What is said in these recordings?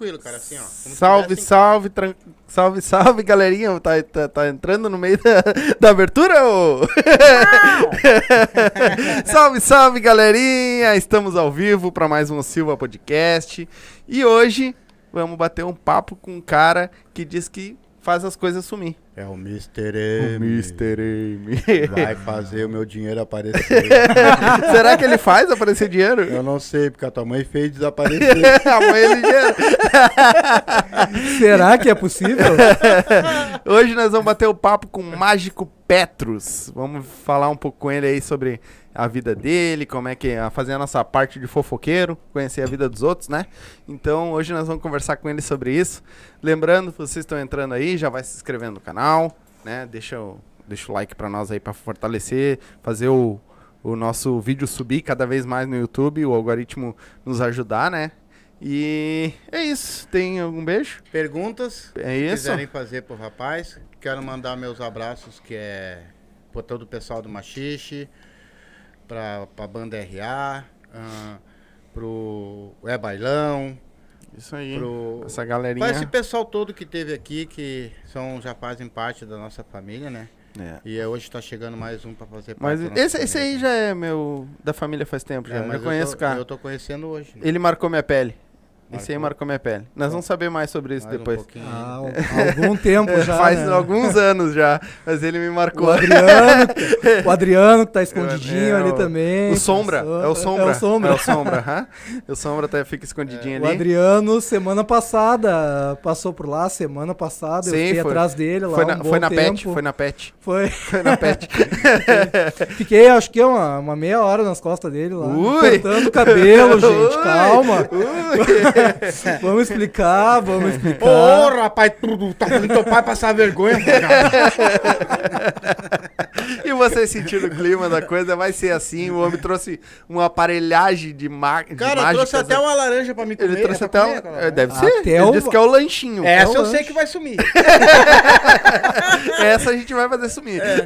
tranquilo, cara, assim, ó. Salve, tivesse salve, tran- salve, salve, galerinha. Tá, tá, tá entrando no meio da, da abertura? Ô? salve, salve, galerinha. Estamos ao vivo para mais um Silva Podcast. E hoje vamos bater um papo com um cara que diz que faz as coisas sumir. É o Mr. M. M. Vai fazer o meu dinheiro aparecer. Será que ele faz aparecer dinheiro? Eu não sei, porque a tua mãe fez desaparecer. A mãe é ligeira. Será que é possível? Hoje nós vamos bater o papo com o Mágico Petrus. Vamos falar um pouco com ele aí sobre a vida dele, como é que é, fazer a nossa parte de fofoqueiro, conhecer a vida dos outros, né? Então hoje nós vamos conversar com ele sobre isso. Lembrando, vocês estão entrando aí, já vai se inscrevendo no canal, né? Deixa o, deixa o like pra nós aí pra fortalecer, fazer o, o nosso vídeo subir cada vez mais no YouTube, o algoritmo nos ajudar, né? E é isso. Tem algum beijo? Perguntas, É se isso? quiserem fazer pro rapaz. Quero mandar meus abraços, que é por todo o pessoal do Machixe, pra, pra banda RA, ah, pro É Bailão, Isso aí. pro... Essa galerinha. Pra esse pessoal todo que teve aqui, que são, já fazem parte da nossa família, né? É. E é, hoje tá chegando mais um pra fazer parte Mas esse, esse aí já é meu. Da família faz tempo, já. É, eu mas já conheço o cara. Eu tô conhecendo hoje. né? Ele marcou minha pele. Esse aí Marcou? minha pele. Nós vamos saber mais sobre isso Mais um depois. ainda. há algum tempo É, já. Faz né? alguns anos já. Mas ele me marcou. O Adriano, o Adriano que tá escondidinho É, ali o- também. O Sombra. É o Sombra. É o Sombra. É o Sombra. O Sombra tá, fica escondidinho O ali. Adriano, semana passada, passou por lá, semana passada, eu Sim, fiquei foi. atrás dele lá Foi um na, bom foi na tempo. pet. Foi na pet. Foi. Foi na pet. Fiquei, acho que uma, uma meia hora nas costas dele lá, Ui. cortando o cabelo, gente, Ui. calma. Ui. Vamos explicar, vamos explicar. Ô, rapaz, tu tá fazendo teu pai passar vergonha. E você sentindo o clima da coisa, vai ser assim. O homem trouxe uma aparelhagem de, ma de Cara, mágicas. trouxe até uma laranja pra me comer. Ele trouxe é até um. comer, é, Deve Até ser. Ele o- disse que é o lanchinho. Essa é o eu sei lanche. que vai sumir. Essa a gente vai fazer sumir. É.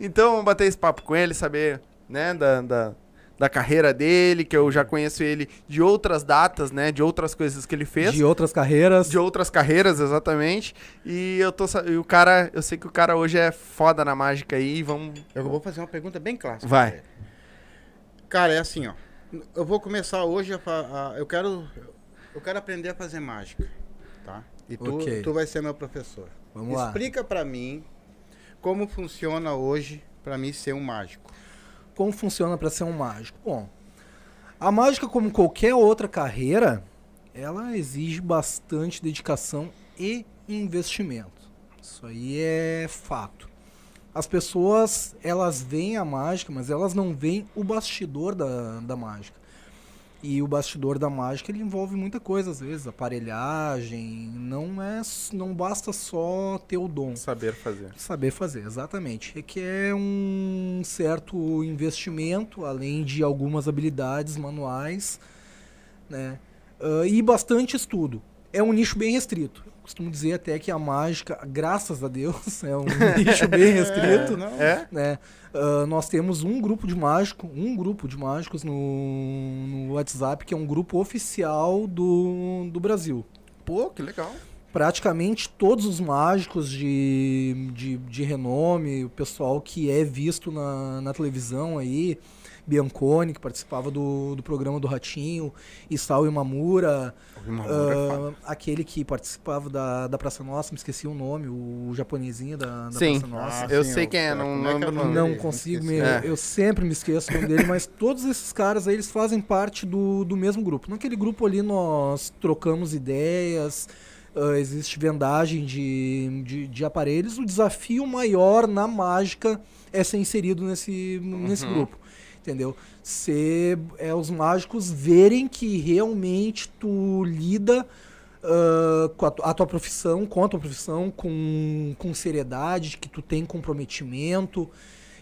então, vamos bater esse papo com ele, saber, né, da, da, da carreira dele, que eu já conheço ele de outras datas, né, de outras coisas que ele fez. De outras carreiras. De outras carreiras, exatamente. E eu tô e o cara, eu sei que o cara hoje é foda na mágica aí, vamos Eu vou fazer uma pergunta bem clássica. Vai. Cara, é assim, ó. Eu vou começar hoje a, a- eu quero eu quero aprender a fazer mágica, tá? E tu, Ok. tu vai ser meu professor. Vamos lá. Explica pra mim como funciona hoje pra mim ser um mágico. Como funciona para ser um mágico? Bom, a mágica, como qualquer outra carreira, ela exige bastante dedicação e investimento. Isso aí é fato. As pessoas, elas veem a mágica, mas elas não veem o bastidor da, da mágica. E o bastidor da mágica ele envolve muita coisa, às vezes, aparelhagem, não é, não basta só ter o dom. saber fazer. Saber fazer, exatamente. Requer um certo investimento, além de algumas habilidades manuais, né? Ah, e bastante estudo. É um nicho bem restrito. Costumo dizer até que a mágica, graças a Deus, é um nicho bem restrito. não. É? né? Ah, nós temos um grupo de mágico, um grupo de mágicos no, no WhatsApp, que é um grupo oficial do, do Brasil Pô, que legal. praticamente todos os mágicos de, de, de renome, o pessoal que é visto na, na televisão aí, Bianconi, que participava do, do programa do Ratinho, Isao Imamura, ah, aquele que participava da, da Praça Nossa, me esqueci o nome, o japonesinho da, da Sim. Praça Nossa. Ah, eu sim, sei eu- quem é, não é que é lembro o o nome nome. Não dele? consigo me. É. Eu sempre me esqueço o nome dele, mas todos esses caras aí, eles fazem parte do, do mesmo grupo. Naquele grupo ali nós trocamos ideias, ah, existe vendagem de, de, de aparelhos. O desafio maior na mágica é ser inserido nesse, nesse Uhum. grupo. Entendeu? Ser é, os mágicos verem que realmente tu lida ah, com a, a tua profissão, com a tua profissão, com, com seriedade, que tu tem comprometimento,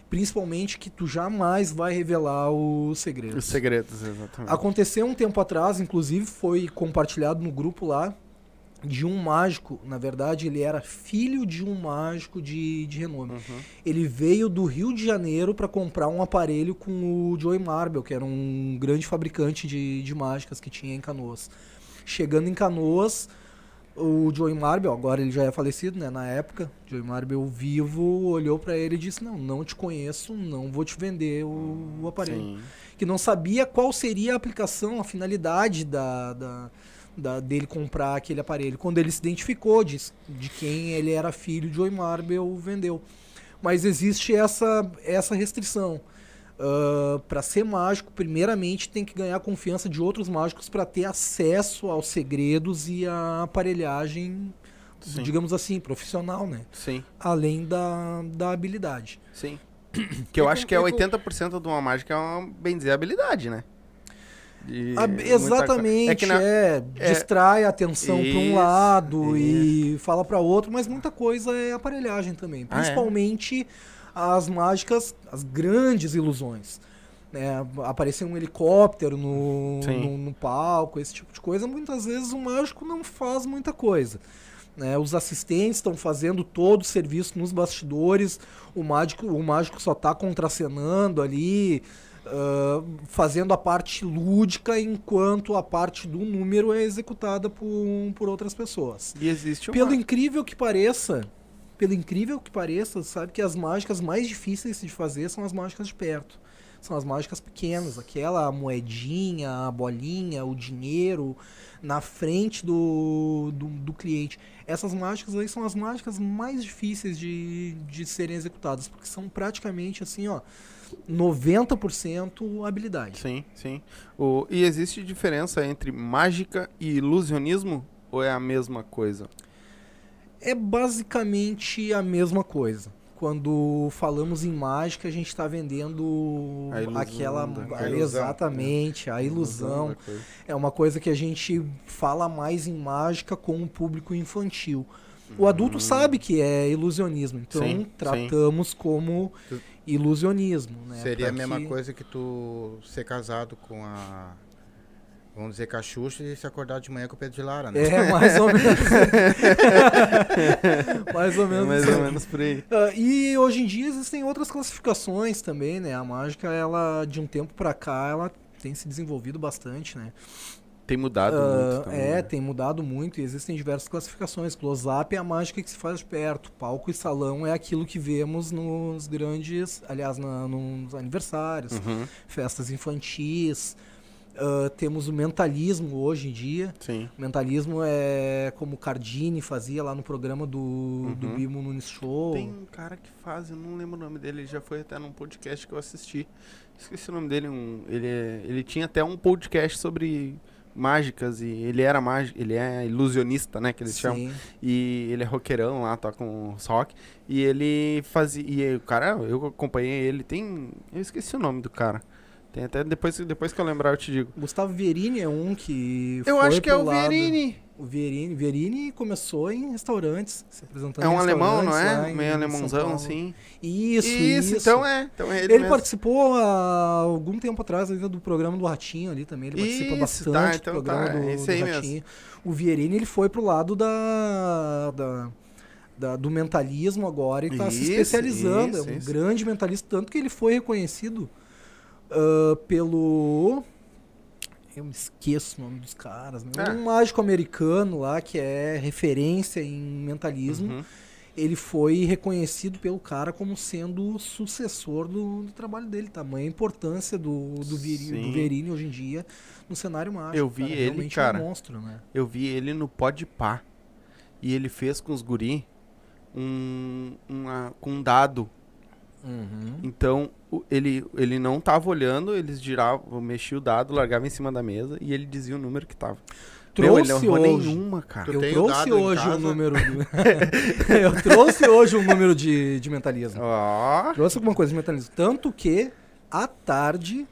principalmente que tu jamais vai revelar os segredos. Os segredos, exatamente. Aconteceu um tempo atrás, inclusive foi compartilhado no grupo lá, de um mágico. Na verdade, ele era filho de um mágico de, de renome. Uhum. Ele veio do Rio de Janeiro para comprar um aparelho com o Joey Marble, que era um grande fabricante de, de mágicas que tinha em Canoas. Chegando em Canoas, o Joey Marble, agora ele já é falecido, né? Na época, Joey Marble vivo olhou pra ele e disse: Não, não te conheço, não vou te vender o, o aparelho. Sim. Que não sabia qual seria a aplicação, a finalidade da, da, da- dele comprar aquele aparelho. Quando ele se identificou de, de quem ele era filho, Joey Marble vendeu. Mas existe essa, essa restrição. para ser mágico, primeiramente tem que ganhar a confiança de outros mágicos para ter acesso aos segredos e à aparelhagem, Sim. digamos assim, profissional, né? Sim, Além da, da habilidade. sim. Que eu acho que é e com- 80% de uma mágica é uma, bem dizer, habilidade, né? A- muita exatamente, co- É que na- é, distrai a atenção para um Isso, lado e fala para outro, mas muita coisa é aparelhagem também, Ah, é? principalmente as mágicas, as grandes ilusões. Né, aparecer um helicóptero no, no, no palco, esse tipo de coisa, muitas vezes o mágico não faz muita coisa. né, os assistentes estão fazendo todo o serviço nos bastidores, o mágico, o mágico só está contracenando ali, fazendo a parte lúdica, enquanto a parte do número é executada por, por outras pessoas. E existe uma... Pelo incrível que pareça, pelo incrível que pareça, sabe que as mágicas mais difíceis de fazer são as mágicas de perto. São as mágicas pequenas, aquela moedinha, a bolinha, o dinheiro na frente do, do, do cliente. Essas mágicas aí são as mágicas mais difíceis de, de serem executadas, porque são praticamente assim, ó, 90% habilidade. Sim, sim. O... E existe diferença entre mágica e ilusionismo? Ou é a mesma coisa? É basicamente a mesma coisa. Quando falamos em mágica, a gente está vendendo A ilusão aquela. da. Exatamente, a ilusão. da coisa. É uma coisa que a gente fala mais em mágica com o público infantil. O adulto sabe que é ilusionismo, então Sim, sim. tratamos como ilusionismo. Né? Seria a Pra mesma que- coisa que tu ser casado com a. Vamos dizer, a Xuxa e se acordar de manhã com o Pedro de Lara, né? É, mais ou menos. mais ou É menos. mais isso ou menos por aí. Ah, e hoje em dia existem outras classificações também, né? A mágica, ela, de um tempo pra cá, ela tem se desenvolvido bastante, né? Tem mudado Ah, muito também. é, né? tem mudado muito e existem diversas classificações. Close-up é a mágica que se faz de perto. Palco e salão é aquilo que vemos nos grandes, aliás, na- nos aniversários, Uhum, festas infantis. Ah, temos o mentalismo hoje em dia. sim. Mentalismo é como o Cardini fazia lá no programa do, do Uhum. Bimo Nunes Show. Tem um cara que faz, eu não lembro o nome dele, ele já foi até num podcast que eu assisti. Esqueci o nome dele, um, ele, é- ele tinha até um podcast sobre mágicas e ele era mágico, ele é ilusionista, né, que eles chamam. Sim. E ele é roqueirão lá, toca um rock. E ele fazia. E o cara, eu acompanhei ele, tem. Eu esqueci o nome do cara. Tem até depois, depois que eu lembrar, eu te digo. Gustavo Vierini é um que Eu acho que é o lado- Vierini. O Vierini, Vierini começou em restaurantes, se apresentando É um alemão, não é? Meio alemãozão, assim. Isso, isso. então é. Então é ele, Ele mesmo. participou há algum tempo atrás ainda do programa do Ratinho ali também. Ele participa Isso, bastante tá, do então programa tá, do, é do aí mesmo. Ratinho. O Vierini ele foi pro lado da, da- da- do mentalismo agora e está se Isso, especializando. isso, é um isso. grande mentalista, tanto que ele foi reconhecido ah, pelo. Eu me esqueço o nome dos caras. Né? Ah. Um mágico americano lá que é referência em mentalismo Uhum. ele foi reconhecido pelo cara como sendo o sucessor do, do trabalho dele. Tamanha a importância do, do, Viri, Sim. do Verini hoje em dia no cenário mágico. Eu vi cara. ele, Realmente cara. É um monstro, né? Eu vi ele no Pode Pá. E ele fez com os guri um, uma, com um dado. Então, o- ele, ele não tava olhando, eles giravam, mexia o dado, largava em cima da mesa e ele dizia o número que tava. Meu, ele não Trouxe hoje. nenhuma, cara. Eu o trouxe hoje o casa? número. do- eu trouxe hoje um número de, de mentalismo. Ó, Trouxe alguma coisa de mentalismo. Tanto que, à tarde,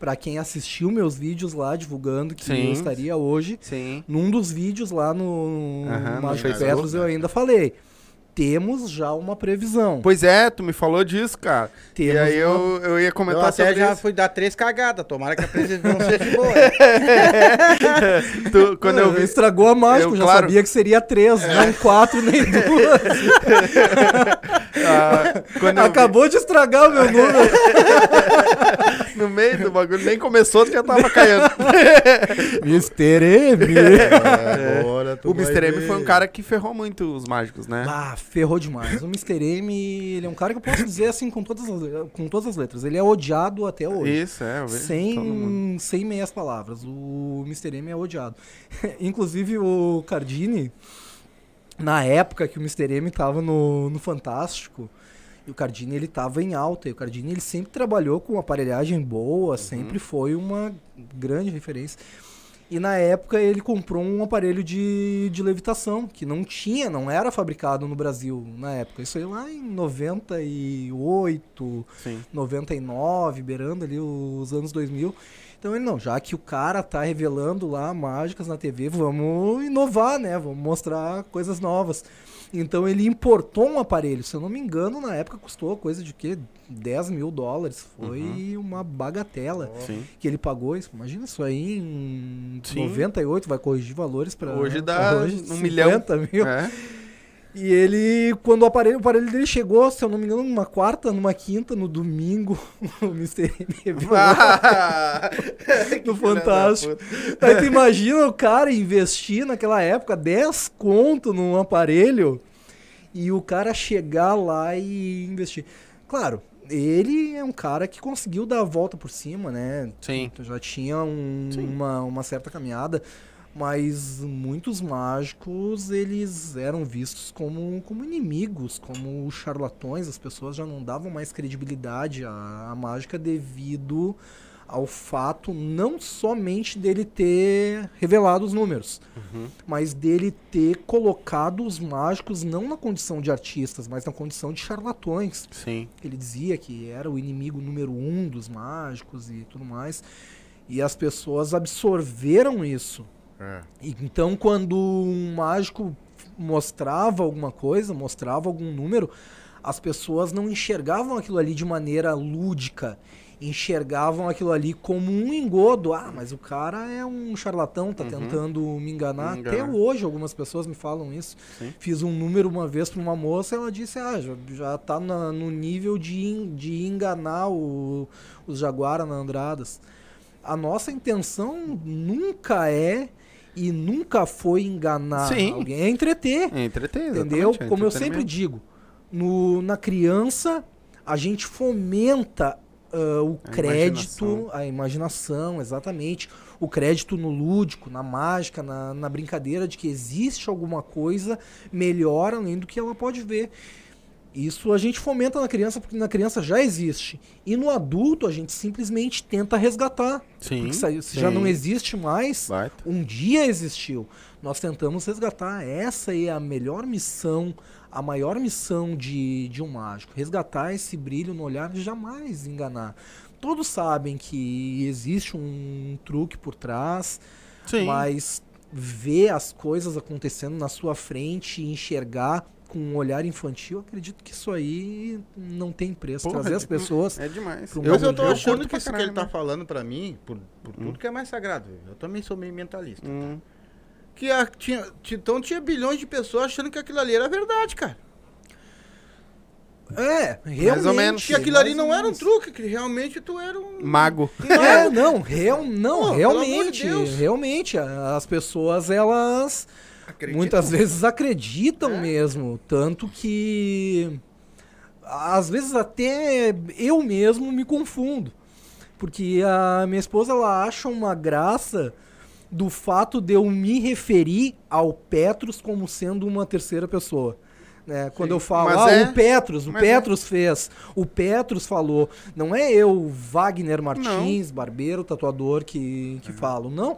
pra quem assistiu meus vídeos lá divulgando que Sim. eu estaria hoje, sim. Num dos vídeos lá no Aham, no Mágico Petros eu ainda falei. Temos já uma previsão. Pois é, tu me falou disso, cara. Temos e aí uma- eu, eu ia Eu comentar até sobre já isso. fui dar três cagadas. Tomara que a previsão seja boa. Tu- quando eu vi... Estragou a mágica, eu, eu já claro. sabia que seria três, não quatro nem duas. ah, eu vi- Acabou de estragar o meu número. No meio do bagulho, nem começou, já tava caindo. Mr. M. É, agora tu o Mr. M ver. foi um cara que ferrou muito os mágicos, né? Ah, ferrou demais. O Mr. M, ele é um cara que eu posso dizer assim com todas as, com todas as letras. Ele é odiado até hoje. Isso, é. Sem, sem meias palavras. O Mr. M é odiado. Inclusive o Cardini, na época que o Mr. M tava no, no Fantástico, e o Cardini ele tava em alta. E o Cardini ele sempre trabalhou com aparelhagem boa, sempre foi uma grande referência. E na época ele comprou um aparelho de, de levitação, que não tinha, não era fabricado no Brasil na época. Isso aí lá em 98, Sim. 99, beirando ali os anos 2000. Então ele não, já que o cara tá revelando lá mágicas na TV, vamos inovar, né? Vamos mostrar coisas novas. Então ele importou um aparelho, se eu não me engano, na época custou coisa de quê? 10 mil dólares. Foi uma bagatela Sim. que ele pagou. Isso, imagina isso aí em Sim. 98, vai corrigir valores para Hoje dá um 50 milhão. mil. É. E ele, quando o aparelho, o aparelho dele chegou, se eu não me engano, numa quarta, numa quinta, no domingo, o Mr. M revelou Ah, no Fantástico. Aí tu imagina o cara investir naquela época 10 conto num aparelho e o cara chegar lá e investir. Claro, ele é um cara que conseguiu dar a volta por cima, né? Sim. Já tinha um- Sim. uma, uma certa caminhada, mas muitos mágicos eles eram vistos como, como inimigos, como charlatões. As pessoas já não davam mais credibilidade à, à mágica devido ao fato não somente dele ter revelado os números, Uhum. mas dele ter colocado os mágicos não na condição de artistas, mas na condição de charlatões. Sim. Ele dizia que era o inimigo número um dos mágicos e tudo mais. E as pessoas absorveram isso. É. E Então, quando um mágico mostrava alguma coisa, mostrava algum número, as pessoas não enxergavam aquilo ali de maneira lúdica. Enxergavam aquilo ali como um engodo. Ah, mas o cara é um charlatão, tá Uhum. tentando me enganar. Me Até enganar. hoje algumas pessoas me falam isso. Sim. Fiz um número uma vez para uma moça, ela disse: Ah, já, já tá na- no nível de, de enganar o- os Jaguara na Andradas. A nossa intenção nunca é e nunca foi enganar Sim. alguém, é entreter. É entreter, Entendeu? é Como eu sempre digo, no, na criança a gente fomenta ah, o A crédito, imaginação. a imaginação, exatamente. O crédito no lúdico, na mágica, na, na brincadeira de que existe alguma coisa melhor além do que ela pode ver. Isso a gente fomenta na criança porque na criança já existe. E no adulto a gente simplesmente tenta resgatar. Sim. Porque se já sim. não existe mais, um dia existiu. Nós tentamos resgatar. Essa é a melhor missão, a maior missão de, de um mágico. Resgatar esse brilho no olhar e jamais enganar. Todos sabem que existe um truque por trás, Sim. mas ver as coisas acontecendo na sua frente e enxergar com um olhar infantil, acredito que isso aí não tem preço. Porra, Trazer as de- pessoas. É demais. Eu Eu tô achando pra que isso que ele tá né? falando pra mim, por, por tudo que é mais sagrado, eu também sou meio mentalista. Hum. Que a- tinha, ti- então tinha bilhões de pessoas achando que aquilo ali era verdade, cara. É, realmente. menos. Que aquilo ali mais não ou era um truque, que realmente tu era um. Mago. É, não, real, não, amor de realmente, realmente, as pessoas, elas muitas vezes acreditam É. mesmo, tanto que às vezes até eu mesmo me confundo, porque a minha esposa, ela acha uma graça do fato de eu me referir ao Petrus como sendo uma terceira pessoa. Né? Quando Sim. eu falo, Mas ah, é- o Petrus, o mas é. Petrus fez, o Petrus falou. Não é eu, Wagner Martins, barbeiro, tatuador, que, que falo. Não.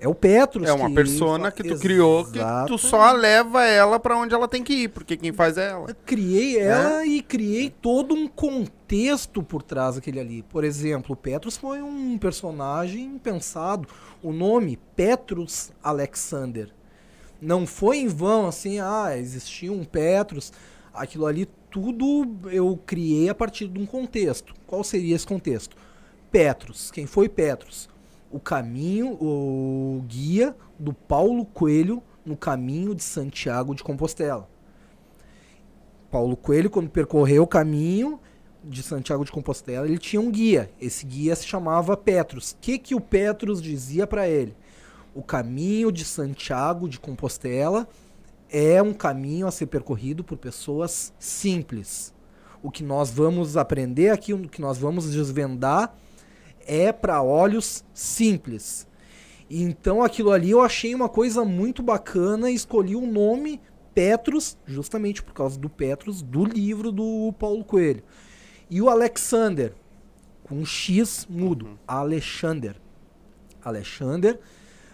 É o Petrus. É uma que persona que tu criou que tu só leva ela pra onde ela tem que ir, porque quem faz é ela. Eu criei ela e criei todo um contexto por trás daquele ali. Por exemplo, o Petrus foi um personagem pensado. O nome Petrus Alexander. Não foi em vão assim, ah, existia um Petrus. Aquilo ali tudo eu criei a partir de um contexto. Qual seria esse contexto? Petrus. Quem foi Petrus? O caminho, o guia do Paulo Coelho no caminho de Santiago de Compostela. Paulo Coelho, quando percorreu o caminho, de Santiago de Compostela, ele tinha um guia. Esse guia se chamava Petrus. O que, que o Petrus dizia para ele? O caminho de Santiago de Compostela é um caminho a ser percorrido por pessoas simples. O que nós vamos aprender aqui, o que nós vamos desvendar é para olhos simples. Então aquilo ali eu achei uma coisa muito bacana e escolhi o nome Petrus, justamente por causa do Petrus do livro do Paulo Coelho. E o Alexander, com um X mudo, uhum. Alexander. Alexander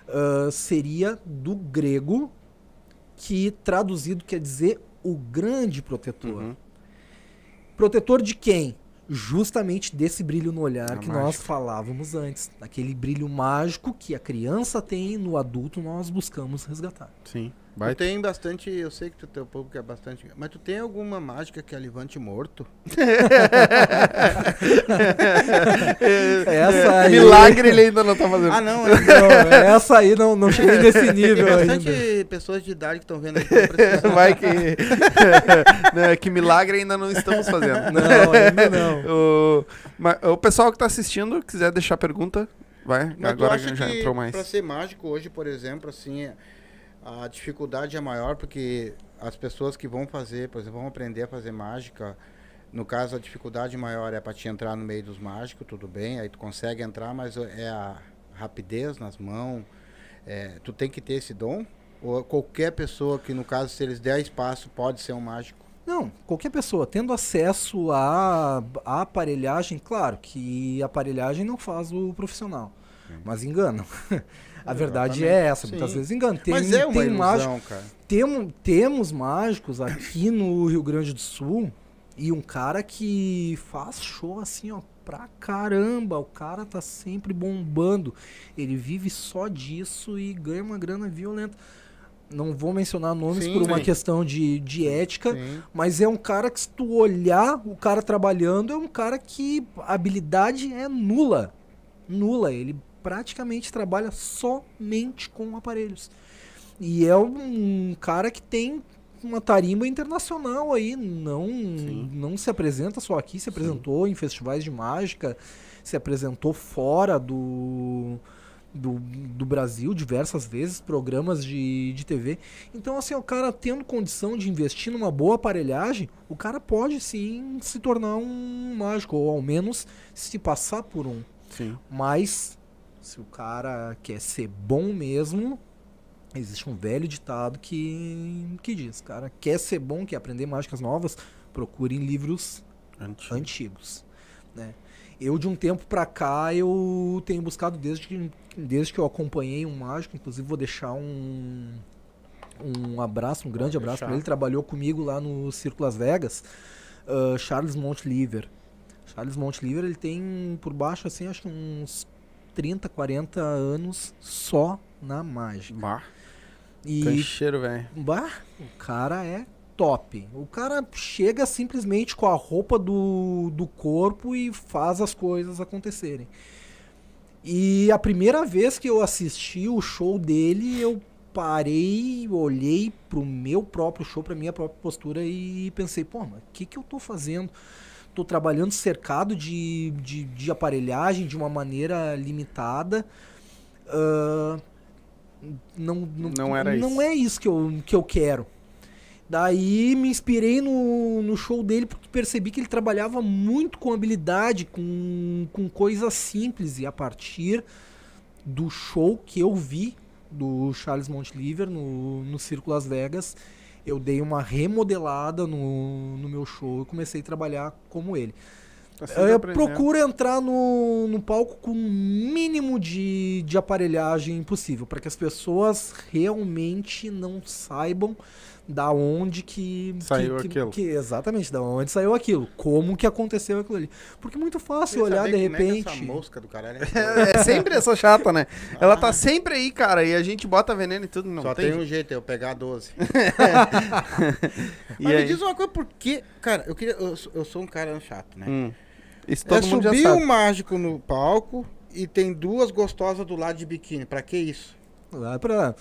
uh, seria do grego, que traduzido quer dizer o grande protetor. Uhum. Protetor de quem? Justamente desse brilho no olhar é que mágico. nós falávamos antes. Aquele brilho mágico que a criança tem no adulto, nós buscamos resgatar. Sim. Vai. Tu tem bastante, eu sei que tu teu público é bastante, mas tu tem alguma mágica que é levante morto? essa aí... Milagre ele ainda não tá fazendo. Ah, não, não essa aí não, não cheguei nesse nível tem bastante ainda. pessoas de idade que estão vendo aqui. Vai que não, é que milagre ainda não estamos fazendo. Não, ainda não. O, mas, o pessoal que tá assistindo, quiser deixar pergunta, vai. Mas Agora já entrou mais. Para ser mágico hoje, por exemplo, assim, é a dificuldade é maior porque as pessoas que vão fazer, por exemplo, vão aprender a fazer mágica, no caso a dificuldade maior é para te entrar no meio dos mágicos, tudo bem, aí tu consegue entrar, mas é a rapidez nas mãos, é, tu tem que ter esse dom? Ou qualquer pessoa que, no caso, se eles der espaço, pode ser um mágico? Não, qualquer pessoa tendo acesso à, à aparelhagem, claro que a aparelhagem não faz o profissional, mas engana. A verdade é essa, muitas vezes engano. Tem, Mas é uma tem ilusão, mágico, cara. Tem, temos mágicos aqui no Rio Grande do Sul e um cara que faz show assim, ó, pra caramba. O cara tá sempre bombando. Ele vive só disso e ganha uma grana violenta. Não vou mencionar nomes sim, por uma sim. questão de, de ética, sim. mas é um cara que, se tu olhar o cara trabalhando, é um cara que a habilidade é nula. Nula. Ele praticamente trabalha somente com aparelhos. E é um cara que tem uma tarimba internacional aí, não não se apresenta só aqui, se apresentou Sim. em festivais de mágica, se apresentou fora do, do, do, Brasil diversas vezes, programas de, de TV. Então, assim, o cara tendo condição de investir numa boa aparelhagem, o cara pode sim se tornar um mágico, ou ao menos se passar por um. Sim. Mas se o cara quer ser bom mesmo, existe um velho ditado que, que diz, cara, quer ser bom, quer aprender mágicas novas, procure em livros Antigo. antigos, né? Eu, de um tempo pra cá, eu tenho buscado desde que, desde que eu acompanhei um mágico, inclusive vou deixar um, um abraço, um grande abraço para ele. Trabalhou comigo lá no Circo Las Vegas, uh, Charles Montliver. Charles Montliver, ele tem por baixo, assim, acho que uns 30, 40 anos só na mágica. Bah. E cheiro, velho. Bah, o cara é top. O cara chega simplesmente com a roupa do, do corpo e faz as coisas acontecerem. E a primeira vez que eu assisti o show dele, eu parei, olhei pro meu próprio show, pra minha própria postura e pensei, pô, mas o que, que eu tô fazendo? Tô trabalhando cercado de, de, de aparelhagem de uma maneira limitada. Uh, não, não, não, era não isso. é isso que eu, que eu quero. Daí me inspirei no, no show dele porque percebi que ele trabalhava muito com habilidade, com, com coisas simples. E a partir do show que eu vi do Charles Montliver no, no Circo Las Vegas, eu dei uma remodelada no, no meu show e comecei a trabalhar como ele. Tá eu procuro entrar no, no palco com o mínimo de, de aparelhagem possível, para que as pessoas realmente não saibam da onde que saiu que, aquilo. Que, que, exatamente, da onde saiu aquilo, como que aconteceu aquilo ali. Porque é muito fácil olhar de repente. É, essa mosca do caralho é, é sempre essa chata, né? Ah. Ela tá sempre aí, cara, e a gente bota veneno e tudo, não Só tem, tem um jeito, é eu pegar 12. e Mas aí? me diz uma coisa, porque, cara, eu queria eu, eu sou um cara chato, né? Hum. Isso todo é mundo subir um mágico no palco e tem duas gostosas do lado de biquíni. Pra que isso? Lá pra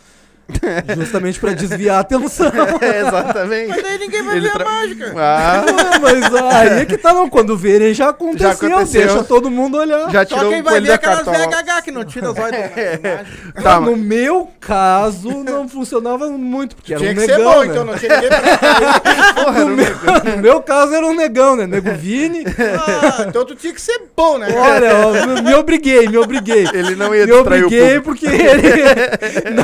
Justamente pra desviar a atenção. É, exatamente. Mas daí ninguém vai Ele ver tra- a mágica. Ah, Ué, mas aí é que tá, não. Quando verem, já aconteceu, aconteceu. Deixa todo mundo olhar. já Só tirou quem o vai ver aquelas. VHH que não tira os olhos da. Tá, no meu caso, não funcionava muito, porque era Tinha um que negão, ser bom, né? então não tinha ninguém pra... no, meu, no meu caso era um negão, né? Nego Vini. Ah, então tu tinha que ser bom, né? Olha, ó, me obriguei, me obriguei. Ele não ia Me obriguei porque ele...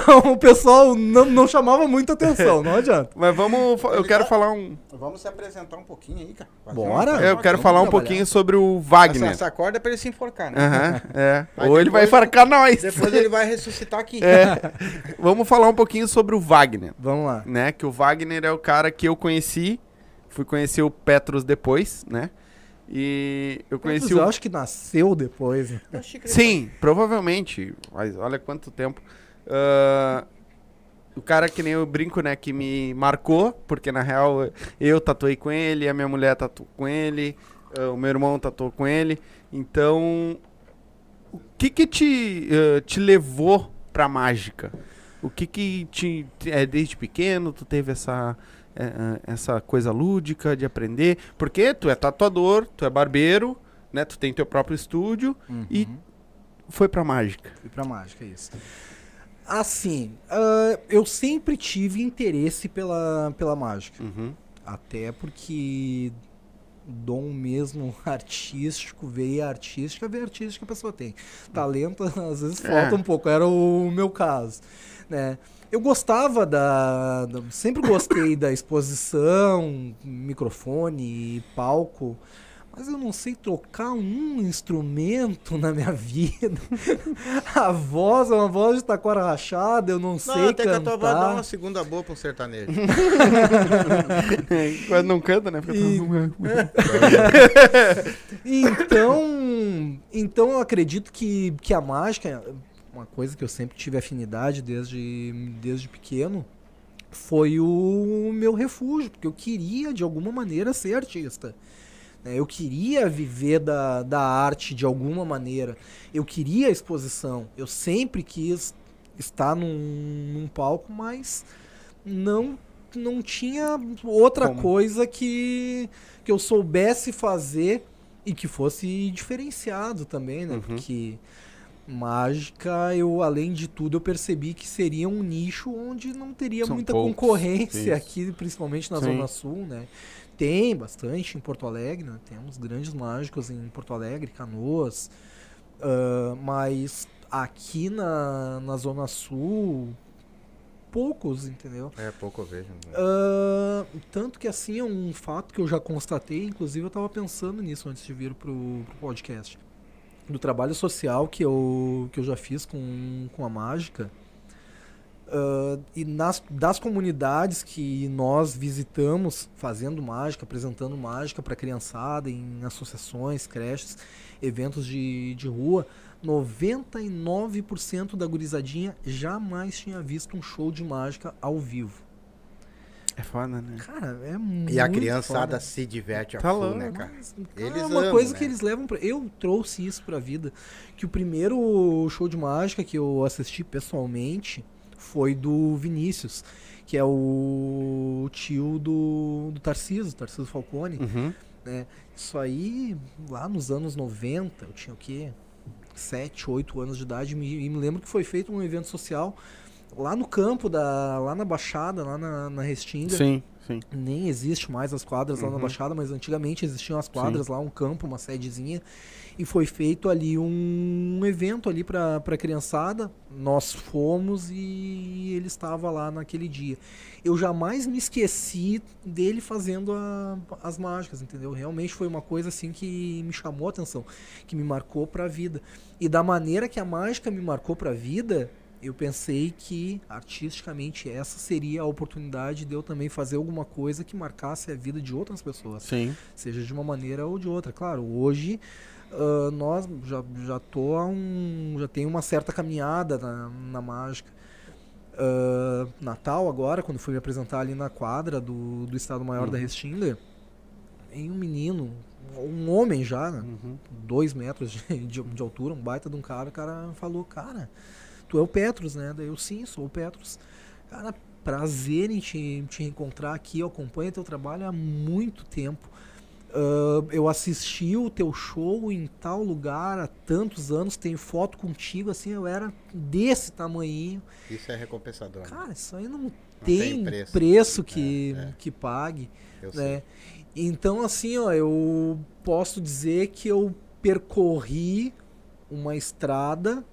Não, o pessoal não, não chamava muita atenção, não adianta. Mas vamos. Eu quero falar um. Vamos se apresentar um pouquinho aí, cara. Fazer Bora. uma- Eu quero vamos falar um trabalhar. pouquinho sobre o Essa, Wagner. essa corda é pra ele se enforcar, né? Aham, é. Aí Ou ele vai farcar nós. Depois ele vai ressuscitar aqui. É. Vamos falar um pouquinho sobre o Wagner, Vamos lá. né? Que o Wagner é o cara que eu conheci. Fui conhecer o Petros depois, né? E eu conheci eu o. acho que nasceu depois. né? Eu Sim, provavelmente. Mas olha quanto tempo. Ah, o cara que nem eu brinco, né? Que me marcou, porque na real eu tatuei com ele, a minha mulher tatuou com ele, ah, o meu irmão tatuou com ele. Então, o que que te, ah, te levou pra mágica? O que que te, é, desde pequeno tu teve essa essa coisa lúdica de aprender? Porque tu é tatuador, tu é barbeiro, né? Tu tem teu próprio estúdio e foi pra mágica. Fui pra mágica, é isso. Assim, ah, eu sempre tive interesse pela, pela mágica. Uhum. Até porque dom mesmo artístico, veia artística, veia artística a pessoa tem. Talento às vezes É. falta um pouco, era o meu caso, né? Eu gostava da, da- sempre gostei da exposição, microfone, palco, mas eu não sei tocar um instrumento na minha vida. A voz é uma voz de taquara rachada, eu não, Não, sei até que a tua voz dá cantar. uma segunda boa pra um sertanejo. Quase não canta, né? E- Então, então eu acredito que, que a mágica, uma coisa que eu sempre tive afinidade desde, desde pequeno, foi o meu refúgio, porque eu queria de alguma maneira ser artista. Né? Eu queria viver da, da arte de alguma maneira. Eu queria a exposição. Eu sempre quis estar num, num palco, mas não, não tinha outra Como? coisa que, que eu soubesse fazer e que fosse diferenciado também, né? Uhum. Porque mágica, eu além de tudo, eu percebi que seria um nicho onde não teria São muita poucos, concorrência isso. aqui, principalmente na Sim. Zona Sul, né? Tem bastante em Porto Alegre, né? Temos grandes mágicos em Porto Alegre, Canoas, ah, mas aqui na, na Zona Sul, poucos, entendeu? É, pouco eu vejo. né? Ah, tanto que assim é um fato que eu já constatei, inclusive eu estava pensando nisso antes de vir pro, pro podcast. Do trabalho social que eu, que eu já fiz com, com a mágica. Ah, e nas, das comunidades que nós visitamos fazendo mágica, apresentando mágica para criançada em associações, creches, eventos de, de rua, 99% da gurizadinha jamais tinha visto um show de mágica ao vivo. É foda, né? Cara, é muito E a criançada foda. se diverte a Tá full, louco. né, cara? Mas, cara, Eles é uma amam, coisa né? que eles levam pra... Eu trouxe isso pra vida. Que o primeiro show de mágica que eu assisti pessoalmente foi do Vinícius, que é o tio do, do Tarcísio, Tarcísio Falcone. Uhum. Isso aí, lá nos anos 90, eu tinha o quê? 7, 8 anos de idade, e me lembro que foi feito um evento social lá no campo, da, lá na Baixada, lá na, na Restinga. Sim, sim. Nem existe mais as quadras lá na Uhum. Baixada, mas antigamente existiam as quadras lá, um campo, uma sedezinha. E foi feito ali um evento ali pra, pra criançada. Nós fomos e ele estava lá naquele dia. Eu jamais me esqueci dele fazendo a- as mágicas, entendeu? Realmente foi uma coisa assim que me chamou a atenção, que me marcou pra vida. E da maneira que a mágica me marcou pra vida, eu pensei que artisticamente essa seria a oportunidade de eu também fazer alguma coisa que marcasse a vida de outras pessoas, Sim. seja de uma maneira ou de outra. Claro, hoje ah, nós já já tô um já tem uma certa caminhada na, na mágica. Ah, Natal agora, quando fui me apresentar ali na quadra do, do Estado Maior da Uhum. Restinga, em um menino, um homem já, né? Uhum. dois metros de, de, de altura, um baita de um cara, o cara falou, cara, tu é o Petros, né? Daí eu, sim, sou o Petros. Cara, prazer em te, te encontrar aqui. Eu acompanho teu trabalho há muito tempo. Uh, eu assisti o teu show em tal lugar há tantos anos, tenho foto contigo, assim, eu era desse tamanhinho. Isso é recompensador. Né? Cara, isso aí não, não tem, tem, preço, preço que, é, é. que pague. Eu né? Sei. Então, assim, ó, eu posso dizer que eu percorri uma estrada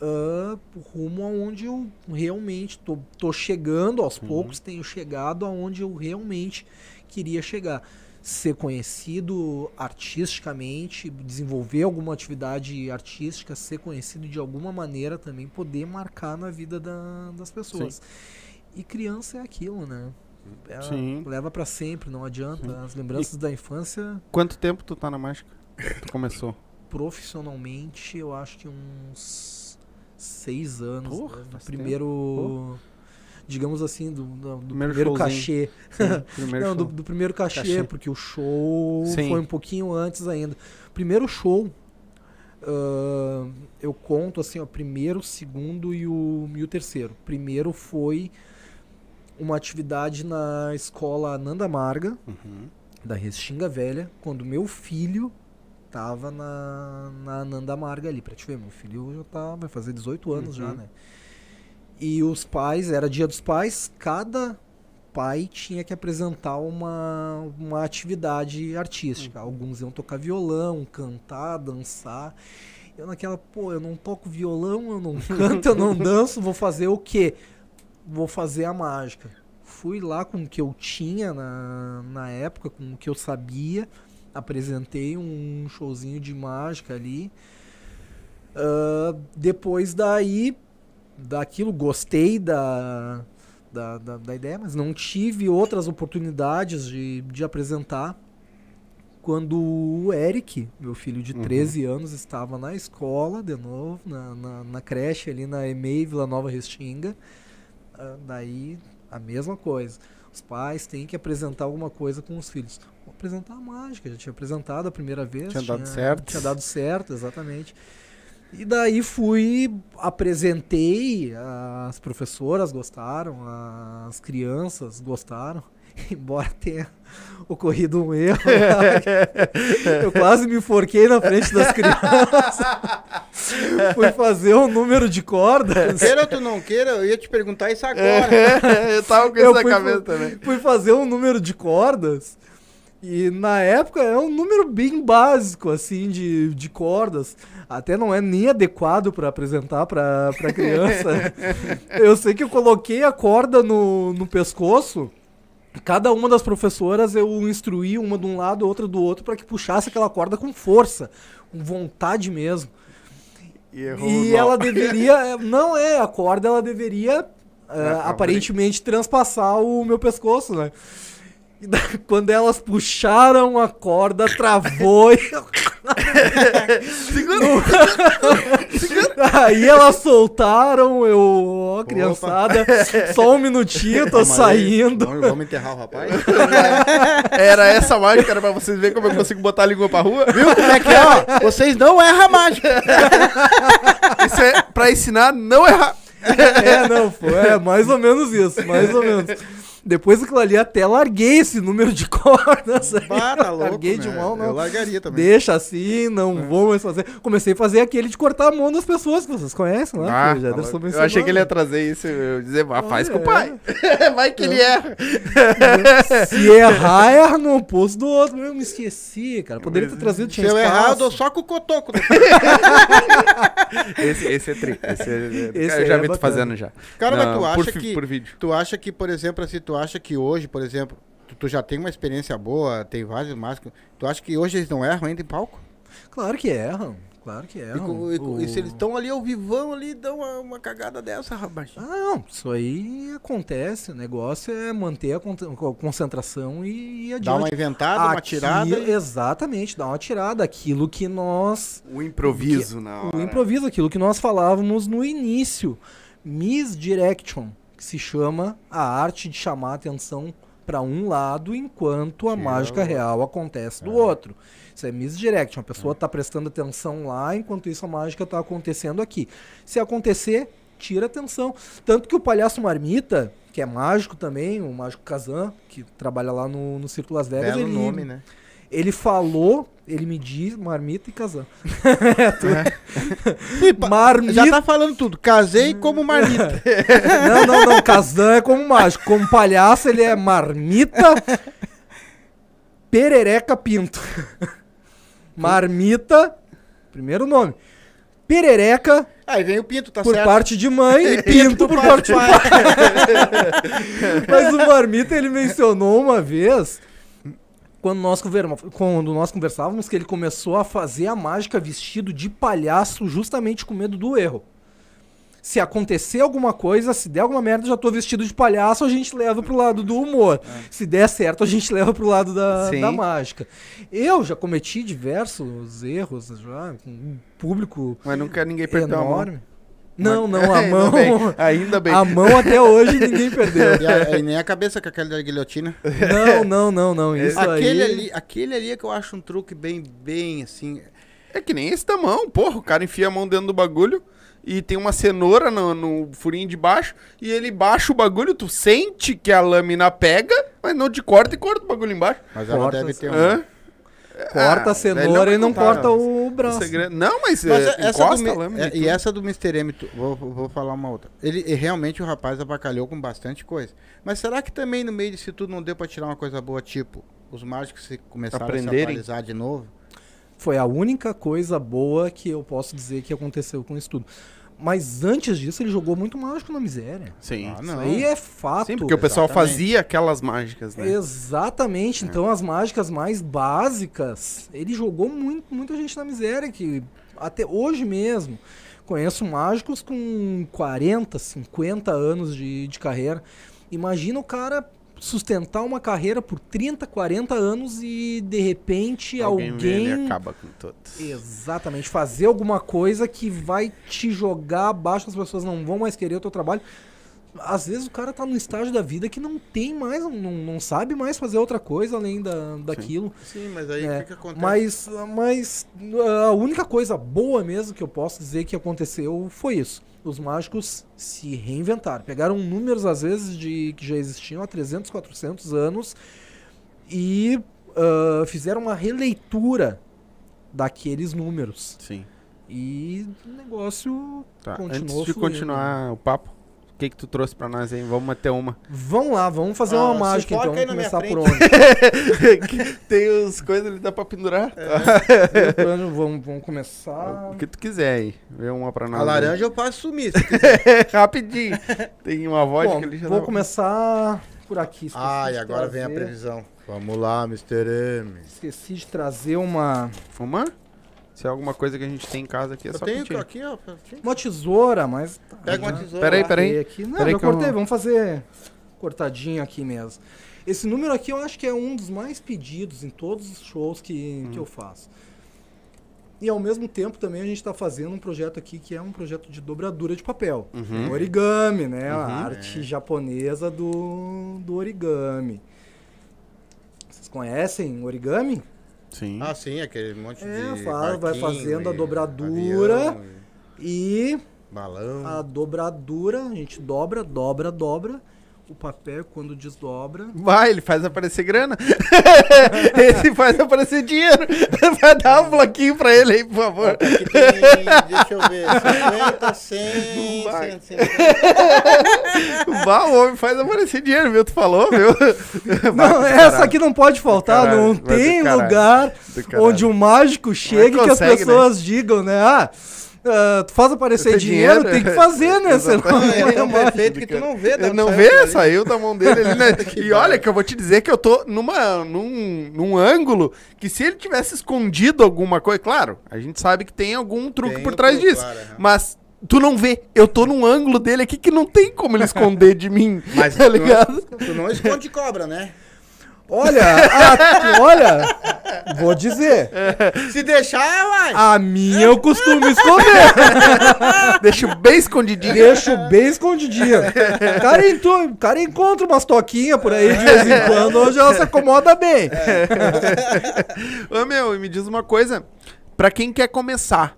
uh, rumo aonde eu realmente tô, tô chegando aos uhum. poucos, tenho chegado aonde eu realmente queria chegar ser conhecido artisticamente, desenvolver alguma atividade artística, ser conhecido de alguma maneira também, poder marcar na vida da, das pessoas. Sim. E criança é aquilo, né? Ela Sim. leva para sempre, não adianta. Sim. As lembranças e da infância. Quanto tempo tu tá na mágica? Tu começou? Profissionalmente, eu acho que uns seis anos. Porra, né? primeiro digamos assim, do, do, do primeiro, primeiro cachê. Sim, primeiro Não, do, do, primeiro cachê, cachê, porque o show Sim. foi um pouquinho antes ainda. Primeiro show, uh, eu conto assim, o primeiro, segundo e o, e o terceiro. Primeiro foi uma atividade na escola Nanda Marga, uhum. da Restinga Velha, quando meu filho tava na, na Nanda Marga ali, pra te ver, meu filho já tá, vai fazer 18 anos uhum. já, né? E os pais, era dia dos pais, cada pai tinha que apresentar uma, uma atividade artística. Uhum. Alguns iam tocar violão, cantar, dançar. Eu naquela, pô, eu não toco violão, eu não canto, eu não danço, vou fazer o quê? Vou fazer a mágica. Fui lá com o que eu tinha na, na época, com o que eu sabia, apresentei um showzinho de mágica ali. Uh, depois daí daquilo, gostei da, da, da, da, ideia, mas não tive outras oportunidades de, de apresentar. Quando o Eric, meu filho de 13 uhum. anos, estava na escola, de novo, na, na, na creche ali na EMEI Vila Nova Restinga, uh, daí a mesma coisa. Os pais têm que apresentar alguma coisa com os filhos. Apresentar a mágica, já tinha apresentado a primeira vez. Tinha, tinha dado certo. Tinha dado certo, exatamente. E daí fui, apresentei, as professoras gostaram, as crianças gostaram, embora tenha ocorrido um erro. eu quase me enforquei na frente das crianças. fui fazer um número de cordas. Queira ou tu não queira, eu ia te perguntar isso agora. eu tava com isso na cabeça também. Fui fazer um número de cordas. E na época é um número bem básico, assim, de, de cordas. Até não é nem adequado para apresentar para criança. eu sei que eu coloquei a corda no, no pescoço. Cada uma das professoras eu instruí uma de um lado, outra do outro, para que puxasse aquela corda com força, com vontade mesmo. E, e ela deveria. Não é, a corda ela deveria uh, aparentemente transpassar o meu pescoço, né? quando elas puxaram a corda, travou e. Aí elas soltaram, eu, ó, criançada, só um minutinho, tô saindo. Vamos, vamos enterrar o rapaz? Era essa mágica, era pra vocês verem como eu consigo botar a língua pra rua. Viu como é que é, ó? Vocês não erram a mágica. Isso é pra ensinar não errar. É, não, foi, é mais ou menos isso, mais ou menos. Depois daquilo ali, até larguei esse número de cordas. Para, louco, larguei de mão, não. Eu largaria também. Deixa assim, não é. vou mais fazer. Comecei a fazer aquele de cortar a mão das pessoas que vocês conhecem lá. Ah, já tá eu achei que ele ia trazer isso. Eu dizer, ah, faz com o pai. Vai que ele erra. Se errar, erra no oposto do outro. Eu me esqueci, cara. Poderia ter trazido, tinha Se eu errar, eu dou só com o cotoco. esse, esse é tri. Esse, é, esse eu já é vi tu fazendo já. Cara, não, mas tu acha por, que... Por vídeo. Tu acha que, por exemplo, assim, tu acha que hoje, por exemplo, tu, tu já tem uma experiência boa, tem vários máscaras, tu acha que hoje eles não erram ainda em palco? Claro que erram. Claro que é. E, e, e, se eles estão ali ao vivão, ali, dão uma, uma, cagada dessa, rapaz. Ah, não. Isso aí acontece. O negócio é manter a concentração e, e adiante. Dá uma inventada, Aqui, uma tirada. Exatamente, dá uma tirada. Aquilo que nós. O improviso, que, na hora. O improviso, aquilo que nós falávamos no início. Misdirection que se chama a arte de chamar a atenção para um lado enquanto a mágica é real acontece do é. outro. Isso é misdirect. Uma pessoa está é. prestando atenção lá, enquanto isso a mágica está acontecendo aqui. Se acontecer, tira atenção. Tanto que o palhaço Marmita, que é mágico também, o mágico Kazan, que trabalha lá no, no Círculo Las Vegas, Belo ele, nome, né? Ele falou, ele me diz Marmita e Kazan. Ih, pa- Marmita. Já tá falando tudo. Casei como marmita. Não, não, não. Kazan é como mágico. Como palhaço, ele é Marmita Perereca Pinto. Marmita, primeiro nome. Perereca Aí vem o pinto, tá por certo? parte de mãe e Pinto por parte de pai. Mas o Marmita, ele mencionou uma vez, quando nós, quando nós conversávamos, que ele começou a fazer a mágica vestido de palhaço justamente com medo do erro. Se acontecer alguma coisa, se der alguma merda, já tô vestido de palhaço, a gente leva pro lado do humor. Se der certo, a gente leva pro lado da, Sim. da mágica. Eu já cometi diversos erros, já, com um público Mas nunca ninguém perdeu enorme. Não, não, a Ainda mão. bem, Ainda bem. A mão até hoje ninguém perdeu. E, a- e nem a cabeça com aquela da guilhotina. Não, não, não, não. Isso aquele, aí. ali, aquele ali é que eu acho um truque bem, bem assim. É que nem esse da mão, porra. O cara enfia a mão dentro do bagulho e tem uma cenoura no, no furinho de baixo e ele baixa o bagulho, tu sente que a lâmina pega, mas não te corta e corta o bagulho embaixo. Mas ela Corta deve ter um. Corta Ah, a cenoura velho, e não corta não. o braço. Segredo- Não, mas, Mas é, essa do, encosta a lâmina. é, e essa do Mr. M, tu- vou, vou falar uma outra. Ele realmente o rapaz abacalhou com bastante coisa. Mas será que também no meio disso tudo não deu pra tirar uma coisa boa, tipo, os mágicos se começaram a se Aprenderem. atualizar de novo? Foi a única coisa boa que eu posso dizer que aconteceu com isso tudo. Mas antes disso, ele jogou muito mágico na miséria. Sim. Ah, Isso aí é fato. Sim, porque o pessoal Exatamente. fazia aquelas mágicas, né? Exatamente. Então, as mágicas mais básicas, ele jogou muito, muita gente na miséria, que até hoje mesmo. Conheço mágicos com 40, 50 anos de, de carreira. Imagina o cara sustentar uma carreira por 30, 40 anos e de repente Alguém, alguém. acaba com todos. Exatamente, fazer alguma coisa que vai te jogar abaixo, as pessoas não vão mais querer o teu trabalho. Às vezes o cara tá num estágio da vida que não tem mais, não, não sabe mais fazer outra coisa além da, daquilo. Sim, mas aí o É, que, que acontece? mas, mas a única coisa boa mesmo que eu posso dizer que aconteceu foi isso. Os mágicos se reinventaram. Pegaram números, às vezes, de que já existiam há 300, 400 anos e ah, fizeram uma releitura daqueles números. Sim. E o negócio Tá. continuou Antes de fluindo. continuar o papo, que que tu trouxe pra nós aí? Vamos meter uma. Vamos lá, vamos fazer Ah, uma mágica então. aí Vamos começar por onde? Tem os coisas ali, dá pra pendurar. Onde vamos, vamos começar. O que tu quiser aí. Vê uma pra nós. A aí. laranja eu passo sumir. Rapidinho. Tem uma vodka Bom, ali já vou dá- começar por aqui. Ah, e agora vem a trazer- previsão. Vamos lá, Mr. M. Esqueci de trazer uma, Fumar? Se é alguma coisa que a gente tem em casa aqui, é Eu só tenho aqui, ó. uma tesoura, mas. Pega uma tesoura. Peraí, peraí. Aqui. Não, Peraí eu- cortei. Vamos fazer cortadinho aqui mesmo. Esse número aqui eu acho que é um dos mais pedidos em todos os shows que, Hum. que eu faço. E ao mesmo tempo também a gente está fazendo um projeto aqui que é um projeto de dobradura de papel. Uhum. Origami, né? A Uhum. arte japonesa do, do origami. Vocês conhecem origami? Sim. Ah, sim, aquele monte É, de. fala, vai fazendo a dobradura. E e balão. a dobradura, a gente dobra, dobra, dobra. O papel, quando desdobra. Vai, ele faz aparecer grana. Esse faz aparecer dinheiro. Vai dar um bloquinho pra ele aí, por favor. Aqui tem, deixa eu ver, 50, 100, Vai. 100, 100. Vá, o homem faz aparecer dinheiro, viu? Tu falou, viu? Não, essa caralho. aqui não pode faltar. caralho, não tem lugar onde o mágico chegue que as né? pessoas digam, né? Ah, ah, tu faz aparecer dinheiro, dinheiro? tem que fazer, né? Exatamente. não É é mágico. perfeito que tu não vê. Ele não saiu vê, saiu da mão dele ali, né? E olha que eu vou te dizer que eu tô numa, num, num ângulo que se ele tivesse escondido alguma coisa, claro, a gente sabe que tem algum truque Tem por trás truque, disso. claro. Mas tu não vê. Eu tô num ângulo dele aqui que não tem como ele esconder de mim. Mas tá ligado? Tu não esconde cobra, né? Olha, a- olha, vou dizer. Se deixar, vai. A minha eu costumo esconder. Deixa bem escondidinho. Deixo bem escondidinho. O cara, entu- cara encontra umas toquinhas por aí de vez em quando, onde ela se acomoda bem. Ô, meu, e me diz uma coisa. Pra quem quer começar,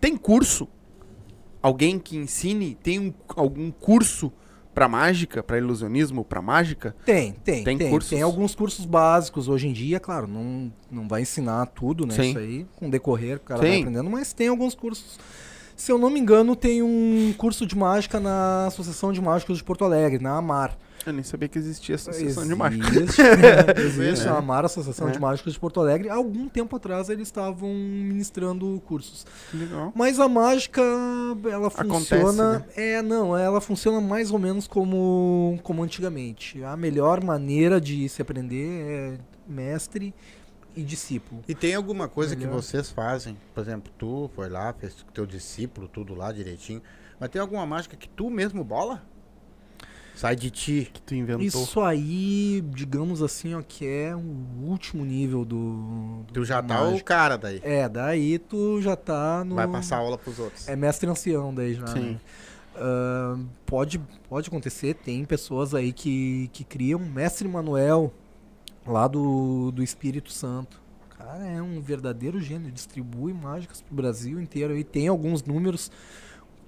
tem curso? alguém que ensine, tem um- algum curso pra mágica, pra ilusionismo, pra mágica? Tem, tem, Tem tem. Tem, cursos? alguns cursos básicos hoje em dia, claro, não, não vai ensinar tudo, né? Sim. Isso aí, com decorrer, o cara vai Sim. aprendendo, mas tem alguns cursos. Se eu não me engano, tem um curso de mágica na Associação de Mágicos de Porto Alegre, na AMAR. Eu nem sabia que existia essa associação de mágica. Existe, existe É. a AMAR, Associação É. de Mágicos de Porto Alegre. Há algum tempo atrás eles estavam ministrando cursos. Legal. Mas a mágica, ela Acontece, funciona. né? É, não, ela funciona mais ou menos como, como antigamente. A melhor maneira de se aprender é mestre e discípulo. E tem alguma coisa que Melhor. vocês fazem? Por exemplo, tu foi lá, fez com teu discípulo, tudo lá direitinho. Mas tem alguma mágica que tu mesmo bola? Sai de ti. Que tu inventou. Isso aí, digamos assim, ó, que é o último nível do. Tu já tá o mágica. cara daí. É, daí tu já tá no. Vai passar aula pros outros. É mestre ancião daí já. Sim. né? Ah, pode, pode acontecer, tem pessoas aí que, que criam. Mestre Manuel, lá do, do Espírito Santo. Cara, é um verdadeiro gênio. Distribui mágicas pro Brasil inteiro. E tem alguns números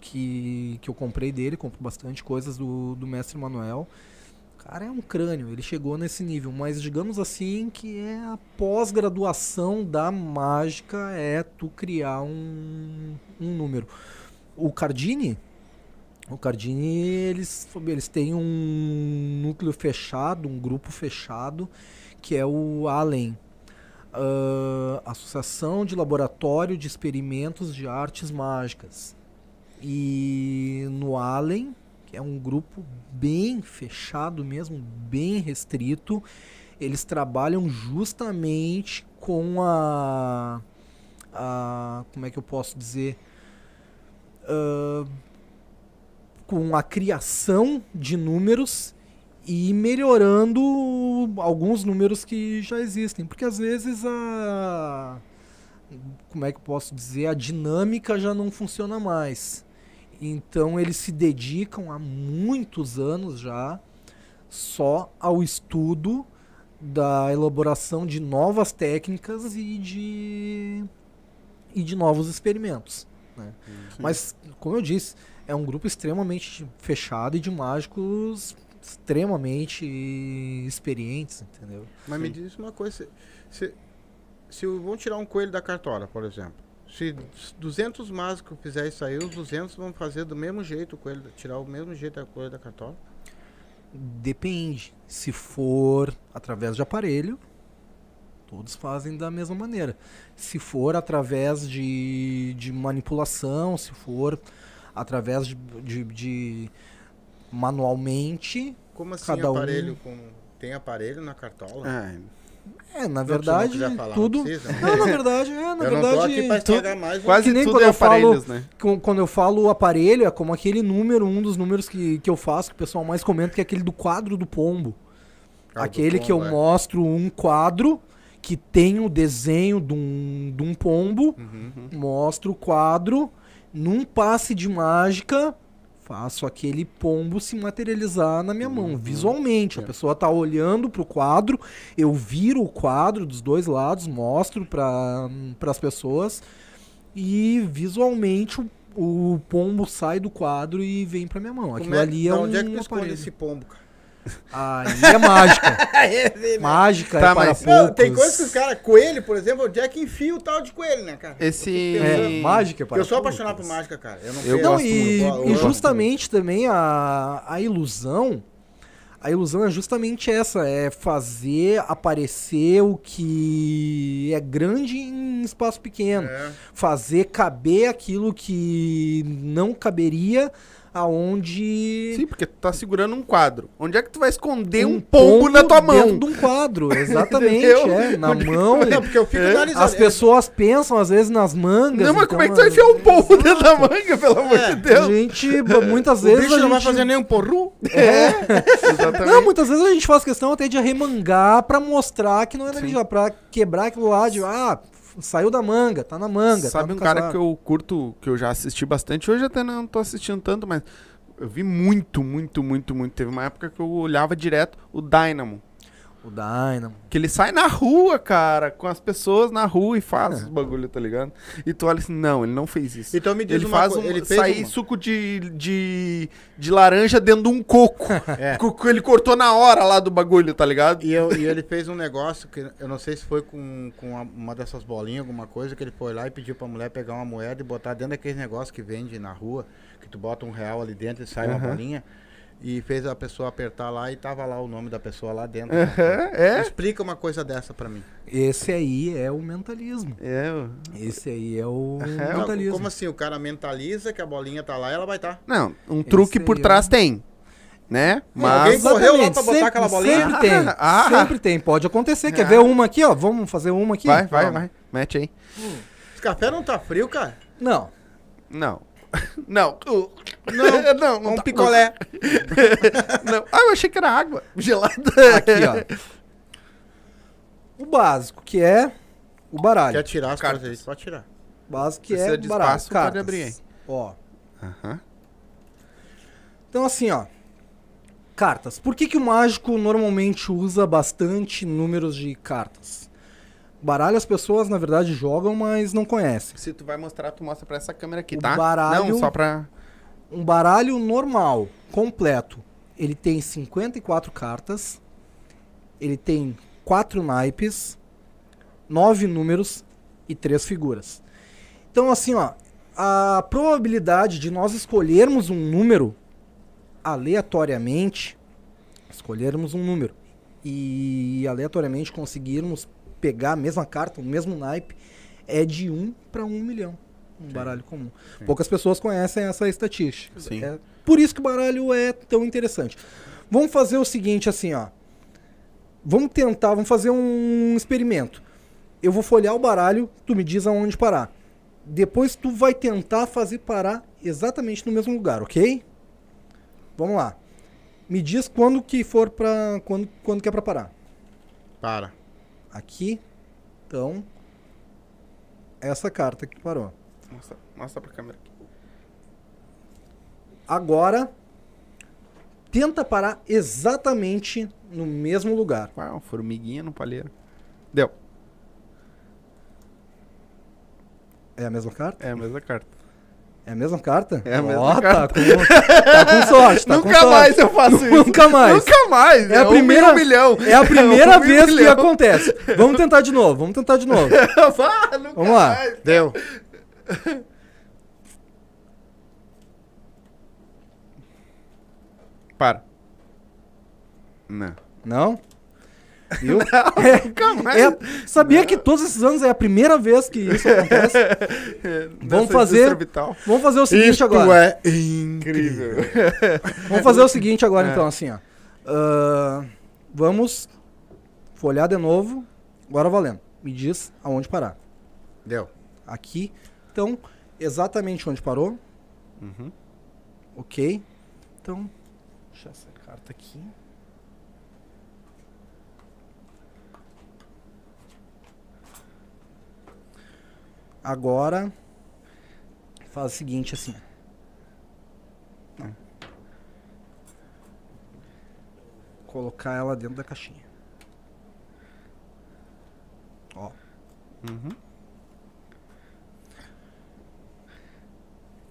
que, que eu comprei dele, compro bastante coisas do, do Mestre Manuel. Cara, é um crânio, ele chegou nesse nível, mas digamos assim que é a pós-graduação da mágica é tu criar um, um número. O Cardini, o Cardini, eles, eles têm um núcleo fechado, um grupo fechado, que é o ALEN. ah, Associação de Laboratório de Experimentos de Artes Mágicas. E no Allen, que é um grupo bem fechado mesmo, bem restrito, eles trabalham justamente com a, a como é que eu posso dizer, Ah, com a criação de números e melhorando alguns números que já existem, porque às vezes a como é que eu posso dizer, a dinâmica já não funciona mais. Então eles se dedicam há muitos anos já só ao estudo da elaboração de novas técnicas e de e de novos experimentos. né? Mas, como eu disse, é um grupo extremamente fechado e de mágicos extremamente experientes, entendeu? Mas me diz uma coisa. Se, se, se vão tirar um coelho da cartola, por exemplo. Se 200 mágicos fizer isso aí, os 200 vão fazer do mesmo jeito o coelho, tirar o mesmo jeito o coelho da cartola? Depende. Se for através de aparelho, todos fazem da mesma maneira. Se for através de, de manipulação, se for através de, de- de manualmente, Como assim Cada um- aparelho com. Tem aparelho na cartola? É, é, na verdade, falar, tudo. Não, precisa, né? Não, na verdade, é, na eu não tô verdade. tu- mais. um- quase que nem tudo quando é eu falo- aparelhos, né? com- quando eu falo aparelho, é como aquele número, um dos números que, que eu faço, que o pessoal mais comenta, que é aquele do quadro do pombo. Ah, do aquele que eu pombo, é. mostro um quadro que tem o desenho de um, de um pombo, Uhum. mostro o quadro, num passe de mágica, faço aquele pombo se materializar na minha mão, visualmente. A É. pessoa tá olhando pro quadro, eu viro o quadro dos dois lados, mostro para as pessoas e visualmente o, o pombo sai do quadro e vem pra minha mão. Aquilo é- ali é um onde é que tu aparelho. esse pombo, cara? Aí é mágica. mágica Tá, é para mas- poucos. Não, tem coisa que os caras, coelho, por exemplo, é que enfia o tal de coelho, né, cara? Esse. É, mágica é para eu sou poucos. apaixonado por mágica, cara. Eu não, Eu Não, gosto e, muito, e justamente também a, a ilusão. A ilusão é justamente essa, é fazer aparecer o que é grande em espaço pequeno. É. Fazer caber aquilo que não caberia aonde Sim, porque tu tá segurando um quadro. Onde é que tu vai esconder um, um pombo, na tua mão? Dentro de um quadro, exatamente, é, na mão. Não, porque eu fico analisando. As pessoas pensam às vezes nas mangas. Não, mas então, como é que tu vai enfiar um pombo dentro da manga, pelo amor É, de Deus? A gente, muitas O vezes. bicho a não vai fazer nem um porru? Exatamente. Não, muitas vezes a gente faz questão até de arremangar pra mostrar que não é dali, pra quebrar aquilo lá de, ah, saiu da manga, tá na manga. Sabe tá um cara que eu curto, que eu já assisti bastante, hoje até não tô assistindo tanto, mas eu vi muito, muito, muito, muito. Teve uma época que eu olhava direto o Dynamo. O Dynamo. Que ele sai na rua, cara, com as pessoas na rua e faz os bagulho, tá ligado? E tu olha assim, não, ele não fez isso. Então me diz Ele uma faz um, ele fez sair uma- suco de, de, de laranja dentro de um coco. É. Ele cortou na hora lá do bagulho, tá ligado? E, eu- e ele fez um negócio que eu não sei se foi com, com uma dessas bolinhas, alguma coisa, que ele foi lá e pediu pra mulher pegar uma moeda e botar dentro daquele negócio que vende na rua, que tu bota um real ali dentro e sai uma Aham. bolinha. E fez a pessoa apertar lá e tava lá o nome da pessoa lá dentro. Aham, é? Explica uma coisa dessa pra mim. Esse aí é o mentalismo. É, o- Esse aí é o É, mentalismo. Como assim? O cara mentaliza que a bolinha tá lá e ela vai estar. Não, um truque aí por é- trás tem, né? alguém Mas... correu lá pra botar sempre, aquela bolinha? Sempre tem, Ah. sempre tem. Pode acontecer. Quer Ah. ver uma aqui, ó? Vamos fazer uma aqui? Vai, vai, Vamos. vai. Mete aí. Esse café não tá frio, cara? Não. Não. Não. Não, não, não um tá- picolé. Não. Ah, eu achei que era água gelada. Aqui, ó. O básico, que é o baralho. Quer tirar as Cartas. aí? Pode tirar. O básico que Precisa é de o baralho. espaço, pode Cartas. abrir aí. Ó. Aham. Então, assim, ó. Cartas. Por que, que o mágico normalmente usa bastante números de cartas? Baralho as pessoas, na verdade, jogam, mas não conhecem. Se tu vai mostrar, tu mostra pra essa câmera aqui, O tá? baralho- Não, só pra... Um baralho normal, completo, ele tem 54 cartas, ele tem 4 naipes, 9 números e 3 figuras. Então, assim, ó, a probabilidade de nós escolhermos um número aleatoriamente, escolhermos um número e aleatoriamente conseguirmos pegar a mesma carta, o mesmo naipe, é de 1 para 1 milhão. Um baralho comum. Poucas pessoas conhecem essa estatística. Sim. É por isso que o baralho é tão interessante. Vamos fazer o seguinte, assim, ó. Vamos tentar, vamos fazer um experimento. Eu vou folhear o baralho, tu me diz aonde parar. Depois tu vai tentar fazer parar exatamente no mesmo lugar, ok? Vamos lá. Me diz quando que for pra. quando, quando que é pra parar. Para. Aqui. Então. Essa carta que parou. Mostra, mostra pra câmera aqui. Agora. Tenta parar exatamente no mesmo lugar. Uau, formiguinha no palheiro. Deu. É a mesma carta? É a mesma carta. É a mesma carta? É a mesma Ó, carta. Tá com, tá com sorte, tá com Nunca sorte. mais eu faço isso. Nunca mais. Nunca mais. É a um primeira- mil milhão. É a primeira Um mil vez que milhão. acontece. Vamos tentar de novo, vamos tentar de novo. Nunca Vamos lá. mais. Deu. Para. Não. Não? Viu? Nunca mais. É, sabia que todos esses anos é a primeira vez que isso acontece? Vamos Nessa fazer-. Vamos fazer o seguinte agora. é incrível. Vamos fazer o seguinte agora, É. então, assim, ó. Ah, vamos folhar de novo. Agora valendo. Me diz aonde parar. Deu. Aqui. Então, exatamente onde parou. Uhum. Ok. Então, deixa essa carta aqui. Agora, faz o seguinte assim. Colocar ela dentro da caixinha. Ó. Uhum.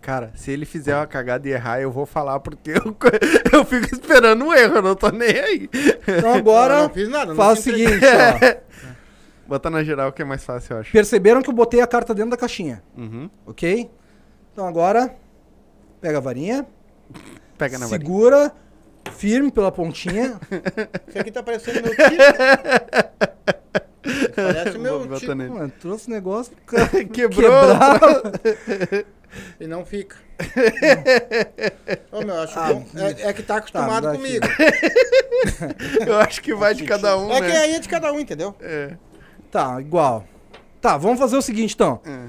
Cara, se ele fizer uma cagada e errar, eu vou falar porque eu, eu fico esperando um erro, eu não tô nem aí. Então agora, não fiz nada. não faz o seguinte, ó. Bota na geral que é mais fácil, eu acho. Perceberam que eu botei a carta dentro da caixinha, Uhum. ok? Então agora, pega a varinha, Pega na varinha. segura firme pela pontinha. Isso aqui tá parecendo meu tio. Parece meu tio. Mano, trouxe negócio, cara, Quebrou. quebrava. E não fica. Ô, meu, acho Ah, bom. É, é que tá acostumado Tá, comigo. Eu acho que vai de cada um, É que né? aí é de cada um, entendeu? É. Tá, igual. Tá, vamos fazer o seguinte então. é.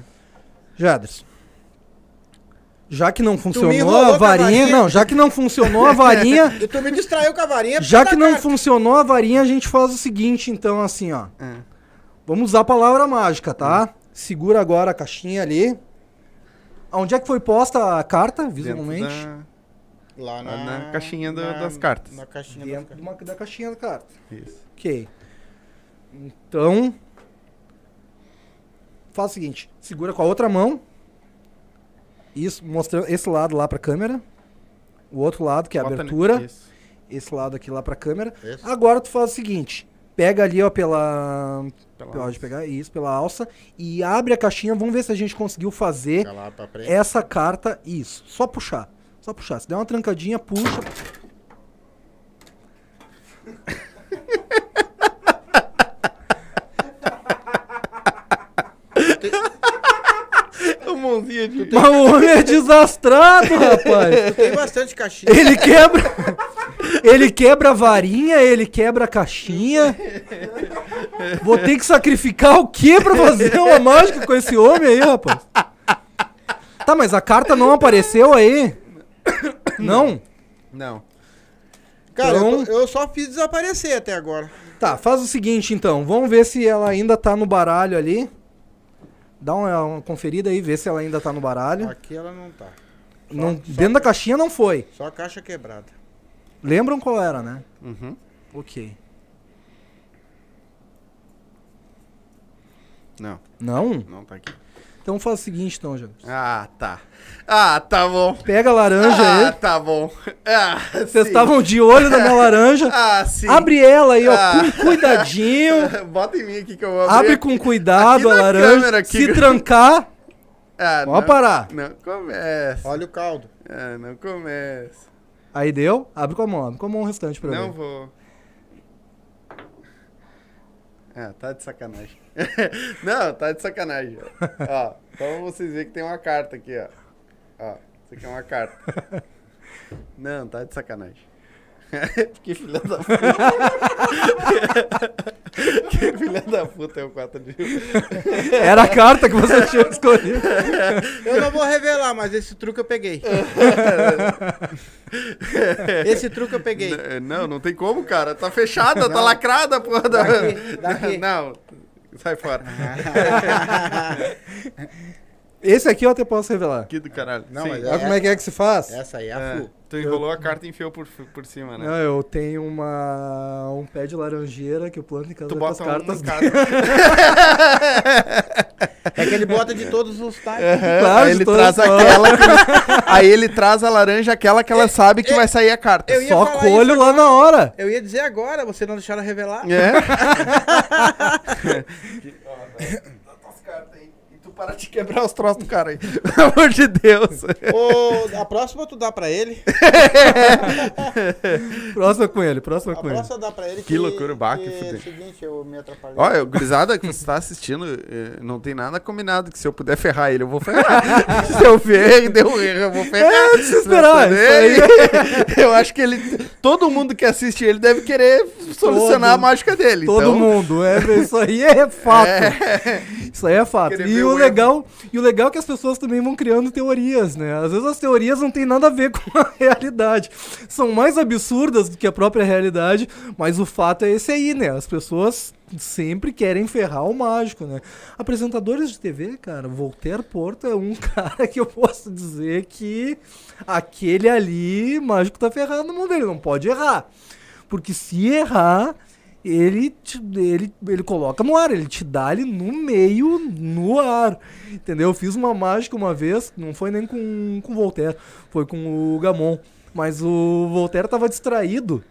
Já que não funcionou a varinha, não, já que não funcionou a varinha, E tu me distraiu com a varinha. já que da não carta. funcionou a varinha, a gente faz o seguinte então assim, ó. é. Vamos usar a palavra mágica, tá? Segura agora a caixinha ali. Onde é que foi posta a carta, visualmente? da- Lá na, Na caixinha do- das cartas. Na caixinha Dentro de uma- da caixinha da carta. Isso. Ok. Então. Faz o seguinte: segura com a outra mão. Isso, mostrando esse lado lá pra câmera. O outro lado, que é a Bota abertura. Esse lado aqui lá pra câmera. Isso. Agora tu faz o seguinte: pega ali, ó, pela. Pela Pode pegar isso, pela alça. E abre a caixinha. Vamos ver se a gente conseguiu fazer essa carta. Isso. Só puxar. Só puxar. Se der uma trancadinha, puxa. O mãozinha de... Mas o homem é desastrado, rapaz. Tem bastante caixinha. Ele quebra. Ele quebra a varinha, ele quebra a caixinha. Vou ter que sacrificar o quê pra fazer uma mágica com esse homem aí, rapaz? Tá, mas a carta não apareceu aí? Não? Não. Cara, eu, Então- tô- eu só fiz desaparecer até agora. Tá, faz o seguinte então. Vamos ver se ela ainda tá no baralho ali. Dá uma, uma conferida aí, vê se ela ainda tá no baralho. Aqui ela não tá. Não- dentro da caixinha não foi. Só a caixa quebrada. Lembram qual era, né? Uhum. Ok. Não, Não? não tá aqui. Então faz o seguinte então, Jogos. Ah, tá. Ah, tá bom. Pega a laranja Ah, aí. tá bom. Ah, Vocês estavam de olho na minha laranja. Ah, sim. Abre ela aí, ó, Ah. com cuidadinho. Bota em mim aqui que eu vou abrir. Abre com cuidado aqui a laranja. aqui. Se trancar, Ah, Vamos não, parar. Não começa. Olha o caldo. Ah, não começa. aí deu. Abre com a mão, abre com a mão o restante pra Não ver. vou. Ah, tá de sacanagem. não, tá de sacanagem. ó. então vocês verem que tem uma carta aqui, ó. Ó, isso aqui é uma carta. Não, tá de sacanagem. que filha da puta. que filha da puta é o 4 de Era a carta que você tinha escolhido. Eu não vou revelar, mas esse truque eu peguei. esse truque eu peguei. N- Não, não tem como, cara. Tá fechada, tá lacrada, porra. da- daqui. Não, sai fora. Esse aqui eu até posso revelar. Aqui do caralho. Não, Sim. mas Olha como é que é que se faz. Essa aí é a É, full. tu enrolou a carta e enfiou por, por cima, né? Não, eu tenho uma um pé de laranjeira que eu planto em casa Tu bota um cartas. em cada. É que ele bota de todos os types. Claro, aí ele traz aquela. que- aí ele traz a laranja, aquela que ela sabe que vai sair a carta. eu Só colho lá na hora. Eu ia dizer agora, você não deixaram revelar. É? Para de quebrar os troços do cara aí. Pelo amor de Deus. Ô, a próxima tu dá pra ele. Próxima com ele, próxima A com ele. próxima dá pra ele. Que loucura, bah, que que é o seguinte, eu me atrapalhei. Olha, gurizada que você tá assistindo, eh, não tem nada combinado que se eu puder ferrar ele, eu vou ferrar. se eu ver e deu erro, eu vou ferrar. É, se esperar. Eu acho que ele. Todo mundo que assiste ele deve querer solucionar Todo- a mágica dele. Todo então, mundo, é, isso aí é fato. É. Isso aí é fato. Querer E o, o legal, e o legal é que as pessoas também vão criando teorias, né? Às vezes as teorias não têm nada a ver com a realidade. São mais absurdas do que a própria realidade, mas o fato é esse aí, né? As pessoas sempre querem ferrar o mágico, né? Apresentadores de TV, cara, Voltaire Porto é um cara que eu posso dizer que aquele ali, mágico tá ferrado no mundo, ele não pode errar. Porque se errar, ele, te- ele, ele coloca no ar, ele te dá ali no meio, no ar. Entendeu? Eu fiz uma mágica uma vez, não foi nem com, com o Voltaire, foi com o Gamon. Mas o Voltaire tava distraído.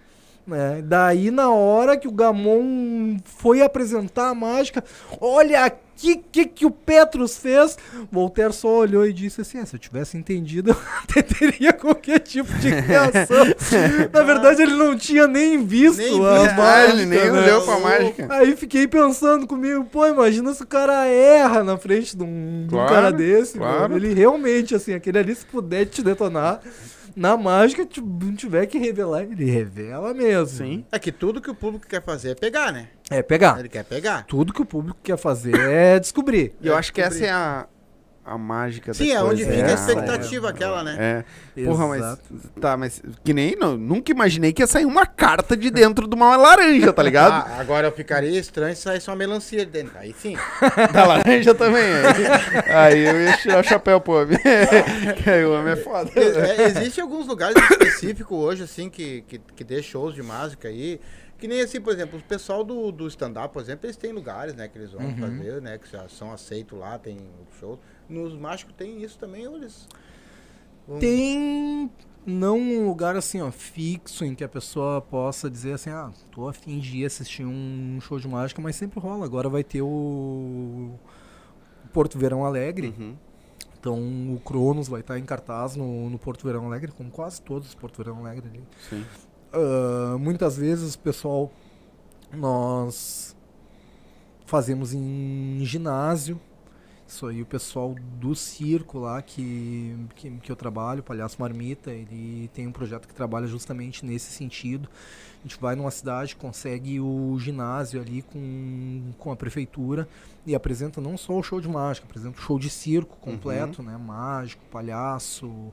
Né? Daí, na hora que o Gamon foi apresentar a mágica, olha aqui o que, que o Petrus fez. Voltaire só olhou e disse assim: "É, se eu tivesse entendido, eu até teria qualquer tipo de reação. na verdade, ele não tinha nem visto Nem a visto, mágica. ele nem né? olhou pra mágica. Aí fiquei pensando comigo, pô, imagina se o cara erra na frente de um, de um Claro, cara desse. claro. Ele realmente, assim, aquele ali, se puder te detonar na mágica, t- não tiver que revelar, ele revela mesmo. Sim. É que tudo que o público quer fazer é pegar, né? É pegar. Ele quer pegar. Tudo que o público quer fazer é descobrir. E eu acho que essa é a, a mágica da Sim, é coisa. onde fica É, a expectativa aquela, né? É. Porra, mas. Tá, mas. Que nem. não- nunca imaginei que ia sair uma carta de dentro de uma laranja, tá ligado? Ah, agora eu ficaria estranho se saísse uma melancia de dentro. Aí sim. Da laranja também. Aí, aí eu ia tirar o chapéu pro homem. que aí o homem é foda. É, Existem alguns lugares específicos hoje, assim, que, que, que dê shows de mágica aí. Que nem assim, por exemplo, o pessoal do, do stand-up, por exemplo, eles têm lugares, né, que eles vão Uhum. fazer, né, que já são aceitos lá, tem show. Nos mágicos tem isso também, ou eles... vão- Tem não um lugar assim, ó, fixo em que a pessoa possa dizer assim, ah, tô afim de ir assistir um show de mágica, mas sempre rola. Agora vai ter o Porto Verão Alegre. Uhum. Então o Cronos vai estar em cartaz no, no Porto Verão Alegre, como quase todos os Porto Verão Alegre ali. Sim. Ah, muitas vezes, pessoal, nós fazemos em ginásio. Isso aí, o pessoal do circo lá que, que, que eu trabalho, o Palhaço Marmita, ele tem um projeto que trabalha justamente nesse sentido. A gente vai numa cidade, consegue o ginásio ali com, com a prefeitura e apresenta não só o show de mágica, apresenta o show de circo completo, né? Mágico, palhaço,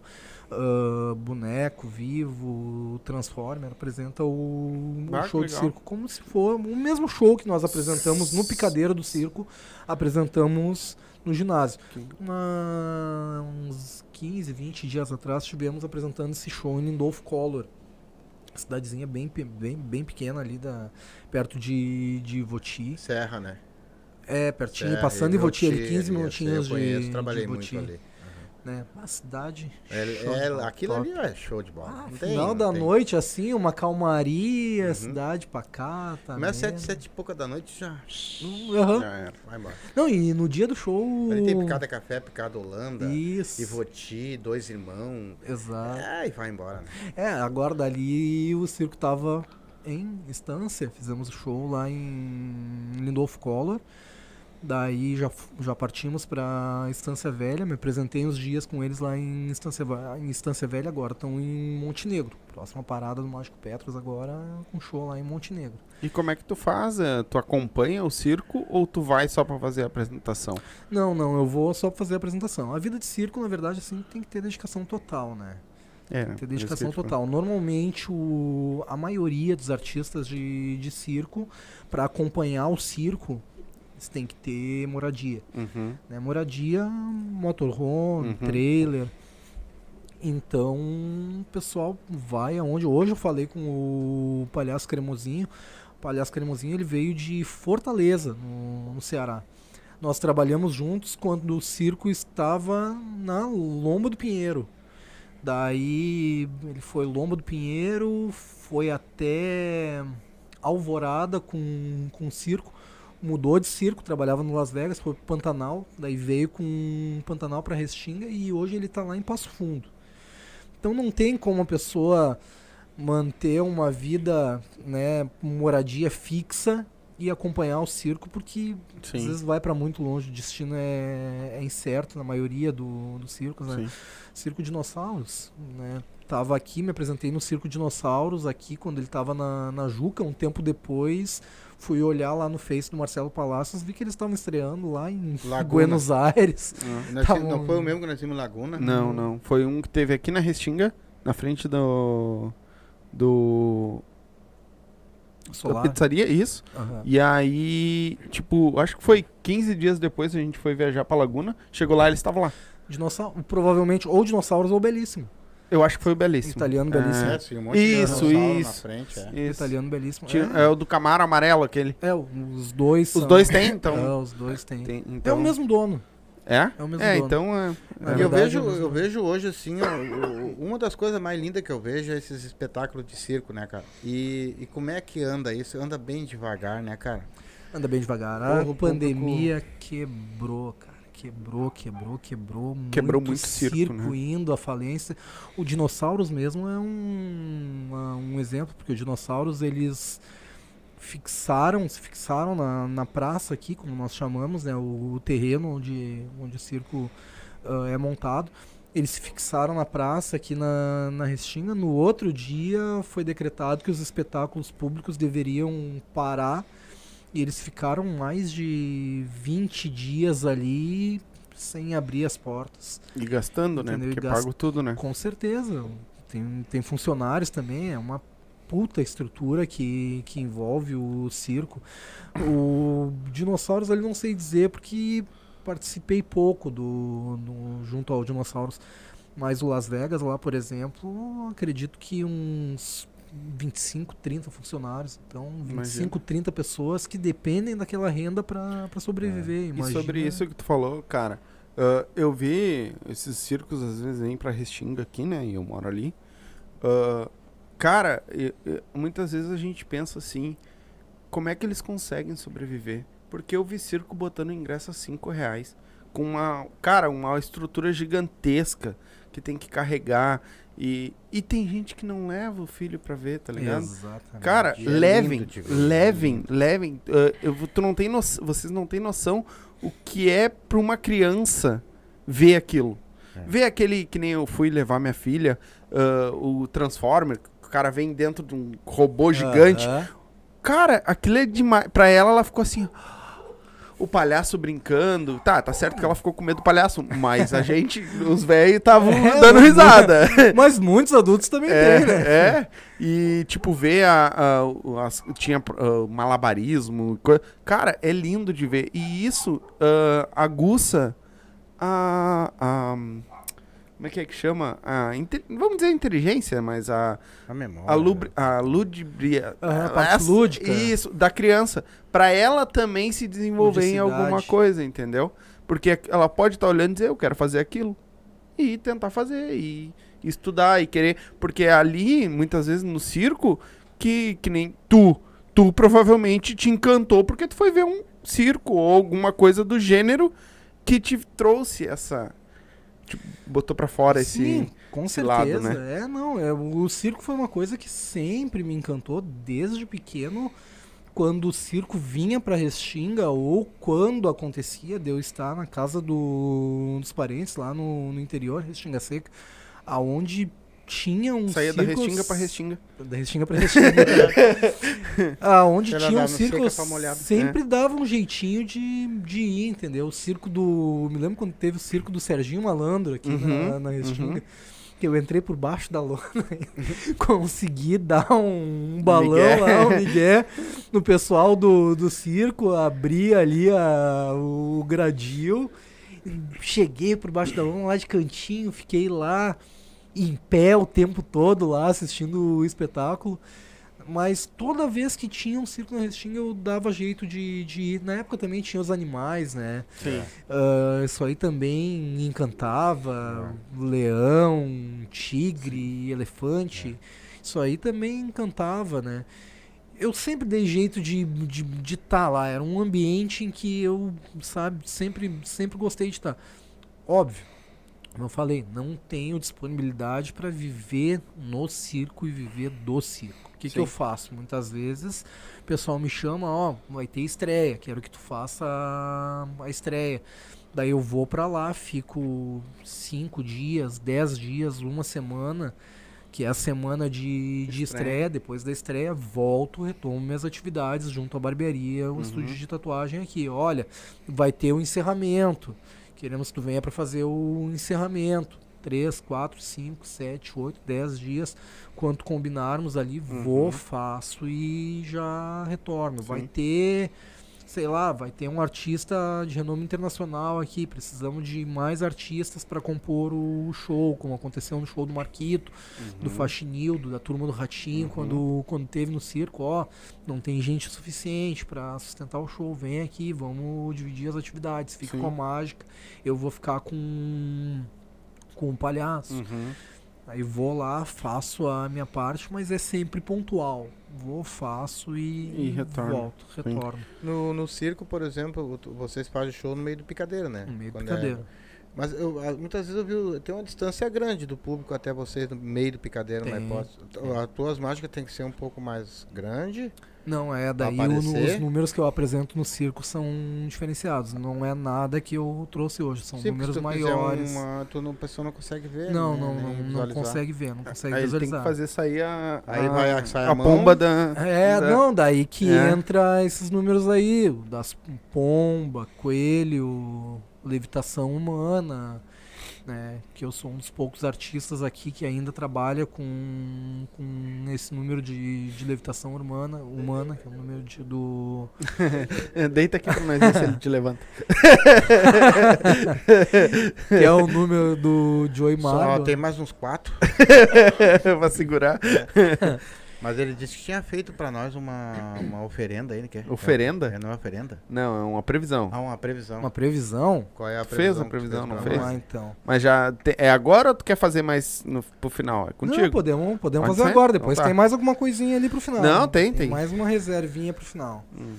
ah, boneco vivo, Transformer, apresenta o, o Ah, que show de circo como se for o mesmo show que nós apresentamos no Picadeiro do Circo, apresentamos no ginásio. Uma- uns 15, 20 dias atrás estivemos apresentando esse show em Lindolfo Collor. Cidadezinha bem, bem, bem pequena ali, da, perto de, de Voti. Serra, né? É, pertinho, Serra, passando em Voti, ali, Voti, 15 essa minutinhos eu conheço, de, trabalhei de muito Voti. ali. Né? A cidade. É, é- bola, aquilo top. ali é show de bola. Ah, não tem, final não da tem. noite, assim, uma calmaria, Uhum. cidade pacata. Né? sete, sete e pouca da noite já Hum, aham. Já era. vai embora. Não, e no dia do show. Ali tem picada café, picada Holanda, Isso. Ivoti, dois irmãos. Exato. É, e vai embora, né? É, agora dali o circo tava em Estância, fizemos o show lá em Lindolfo Collor. Daí já, já partimos pra Estância Velha, me apresentei uns dias com eles lá em Estância, em Estância Velha, agora estão em Montenegro. Próxima parada do Mágico Petros agora com show lá em Montenegro. E como é que tu faz? Eh, Tu acompanha o circo ou tu vai só pra fazer a apresentação? Não, não, eu vou só fazer a apresentação. A vida de circo, na verdade, assim, tem que ter dedicação total, né? É, Ter dedicação isso que eu te total. Normalmente, o, a maioria dos artistas de, de circo, para acompanhar o circo, eles têm que ter moradia. Uhum. Né? Moradia, motorhome, Uhum. trailer. Então, o pessoal vai aonde. Hoje eu falei com o Palhaço Cremosinho. O Palhaço Cremosinho ele veio de Fortaleza, no, no Ceará. Nós trabalhamos juntos quando o circo estava na Lomba do Pinheiro. Daí ele foi Lomba do Pinheiro, foi até Alvorada com, com circo, mudou de circo, trabalhava no Las Vegas, foi pro Pantanal, daí veio com Pantanal para Restinga e hoje ele tá lá em Passo Fundo. Então não tem como a pessoa manter uma vida, né, moradia fixa e acompanhar o circo, porque às Sim. vezes vai para muito longe, o destino é, é incerto na maioria do, dos circos, né? Sim. Circo Dinossauros, né? Tava aqui, me apresentei no Circo Dinossauros aqui quando ele tava na, na Juca, um tempo depois fui olhar lá no Face do Marcelo Palacios, vi que eles estavam estreando lá em Laguna. Buenos Aires. Ah. Bom. não foi o mesmo que nós tínhamos em Laguna? Não, não. Foi um que teve aqui na Restinga, na frente do. Do. Da Solar. pizzaria, isso. Aham. E aí, tipo, acho que foi 15 dias depois a gente foi viajar pra Laguna. Chegou lá, ele estava lá. Dinossauro, provavelmente ou Dinossauros ou Belíssimo. Eu acho que foi o belíssimo. Italiano belíssimo. É, tinha um monte de Isso, na isso. frente, é. Isso. Italiano belíssimo. É, é o do Camaro amarelo, aquele. é, os dois Os são- dois têm, então. É, os dois têm. Tem- É então... o mesmo dono. É? É o mesmo É, dono. então é. Na eu, verdade, vejo, é eu vejo hoje, assim, o- uma das coisas mais lindas que eu vejo é esses espetáculos de circo, né, cara? E, e como é que anda isso? Anda bem devagar, né, cara? Anda bem devagar. A Porra, pandemia quebrou, cara. Quebrou, quebrou, quebrou. Quebrou muito circo, né? indo à falência. O Dinossauros mesmo é um, uma- um exemplo, porque os dinossauros, eles fixaram, se fixaram na, na praça aqui, como nós chamamos, né? O, o terreno onde, onde o circo ah, é montado. Eles se fixaram na praça aqui na, na Restinga. No outro dia foi decretado que os espetáculos públicos deveriam parar e eles ficaram mais de 20 dias ali sem abrir as portas. E gastando, né? Entendeu? E Porque gasta- pago tudo, né? Com certeza. Tem, tem funcionários também, é uma puta estrutura que, que envolve o circo. O Dinossauros ali não sei dizer porque participei pouco do, do- junto ao Dinossauros. Mas o Las Vegas lá, por exemplo, acredito que uns 25, 30 funcionários. Então, 25, Imagina. 30 pessoas que dependem daquela renda para sobreviver. E Imagina. sobre isso que tu falou, cara, ah, eu vi esses circos às vezes vêm pra Restinga aqui, né? E eu moro ali. Ah, cara, e- e muitas vezes a gente pensa assim, como é que eles conseguem sobreviver? Porque eu vi circo botando ingresso a 5 reais. Com uma, cara, uma estrutura gigantesca que tem que carregar. E, e tem gente que não leva o filho pra ver, tá ligado? Exatamente. Cara, é levem, levem, levem. Ah, eu, tu não tem noção, vocês não têm noção o que é pra uma criança ver aquilo. É. Ver aquele que nem eu fui levar minha filha, ah, o Transformer, o cara vem dentro de um robô gigante. Aham. Cara, aquilo é demais. Pra ela, ela ficou assim. O palhaço brincando. Tá, tá certo que ela ficou com medo do palhaço, mas a gente, os velhos, estavam É, dando risada. Mas muitos adultos também É, têm, né? é. E, tipo, ver a. a- o- as- tinha ah, malabarismo. co- Cara, é lindo de ver. E isso ah, aguça a. a- como é que é que chama? A, inte- vamos dizer inteligência, mas a. A memória. A, lubri, a ludibria. Aham, a parte essa- lúdica. Isso, da criança. Pra ela também se desenvolver em alguma coisa, entendeu? Porque ela pode estar olhando e dizer, eu quero fazer aquilo. E tentar fazer. E estudar e querer. Porque é ali, muitas vezes, no circo, que, que nem tu. Tu provavelmente te encantou porque tu foi ver um circo ou alguma coisa do gênero que te trouxe essa. Te botou pra fora Sim, esse. com esse certeza. lado, né? É, não, é, o circo foi uma coisa que sempre me encantou desde pequeno. Quando o circo vinha pra Restinga ou quando acontecia de eu estar na casa do- dos parentes lá no, no interior, Restinga Seca, aonde tinha um Saía da circos- restinga pra restinga. Da Restinga pra Restinga. Aonde Ela tinha um circo, molhado. sempre dava um jeitinho de, de ir, entendeu? O circo do... Me lembro quando teve o circo do Serginho Malandro aqui Uhum, na, na Restinga. uhum. Que eu entrei por baixo da lona e consegui dar um, um balão Migué. lá, um migué no pessoal do, do circo, abri ali a, o gradil, cheguei por baixo da lona lá de cantinho, fiquei lá em pé o tempo todo lá assistindo o espetáculo. Mas toda vez que tinha um circo na Restinga eu dava jeito de, de ir. Na época também tinha os animais, né? Sim. Ah, isso aí também encantava. Leão, tigre, elefante. Isso aí também encantava, né? Eu sempre dei jeito de estar de, de tá lá. Era um ambiente em que eu, sabe, sempre, sempre gostei de estar. Óbvio, como eu falei, não tenho disponibilidade para viver no circo e viver do circo. O que, que eu faço? Muitas vezes o pessoal me chama, ó, vai ter estreia, quero que tu faça a, estreia. Daí eu vou pra lá, fico cinco dias, dez dias, uma semana, que é a semana de, de Estreia. estreia. Depois da estreia, volto, retomo minhas atividades junto à barbearia, o Uhum. estúdio de tatuagem aqui. Olha, vai ter o encerramento. Queremos que tu venha pra fazer o encerramento. 3, 4, 5, 7, 8, 10 dias. Quanto combinarmos ali, vou, Uhum. faço e já retorno. Vai Sim. ter, sei lá, vai ter um artista de renome internacional aqui. Precisamos de mais artistas para compor o show, como aconteceu no show do Marquito, do Uhum. Faxinildo, da turma do Ratinho, quando, quando teve no circo. Ó, não tem gente suficiente para sustentar o show. Vem aqui, vamos dividir as atividades. Fica Sim. com a mágica. Eu vou ficar com com o palhaço. Uhum. Aí vou lá, faço a minha parte, mas é sempre pontual. Vou, faço e, E retorna. volto, retorno. No, no circo, por exemplo, vocês fazem show no meio do picadeiro, né? No meio do Quando picadeiro. É... Mas eu, muitas vezes eu vi, tem uma distância grande do público até vocês no meio do picadeiro, na Tem. hipótese. As tuas mágicas tem que ser um pouco mais grande. Não, é, daí o os números que eu apresento no circo são diferenciados. Não é nada que eu trouxe hoje, são Sim, números se tu maiores. Uma, tu não, a pessoa não consegue ver. Não, né, não, nem não, não visualizar. consegue ver, não consegue Aí ele tem que visualizar. fazer sair a, Aí a, vai- sai a a mão. pomba da. É, da- não, daí que É. entra esses números aí, das pomba, coelho, levitação humana, né? Que eu sou um dos poucos artistas aqui que ainda trabalha com, com esse número de, de levitação humana, humana, que é o número de, do. Deita aqui pra nós ver se ele te levanta. que é o número do Joey Só Marlon. tem mais uns quatro. pra segurar. Mas ele disse que tinha feito pra nós uma, uma oferenda aí, né? que é? Oferenda? É, não é oferenda? Não, é uma previsão. Ah, uma previsão. Uma previsão? Qual é a Fez a previsão? previsão, não fez? Ah, então. Mas já te- é agora ou tu quer fazer mais no, pro final? É contigo? Não, podemos, podemos Pode fazer ser? agora. Depois Então tá. tem mais alguma coisinha ali pro final. Não, tem, tem. mais uma reservinha pro final. Hum.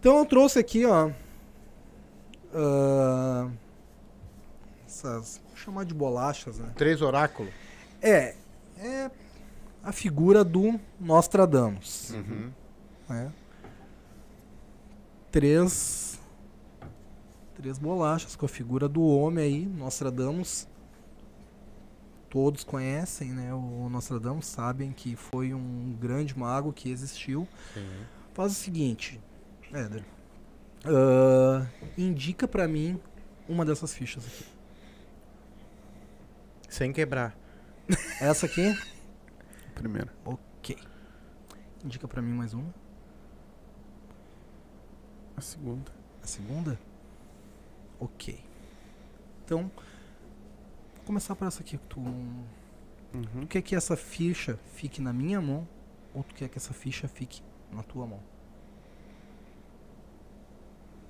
Então eu trouxe aqui, ó. ah, essas. Vou chamar de bolachas, né? Três oráculos. É. É a figura do Nostradamus. Uhum. né? Três. Três bolachas com a figura do homem aí, Nostradamus. Todos conhecem, né? O Nostradamus sabem que foi um grande mago que existiu. Sim. Faz o seguinte, Éder. ah, indica pra mim uma dessas fichas aqui. Sem quebrar. Essa aqui? Primeiro. Ok. Indica pra mim mais uma. A segunda. A segunda? Ok. Então, vou começar por essa aqui. Tu, Uhum. tu quer que essa ficha fique na minha mão ou tu quer que essa ficha fique na tua mão?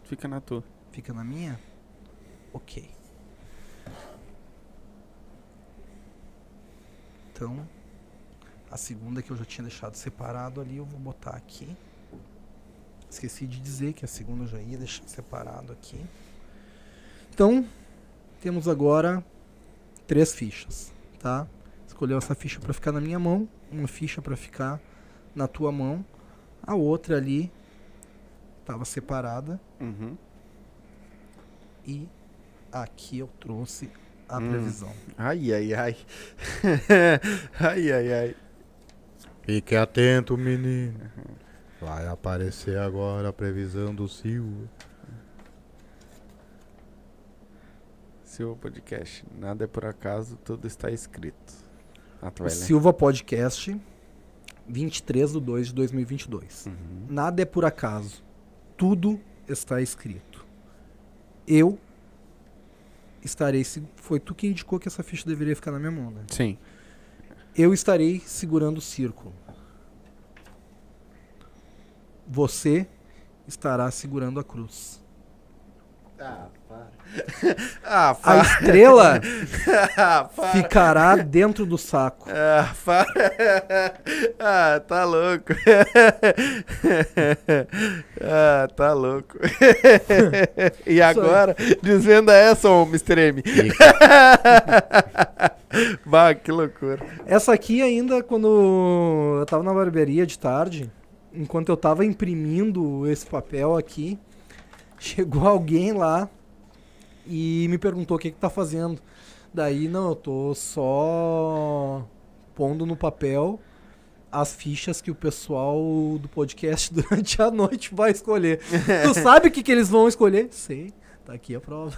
Fica na tua. Fica na minha? Ok. Então, a segunda que eu já tinha deixado separado ali, eu vou botar aqui. Esqueci de dizer que a segunda eu já ia deixar separado aqui. Então, temos agora três fichas, tá? Escolheu essa ficha para ficar na minha mão, uma ficha para ficar na tua mão, a outra ali estava separada Uhum. e aqui eu trouxe a Hum. previsão. Ai, ai, ai. ai, ai, ai. Fique atento, menino. Vai aparecer agora a previsão do Silva. Silva Podcast. Nada é por acaso, tudo está escrito. Ah, tu O vai ler. Silva Podcast, 23 de 2 de 2022. Uhum. Nada é por acaso. Tudo está escrito. Eu estarei. se- Foi tu que indicou que essa ficha deveria ficar na minha mão, né? Sim. Eu estarei segurando o círculo. Você estará segurando a cruz. Ah. Ah, A estrela ah, ficará dentro do saco. Ah, ah, tá louco. ah, tá louco. e agora, desvenda essa, ô Mr. M. bah, que loucura. Essa aqui ainda, quando eu tava na barbearia de tarde, enquanto eu tava imprimindo esse papel aqui, chegou alguém lá e me perguntou o que que tá fazendo. Daí, não, eu tô só pondo no papel as fichas que o pessoal do podcast durante a noite vai escolher. tu sabe o que, que eles vão escolher? Sei. Tá aqui a prova.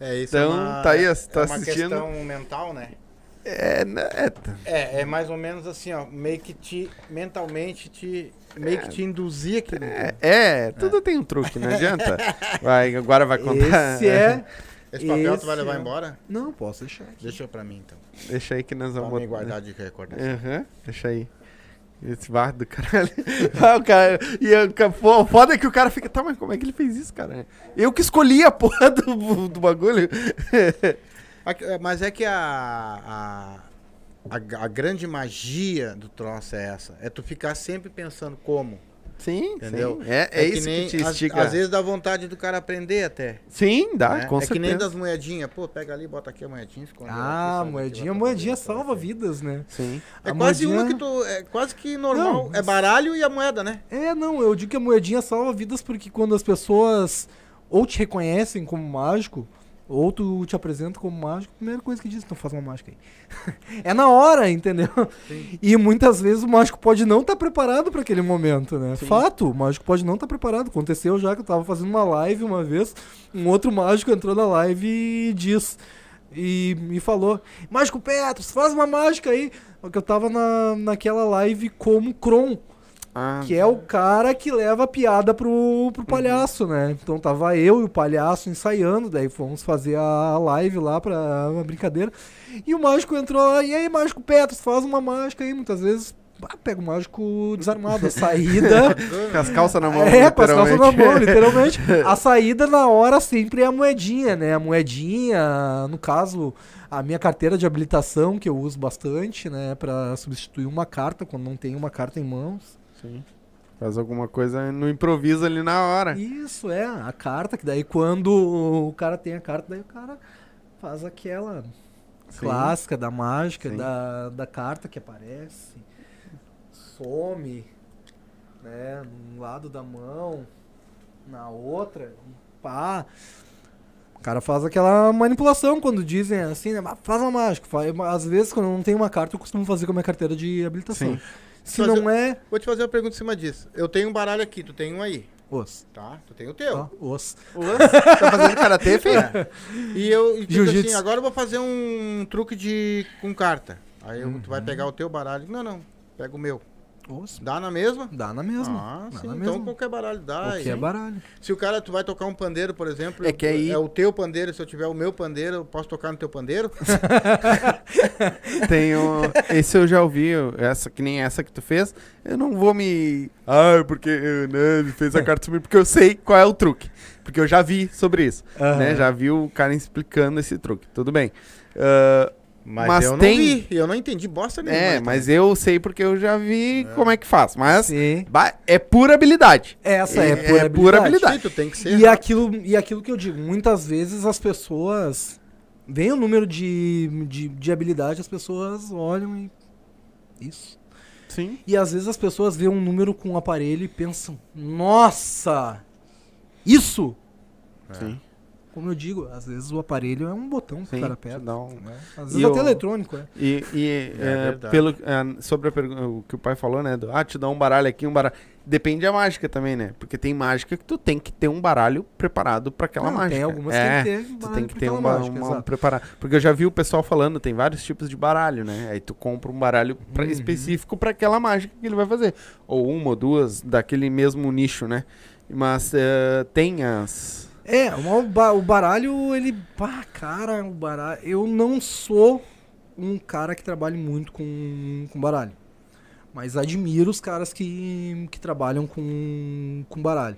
É isso. Então, é uma, tá aí, é tá uma assistindo? questão mental, né? É, né, é. É, é mais ou menos assim, ó, meio que te mentalmente te meio que te induzir aquilo. é, é, tudo tem um truque, não adianta. Vai, agora vai contar. Esse é. Esse papel tu vai esse levar é- embora? Não, posso deixar aqui. Deixa pra mim então. Deixa aí que nós vamos botar. guardar de recordação. Aham, deixa aí. Esse barro do caralho. ah, o cara. E o foda é que o cara fica. Tá, mas como é que ele fez isso, cara? Eu que escolhi a porra do, do bagulho. É, Mas é que a, a, a, a grande magia do troço é essa. É tu ficar sempre pensando como. Sim, Entendeu? sim. É, é, isso nem- que te às- estica. Às, vezes dá vontade do cara aprender até. Sim, dá, né? com é certeza. que nem das moedinhas. Pô, pega ali, bota aqui a moedinha, esconde. Ah, aqui, moedinha, moedinha salva fazer. vidas, né? Sim. É A quase moedinha- uma que tu. É quase que normal. Não, é baralho e a moeda, né? É, não, eu digo que a moedinha salva vidas porque quando as pessoas ou te reconhecem como mágico, ou tu te apresenta como mágico, primeira coisa que diz, então faz uma mágica aí. é na hora, entendeu? Sim. E muitas vezes o mágico pode não estar preparado para aquele momento, né? Sim. Fato, o mágico pode não estar preparado. Aconteceu já que eu tava fazendo uma live uma vez, um outro mágico entrou na live e diz e me falou: "Mágico Petros, faz uma mágica aí". Porque eu tava na, naquela live como Kron, Ah, que é o cara que leva a piada pro, pro palhaço, né? Então tava eu e o palhaço ensaiando, daí fomos fazer a live lá pra uma brincadeira. E o mágico entrou lá, e aí, mágico Petros, faz uma mágica aí. Muitas vezes ah, pega o mágico desarmado. A saída. Com as calças na mão, é, com as calças na mão, literalmente. literalmente. A saída na hora sempre é a moedinha, né? A moedinha, no caso, a minha carteira de habilitação, que eu uso bastante, né? Pra substituir uma carta, quando não tem uma carta em mãos. Sim. Faz alguma coisa no improviso ali na hora. Isso, é, a carta, que daí quando o cara tem a carta, daí o cara faz aquela Sim. clássica da mágica, Sim. da, da carta que aparece, some, né, num lado da mão, na outra, pá. O cara faz aquela manipulação quando dizem assim, né, "Ah, faz uma mágica. Fa- Às vezes, quando não tenho uma carta, eu costumo fazer com a minha carteira de habilitação. Sim. Se Fazer- não é, Vou te fazer uma pergunta em cima disso. Eu tenho um baralho aqui, tu tem um aí, os. tá? Tu tem o teu. Ó, os. tá fazendo karatê, filho? E eu e digo Jiu-jitsu. assim, agora eu vou fazer um truque de com carta. Aí eu- tu vai Uhum. pegar o teu baralho. Não, não. Pega o meu. Dá na mesma? Dá na mesma. Ah, Dá sim. na Então mesma. qualquer baralho dá. Qualquer baralho. Se o cara, tu vai tocar um pandeiro, por exemplo, É que aí- é o teu pandeiro, se eu tiver o meu pandeiro, eu posso tocar no teu pandeiro? Tem um, esse eu já ouvi, essa que nem essa que tu fez. Eu não vou me. Ah, porque né, fez a carta sumir, porque eu sei qual é o truque. Porque eu já vi sobre isso. Né? Já vi o cara explicando esse truque. Tudo bem. Ah, Mas, Mas eu não tem- vi, eu não entendi bosta nenhuma. é, então. mas eu sei porque eu já vi como é que faz. Mas é pura habilidade. Essa é, É- pura é pura habilidade. habilidade. Sim, tu tem que ser. E rápido. aquilo, e aquilo que eu digo, muitas vezes as pessoas. Vem o número de, de, de habilidade, as pessoas olham e. Isso. Sim. E às vezes as pessoas veem um número com um aparelho e pensam: Nossa! Isso! Sim. Como eu digo, às vezes o aparelho é um botão que Sim. o cara aperta. dá um- né? Às vezes E até o- eletrônico, é. E, e, É é, pelo, é, sobre o que o pai falou, né? Do, ah, te dá um baralho aqui, um baralho. Depende da mágica também, né? Porque tem mágica que tu tem que ter um baralho preparado pra aquela Não, mágica. tem algumas é, que tem que ter Tu baralho tem que ter um, ba- mágica, uma- um preparado. Porque eu já vi o pessoal falando, tem vários tipos de baralho, né? Aí tu compra um baralho pra- Uhum. específico pra aquela mágica que ele vai fazer. Ou uma ou duas daquele mesmo nicho, né? Mas eh, tem as. É, o ba- o baralho, ele. Pá, cara, o baralho. Eu não sou um cara que trabalhe muito com, com baralho. Mas admiro os caras que, que trabalham com, com baralho.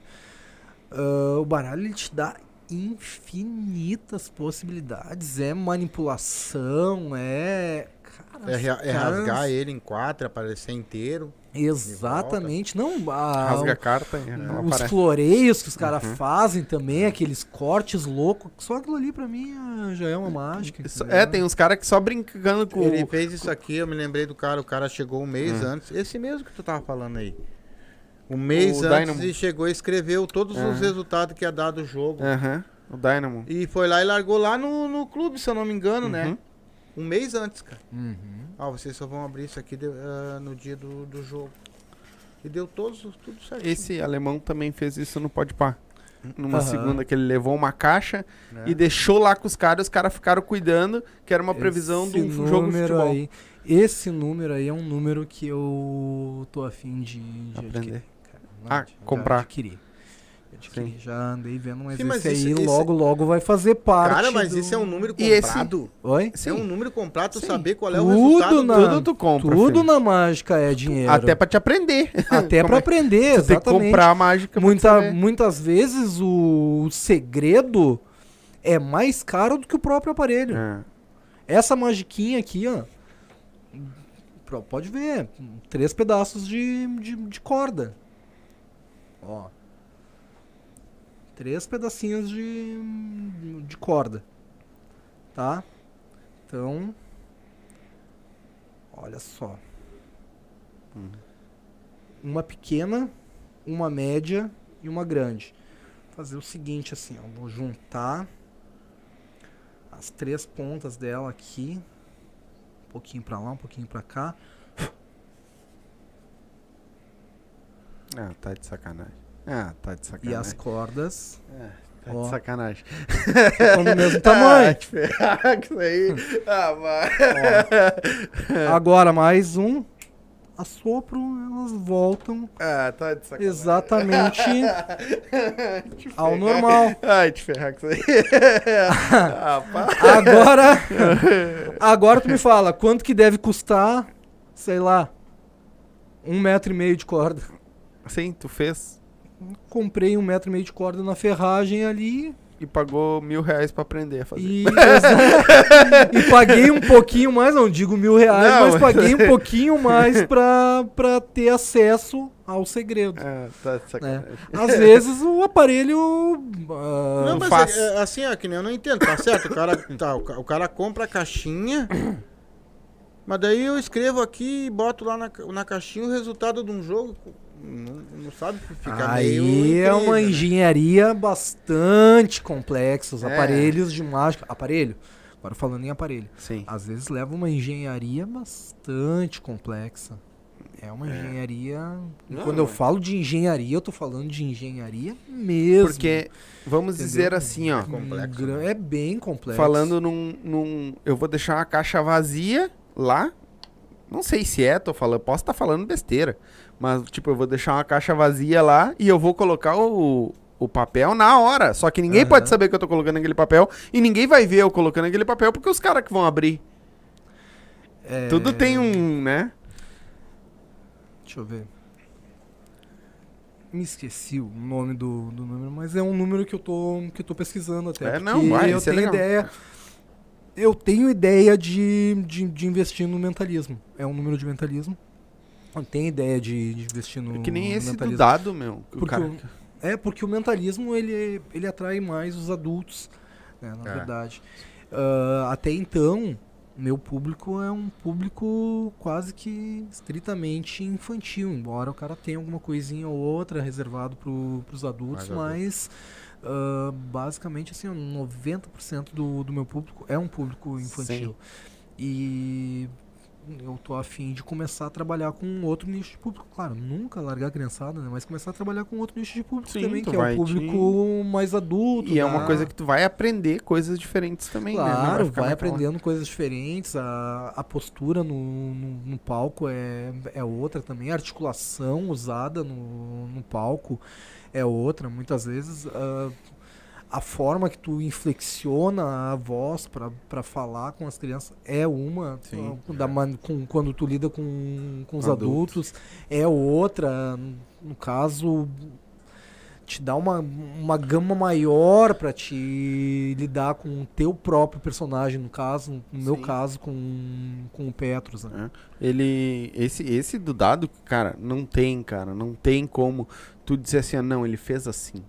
Ah, o baralho ele te dá infinitas possibilidades. É manipulação, é. Cara, É, é rasgar ele em quatro, aparecer inteiro. Exatamente. Não, a, rasga a carta e ela os aparece. floreios que os caras Uhum. fazem também, aqueles cortes loucos. Só aquilo ali pra mim ah, já é uma mágica. Entendeu? É, tem uns caras que só brincando com. Ele fez isso aqui, eu me lembrei do cara, o cara chegou um mês Hum. antes. Esse mesmo que tu tava falando aí. Um mês O antes Dynamo. e chegou e escreveu todos os Aham. resultados que ia dar do jogo. Aham, o Dynamo. E foi lá e largou lá no, no clube, se eu não me engano, né? Uhum. Um mês antes, cara. Uhum. Ah, vocês só vão abrir isso aqui de- ah, no dia do, do jogo. E deu todos, tudo certinho. Esse alemão também fez isso no Podpah. Numa Aham. segunda que ele levou uma caixa né? e deixou lá com os caras, os caras ficaram cuidando, que era uma previsão de um Esse jogo de futebol. Aí, esse número aí é um número que eu tô afim de, de Aprender. adquirir. cara. Ah, já comprar. Adquirir. Adquirir. Já andei vendo, mas Sim, mas esse isso- aí isso- logo, logo vai fazer parte. Cara, mas do- isso é um número E esse- comprado. Oi? É um número comprado, tu Sim. saber qual é o Tudo resultado. na- do- Tudo tu compra. Tudo filho. na mágica é dinheiro. Até pra te aprender. Até pra é- aprender, Tu tem que exatamente. comprar a mágica Muita, muitas vezes o, o segredo é mais caro do que o próprio aparelho. É. Essa magiquinha aqui, ó. Pode ver. Três pedaços de, de, de corda. Ó. Três pedacinhos de, de corda. Tá? Então. Olha só. Uma pequena, uma média e uma grande. Vou fazer o seguinte assim, ó. Vou juntar as três pontas dela aqui. Um pouquinho pra lá, um pouquinho pra cá. Ah, tá de sacanagem. Ah, tá de E sacanagem. as cordas Ah, tá Ó. de sacanagem. ficam do mesmo tamanho. Ah, te ferrar isso aí. Ah, vai. Agora mais um. Assopro, elas voltam Ah, tá de sacanagem. exatamente Te ao normal. Ai, te ferrar com isso aí. ah. Agora, agora tu me fala, quanto que deve custar, sei lá, Um metro e meio de corda. Sim, tu fez Comprei um metro e meio de corda na ferragem ali e pagou mil reais pra aprender a fazer. e, e paguei um pouquinho mais, não digo mil reais, Não, mas paguei um pouquinho mais pra, pra ter acesso ao segredo. Ah, tá de sacanagem. Às vezes o aparelho. ah, Não, mas faz. é, é, assim, ó, que nem eu não entendo, tá certo? O cara, tá, o, ca- o cara compra a caixinha, mas daí eu escrevo aqui e boto lá na, na caixinha o resultado de um jogo. Não, não sabe, fica meio. Aí é uma incrível, né? engenharia bastante complexa. Os É. aparelhos de mágica. Aparelho? Agora falando em aparelho. Sim. Às vezes leva uma engenharia bastante complexa. É uma engenharia. e Não, quando eu é. falo de engenharia, eu tô falando de engenharia mesmo. Porque, vamos Entendeu? dizer assim, ó. É complexo, né? É bem complexo. Falando num, num- Eu vou deixar uma caixa vazia lá. Não sei se é, tô falando. Posso estar falando besteira. Mas, tipo, eu vou deixar uma caixa vazia lá e eu vou colocar o, o papel na hora. Só que ninguém Aham. pode saber que eu tô colocando aquele papel. E ninguém vai ver eu colocando aquele papel porque os caras que vão abrir. É, Tudo tem um, né? Deixa eu ver. Me esqueci o nome do, do número, mas é um número que eu tô, que eu tô pesquisando até. É, não, vai, eu é tenho legal. ideia. Eu tenho ideia de, de, de investir no mentalismo. É um número de mentalismo. Tenho ideia de, de investir no, É que nem no esse do mentalismo. dado, meu. que o Porque cara- o- É, porque o mentalismo ele, ele atrai mais os adultos, né, na É. verdade. Ah, até então, meu público é um público quase que estritamente infantil, embora o cara tenha alguma coisinha ou outra reservado para os adultos, Mais adulto. mas ah, basicamente assim, 90% do, do meu público é um público infantil. E eu tô afim de começar a trabalhar com outro nicho de público. Claro, nunca largar a criançada, né? Mas começar a trabalhar com outro nicho de público Sim, também, que é vai o público mais adulto. E é da- uma coisa que tu vai aprender coisas diferentes também, né? Claro, ficar vai naquela- aprendendo coisas diferentes, a, a postura no, no, no palco é, é outra também, a articulação usada no, no palco é outra. Muitas vezes ah, a forma que tu inflexiona a voz para falar com as crianças é uma, Sim, da é. man- com- quando tu lida com, com os Adultos. adultos é outra. No caso, te dá uma, uma gama maior pra te lidar com o teu próprio personagem, no caso, no meu Sim. caso, com, com o Petrus. Né? Ele. Esse, esse do dado, cara, não tem, cara. Não tem como tu dizer assim, ah, não, ele fez assim.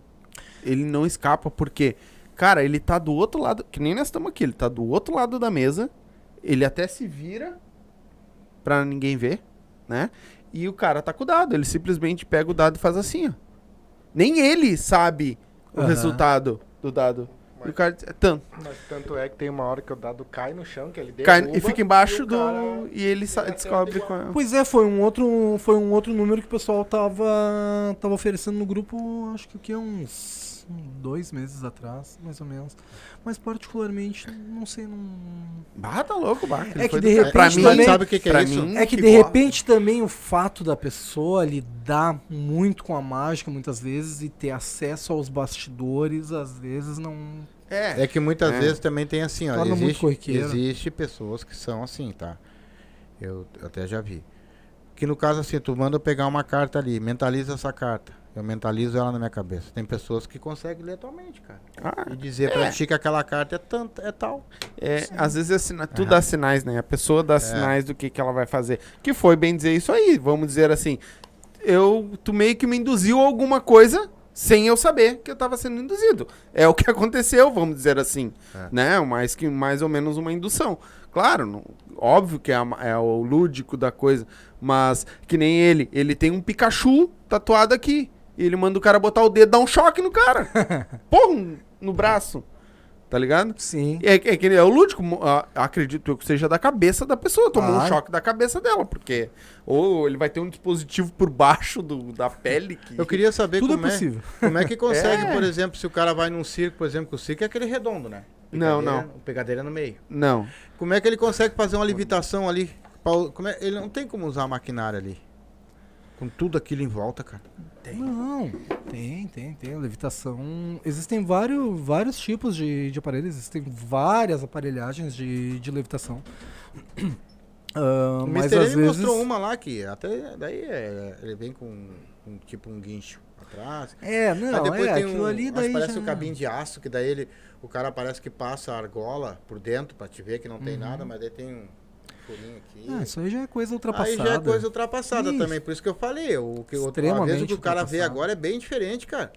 Ele não escapa, porque, cara, ele tá do outro lado. Que nem nós estamos aqui, ele tá do outro lado da mesa. Ele até se vira pra ninguém ver, né? E o cara tá com o dado. Ele simplesmente pega o dado e faz assim, ó. Nem ele sabe o Aham. resultado do dado. E o cara diz, é tanto. Mas tanto é que tem uma hora que o dado cai no chão, que ele Cai, derruba, e fica embaixo o do. cara- E ele descobre qual é. Pois é, foi um outro, foi um outro número que o pessoal tava, tava oferecendo no grupo, acho que o que uns dois meses atrás, mais ou menos. Mas particularmente, não sei, não. Bah, tá louco, bah. É que de repente pra mim, também- sabe o que, que é isso? mim- É que de repente também o fato da pessoa lidar muito com a mágica muitas vezes e ter acesso aos bastidores, às vezes não. É. É que muitas É. vezes também tem assim, ó. Existe, existe pessoas que são assim, tá? Eu até já vi. Que no caso assim, tu manda eu pegar uma carta ali, mentaliza essa carta. Eu mentalizo ela na minha cabeça. Tem pessoas que conseguem ler tua mente, cara. Ah, E dizer pra ti que aquela carta é tanto, é tal. é, às vezes é sina- tu dá sinais, né? A pessoa dá sinais do que, que ela vai fazer. Que foi bem dizer isso aí. Vamos dizer assim. Eu, tu meio que me induziu a alguma coisa sem eu saber que eu tava sendo induzido. É o que aconteceu, vamos dizer assim. É. Né? Mais que mais ou menos uma indução. Claro, não- óbvio que é, a é o lúdico da coisa. Mas que nem ele. Ele tem um Pikachu tatuado aqui. E ele manda o cara botar o dedo dar um choque no cara. Pum! No braço. Tá ligado? Sim. É, é que é o lúdico, ah, acredito eu que seja da cabeça da pessoa, tomou um Claro. choque da cabeça dela, porque ou ele vai ter um dispositivo por baixo do, da pele que Eu queria saber Tudo é como é, possível. como é que consegue, É. por exemplo, se o cara vai num circo, por exemplo, que o circo é aquele redondo, né? Não, não. O pegadeira no meio. não. Como é que ele consegue fazer uma levitação ali? Pra- Como é- ele não tem como usar a maquinária ali. Com tudo aquilo em volta, cara. Não, tem, tem, tem. Levitação. Existem vários, vários tipos de, de aparelhos, existem várias aparelhagens de, de levitação. Ah, O mas Mr. às vezes. mostrou uma lá que até daí é, ele vem com, com tipo um guincho atrás. É, não, depois é, tem um, ali mas daí. parece já... o cabinho de aço, que daí ele, o cara parece que passa a argola por dentro pra te ver que não tem Uhum. nada, mas daí tem um aqui. Ah, isso aí já é coisa Aí ultrapassada. já é coisa ultrapassada Isso. também, por isso que eu falei. O que, o, às Extremamente vezes o que o cara vê ultrapassado. agora é bem diferente, cara.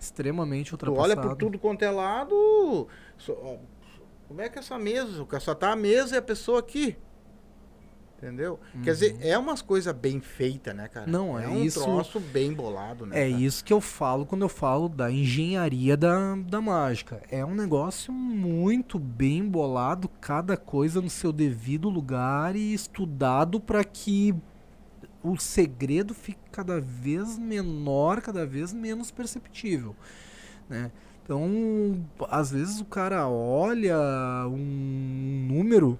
Extremamente Tu ultrapassada. olha por tudo quanto é lado. como é que é essa mesa? Só tá a mesa e a pessoa aqui. Entendeu? Quer dizer, é umas coisas bem feitas, né, cara? Uhum. Não, é é um isso- troço bem bolado, né? É cara? isso que eu falo quando eu falo da engenharia da, da mágica. É um negócio muito bem bolado, cada coisa no seu devido lugar e estudado para que o segredo fique cada vez menor, cada vez menos perceptível, né? Então, às vezes o cara olha um número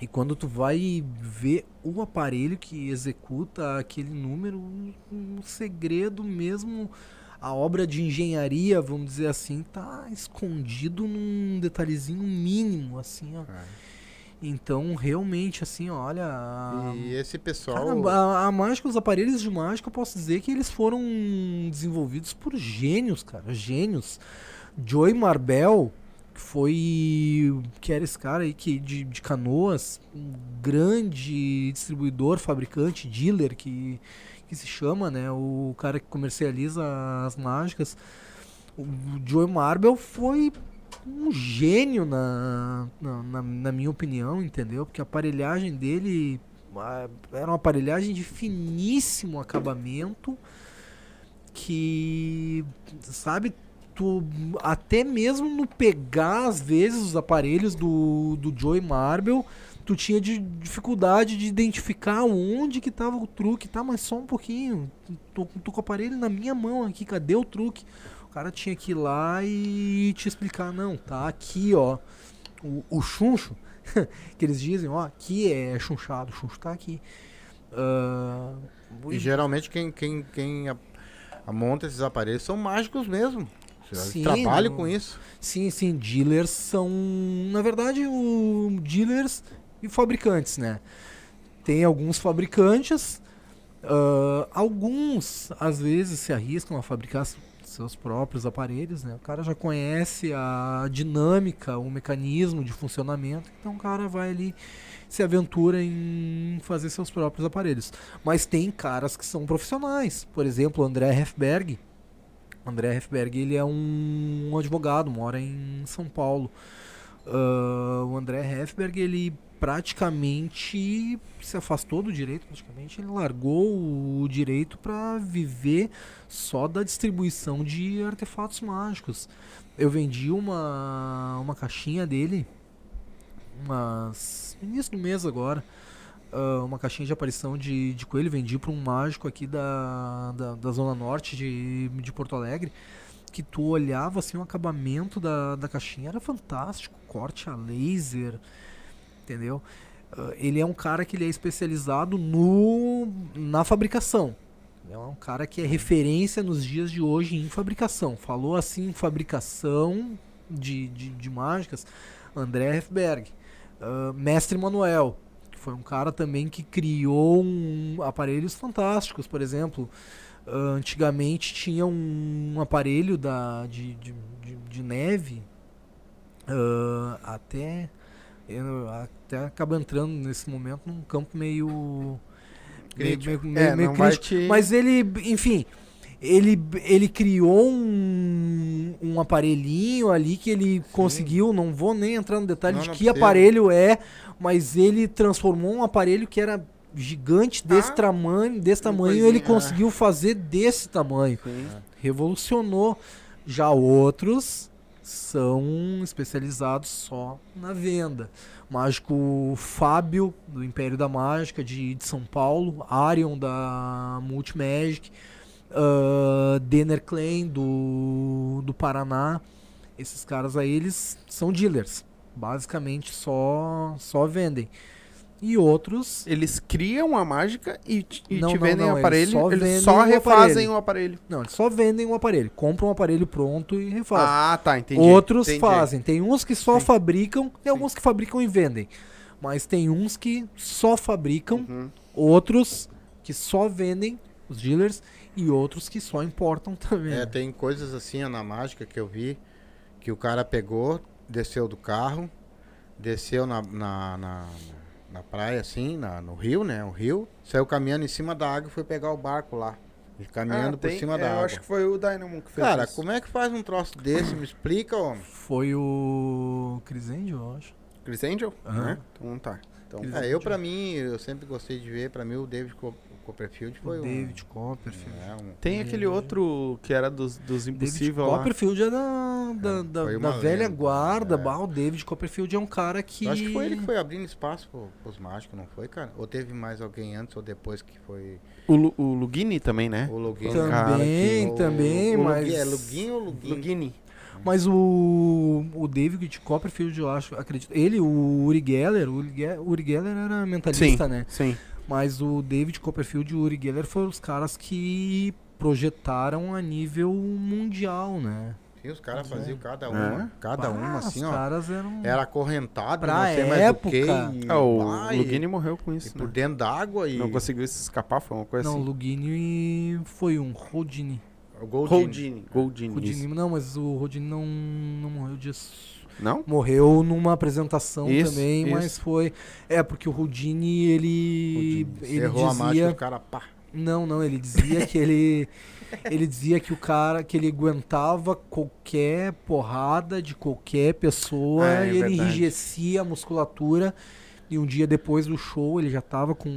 e quando tu vai ver o aparelho que executa aquele número, um, um segredo mesmo, a obra de engenharia, vamos dizer assim, tá escondido num detalhezinho mínimo, assim, ó. É. Então, realmente, assim, olha, a, E esse pessoal. Cara, a, a mágica, os aparelhos de mágica, eu posso dizer que eles foram desenvolvidos por gênios, cara, gênios. Joey Marbell, que foi. que era esse cara aí que, de, de canoas, um grande distribuidor, fabricante, dealer, que, que se chama, né? O cara que comercializa as mágicas. O Joey Marbell foi um gênio na, na, na- minha opinião, entendeu? Porque a aparelhagem dele era uma aparelhagem de finíssimo acabamento que, sabe, tu até mesmo no pegar às vezes os aparelhos do, do Joey Marble, tu tinha de, dificuldade de identificar onde que tava o truque, tá, mas só um pouquinho, tô, tô com o aparelho na minha mão aqui, cadê o truque? O cara tinha que ir lá e te explicar, não, tá aqui, ó, o, o chuncho, que eles dizem, ó, aqui é chunchado, o chuncho tá aqui. Ah, E geralmente quem, quem, quem monta esses aparelhos são mágicos mesmo. Sim, trabalham não- com isso. Sim, sim, dealers são, na verdade, o dealers e fabricantes, né? Tem alguns fabricantes, ah, alguns às vezes se arriscam a fabricar seus próprios aparelhos, né? O cara já conhece a dinâmica, o mecanismo de funcionamento, então o cara vai ali se aventura em fazer seus próprios aparelhos. Mas tem caras que são profissionais, por exemplo, o André Hefberg, André Hefberg, ele é um, advogado, mora em São Paulo. Ah, o André Hefberg, ele praticamente se afastou do direito, praticamente ele largou o direito para viver só da distribuição de artefatos mágicos. Eu vendi uma, uma caixinha dele, umas, no início do mês agora, ah, uma caixinha de aparição de, de coelho, vendi para um mágico aqui da, da, da zona norte de, de Porto Alegre, que tu olhava assim o acabamento da, da caixinha, era fantástico, corte a laser, entendeu? Ah, ele é um cara que ele é especializado no, na fabricação. É um cara que é referência nos dias de hoje em fabricação. Falou assim, fabricação de, de, de mágicas, André Hefberg. Ah, Mestre Manuel, foi um cara também que criou um, aparelhos fantásticos, por exemplo. ah, antigamente tinha um, aparelho da, de, de, de, de neve ah, até eu até acaba entrando nesse momento num campo meio Crítico. meio, meio, É, meio crítico. te- mas ele enfim ele, ele criou um, um aparelhinho ali que ele conseguiu, não vou nem entrar no detalhe Não, de não que precisa. aparelho é, mas ele transformou um aparelho que era gigante desse Ah, tamanho, desse tamanho, ele conseguiu fazer desse tamanho. Revolucionou. Já outros são especializados só na venda. Mágico Fábio, do Império da Mágica, de, de São Paulo. Arion, da Multimagic. Uh, Denner Klein, do, do Paraná. Esses caras aí, eles são dealers. Basicamente, só, só vendem. E outros Eles criam a mágica e, te- e Não, te não, vendem o eles aparelho. só Eles vendem só o refazem aparelho. o aparelho. Não, eles só vendem um aparelho. Compram um aparelho pronto e refazem. Ah, tá, entendi. Outros entendi. fazem. Tem uns que só Sim. fabricam, tem Sim. alguns que fabricam e vendem. Mas tem uns que só fabricam, Uhum. outros que só vendem, os dealers, e outros que só importam também. É, tem coisas assim ó, na mágica que eu vi que o cara pegou, desceu do carro, desceu na, na, na, na praia, assim, na, no rio, né? O rio, saiu caminhando em cima da água e foi pegar o barco lá. E caminhando Ah, por tem- cima é, da Eu água. acho que foi o Dynamo que fez Cara, isso. como é que faz um troço desse? Me explica, homem. Foi o Chris Angel, eu acho. Chris Angel? Aham. Né? Então tá. Então, É, eu pra mim, eu sempre gostei de ver, pra mim o David Copperfield foi o um... David Copperfield. é, um- Tem aquele outro que era dos, dos David Impossível lá. Copperfield é da, da, da, foi da uma velha lenda, guarda. é. Bah, o David Copperfield é um cara que. Eu acho que foi ele que foi abrindo espaço pro, pros mágicos, não foi, cara? Ou teve mais alguém antes ou depois que foi O, Lu- o Lugini também, né? o Lugin? Também, cara Também, O- o mas. Lugin- É Lugin ou Lugin? Lugini. Mas o, o David Copperfield, eu acho, acredito. Ele, o Uri Geller, o Uri Ge- o Uri Geller era mentalista, Sim, né? sim. Mas o David Copperfield e o Uri Geller foram os caras que projetaram a nível mundial, né? Sim, os caras faziam cada É. uma, cada Ah, uma assim, os ó. caras eram. Era acorrentado, Pra não sei mais época. o que. e Ah, o vai, Lugini morreu com e isso, por né? dentro d'água e Não conseguiu se escapar, foi uma coisa Não, assim. Lugini foi um. Rodini. o Goldini. Goldini. Goldini. Isso. não, mas o Rodini não, não morreu disso. Não? Morreu numa apresentação Isso, também, mas isso. foi. É, porque o Rudini, ele. Ele Errou a mágica, dizia. os caras pá. Não, não, ele dizia que ele. Ele dizia que o cara, que ele aguentava qualquer porrada de qualquer pessoa Ah, é e ele verdade. enrijecia a musculatura. E um dia depois do show, ele já tava com,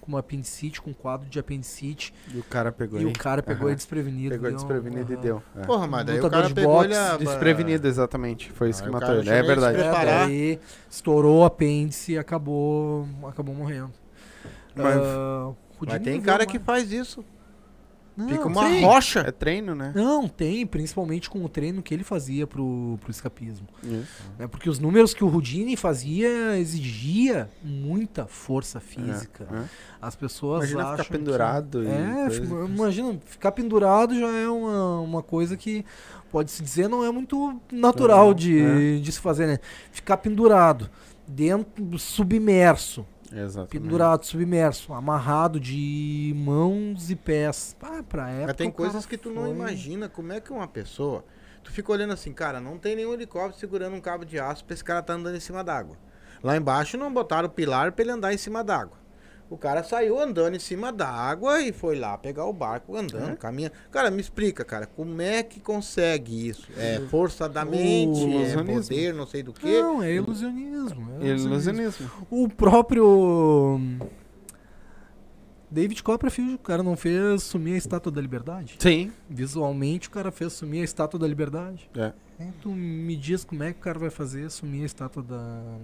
com uma apendicite, com um quadro de apendicite. E o cara pegou E o cara pegou Aham. ele desprevenido. Pegou deu- desprevenido e aham. deu. É. Porra, mas daí o Lutador cara de pegou boxe, ele a... Desprevenido, exatamente. Foi isso que matou ele. É verdade. É, daí estourou o apêndice e acabou, acabou morrendo. Mas- Ah, o Mas tem cara viu que mais. faz isso. Não, Fica uma sim. rocha. É treino, né? Não, tem, principalmente com o treino que ele fazia pro, pro escapismo. Isso. né? Porque os números que o Rudini fazia exigia muita força física. É, é. As pessoas Imagina acham ficar pendurado Que... e É, fica- imagina, ficar pendurado já é uma, uma coisa que, pode-se dizer, não é muito natural Não, de, de se fazer, né? Ficar pendurado, dentro, submerso. Exatamente. Pendurado, submerso, amarrado de mãos e pés. Ah, pra época. Mas tem coisas que tu não foi- imagina como é que uma pessoa. Tu fica olhando assim, cara, não tem nenhum helicóptero segurando um cabo de aço pra esse cara tá andando em cima d'água. Lá embaixo não botaram pilar pra ele andar em cima d'água. O cara saiu andando em cima d'água e foi lá pegar o barco andando, caminhando. Cara, me explica, cara, como é que consegue isso? É força da mente, é poder, não sei do que. Não, é ilusionismo. É ilusionismo. Ilusionismo. O próprio. David Copperfield, o cara não fez sumir a estátua da liberdade? Sim. Visualmente, o cara fez sumir a estátua da liberdade. É. Tu me diz como é que o cara vai fazer sumir a estátua da,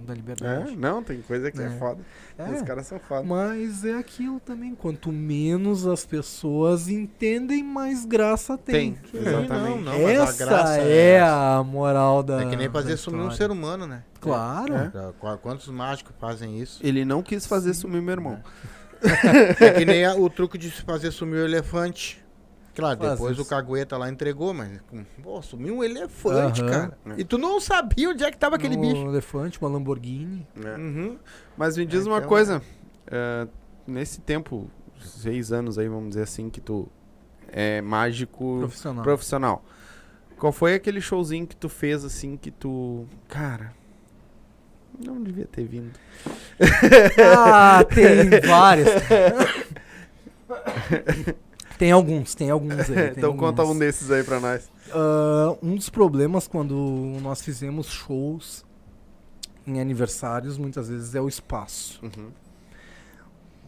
da É, liberdade. não, tem coisa que é, É. foda. É, Os caras são foda. Mas é aquilo também. Quanto menos as pessoas entendem, mais graça tem. Tem, exatamente. Não, não, a Essa é essa. a moral da. É que nem fazer sumir um ser humano, né? Claro. É. Qu- Quantos mágicos fazem isso? Ele não quis fazer sumir meu irmão. É que nem o truque de fazer sumir o elefante. Claro, Faz depois isso. o cagueta lá entregou, mas pô, sumiu um elefante, Aham. cara. E tu não sabia onde é que tava aquele um bicho. elefante, uma Lamborghini. Uhum. Mas me diz É, uma então- coisa. é, nesse tempo, seis anos aí, vamos dizer assim, que tu é mágico Profissional. profissional. Qual foi aquele showzinho que tu fez assim que tu. Cara. Não devia ter vindo. Ah, tem vários. tem alguns, tem alguns aí. tem então conta alguns. um desses aí pra nós. Ah, um dos problemas quando nós fizemos shows em aniversários, muitas vezes, é o espaço. Uhum.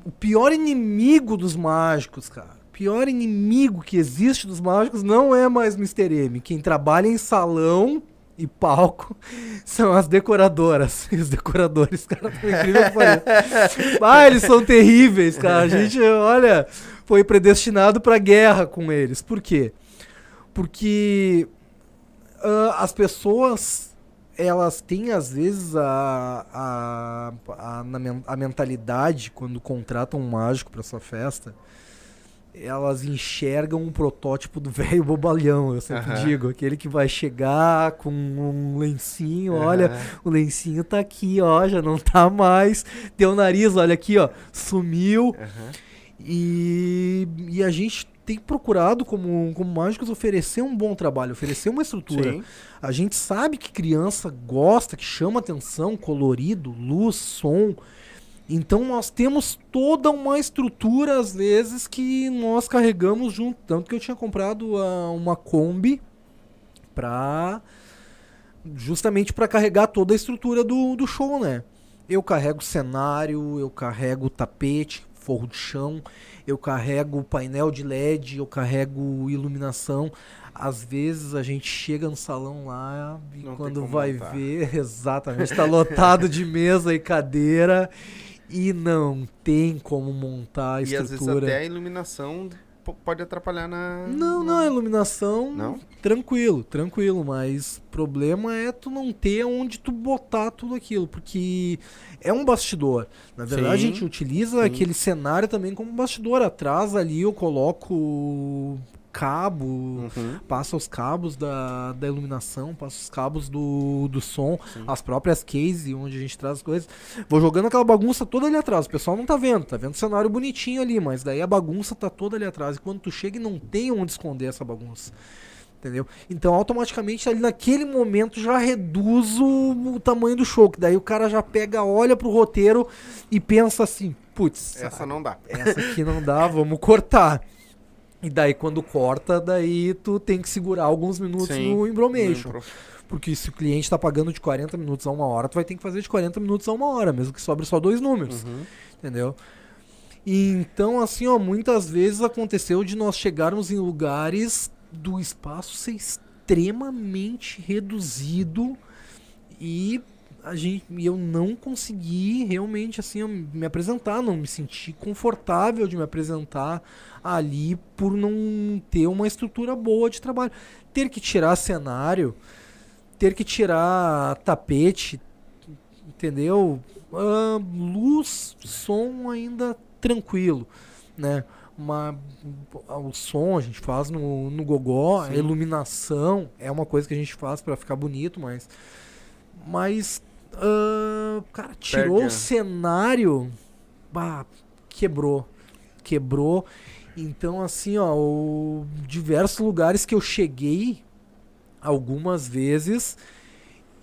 O pior inimigo dos mágicos, cara. O pior inimigo que existe dos mágicos não é mais Mr. M. Quem trabalha em salão e palco são as decoradoras. E os decoradores, cara, por incrível que pareça. Ah, eles são terríveis, cara. A gente, olha, foi predestinado pra guerra com eles. Por quê? Porque ah, as pessoas elas têm às vezes a, a, a, a mentalidade quando contratam um mágico para sua festa elas enxergam um protótipo do velho bobalhão, eu sempre Aham. digo. Aquele que vai chegar com um lencinho, olha, Aham. o lencinho tá aqui, ó, já não tá mais. Teu nariz, olha aqui, ó, sumiu. Aham. E, e a gente tem procurado, como, como mágicos, oferecer um bom trabalho, oferecer uma estrutura. Sim. A gente sabe que criança gosta, que chama atenção, colorido, luz, som. Então nós temos toda uma estrutura, às vezes, que nós carregamos junto. Tanto que eu tinha comprado ah, uma Kombi pra. justamente para carregar toda a estrutura do, do show, né? Eu carrego cenário, eu carrego tapete, forro de chão, eu carrego painel de LED, eu carrego iluminação. Às vezes a gente chega no salão lá e Não quando vai montar. ver, exatamente, tá lotado de mesa e cadeira e não tem como montar a E às vezes estrutura. até a iluminação pode atrapalhar na. Não, não, a iluminação, Não? tranquilo, tranquilo, mas o problema é tu não ter onde tu botar tudo aquilo, porque é um bastidor. Na verdade, Sim, a gente utiliza sim. aquele cenário também como bastidor. Atrás ali eu coloco cabo, Uhum. passa os cabos da, da iluminação, passa os cabos do, do som, Sim. as próprias case onde a gente traz as coisas. Vou jogando aquela bagunça toda ali atrás. O pessoal não tá vendo, tá vendo o cenário bonitinho ali, mas daí a bagunça tá toda ali atrás. E quando tu chega e não tem onde esconder essa bagunça. Entendeu? Então automaticamente ali naquele momento já reduz o, o tamanho do show. Que daí o cara já pega, olha pro roteiro e pensa assim, putz, Essa não dá. essa aqui não dá, vamos cortar. E daí quando corta, daí tu tem que segurar alguns minutos Sim, no embromation. Porque se o cliente tá pagando de 40 minutos a uma hora, tu vai ter que fazer de 40 minutos a uma hora, mesmo que sobre só dois números, Uhum. entendeu? E então, assim, ó, muitas vezes aconteceu de nós chegarmos em lugares do espaço ser extremamente reduzido e a gente, eu não consegui realmente assim me apresentar, não me senti confortável de me apresentar ali por não ter uma estrutura boa de trabalho. Ter que tirar cenário, ter que tirar tapete, entendeu? Ah, luz, som ainda tranquilo, né? Uma, o som a gente faz no, no gogó, a Sim. iluminação é uma coisa que a gente faz pra ficar bonito, mas mas ah, cara, tirou o cenário, bah, quebrou. Quebrou. Então, assim, ó, o, diversos lugares que eu cheguei algumas vezes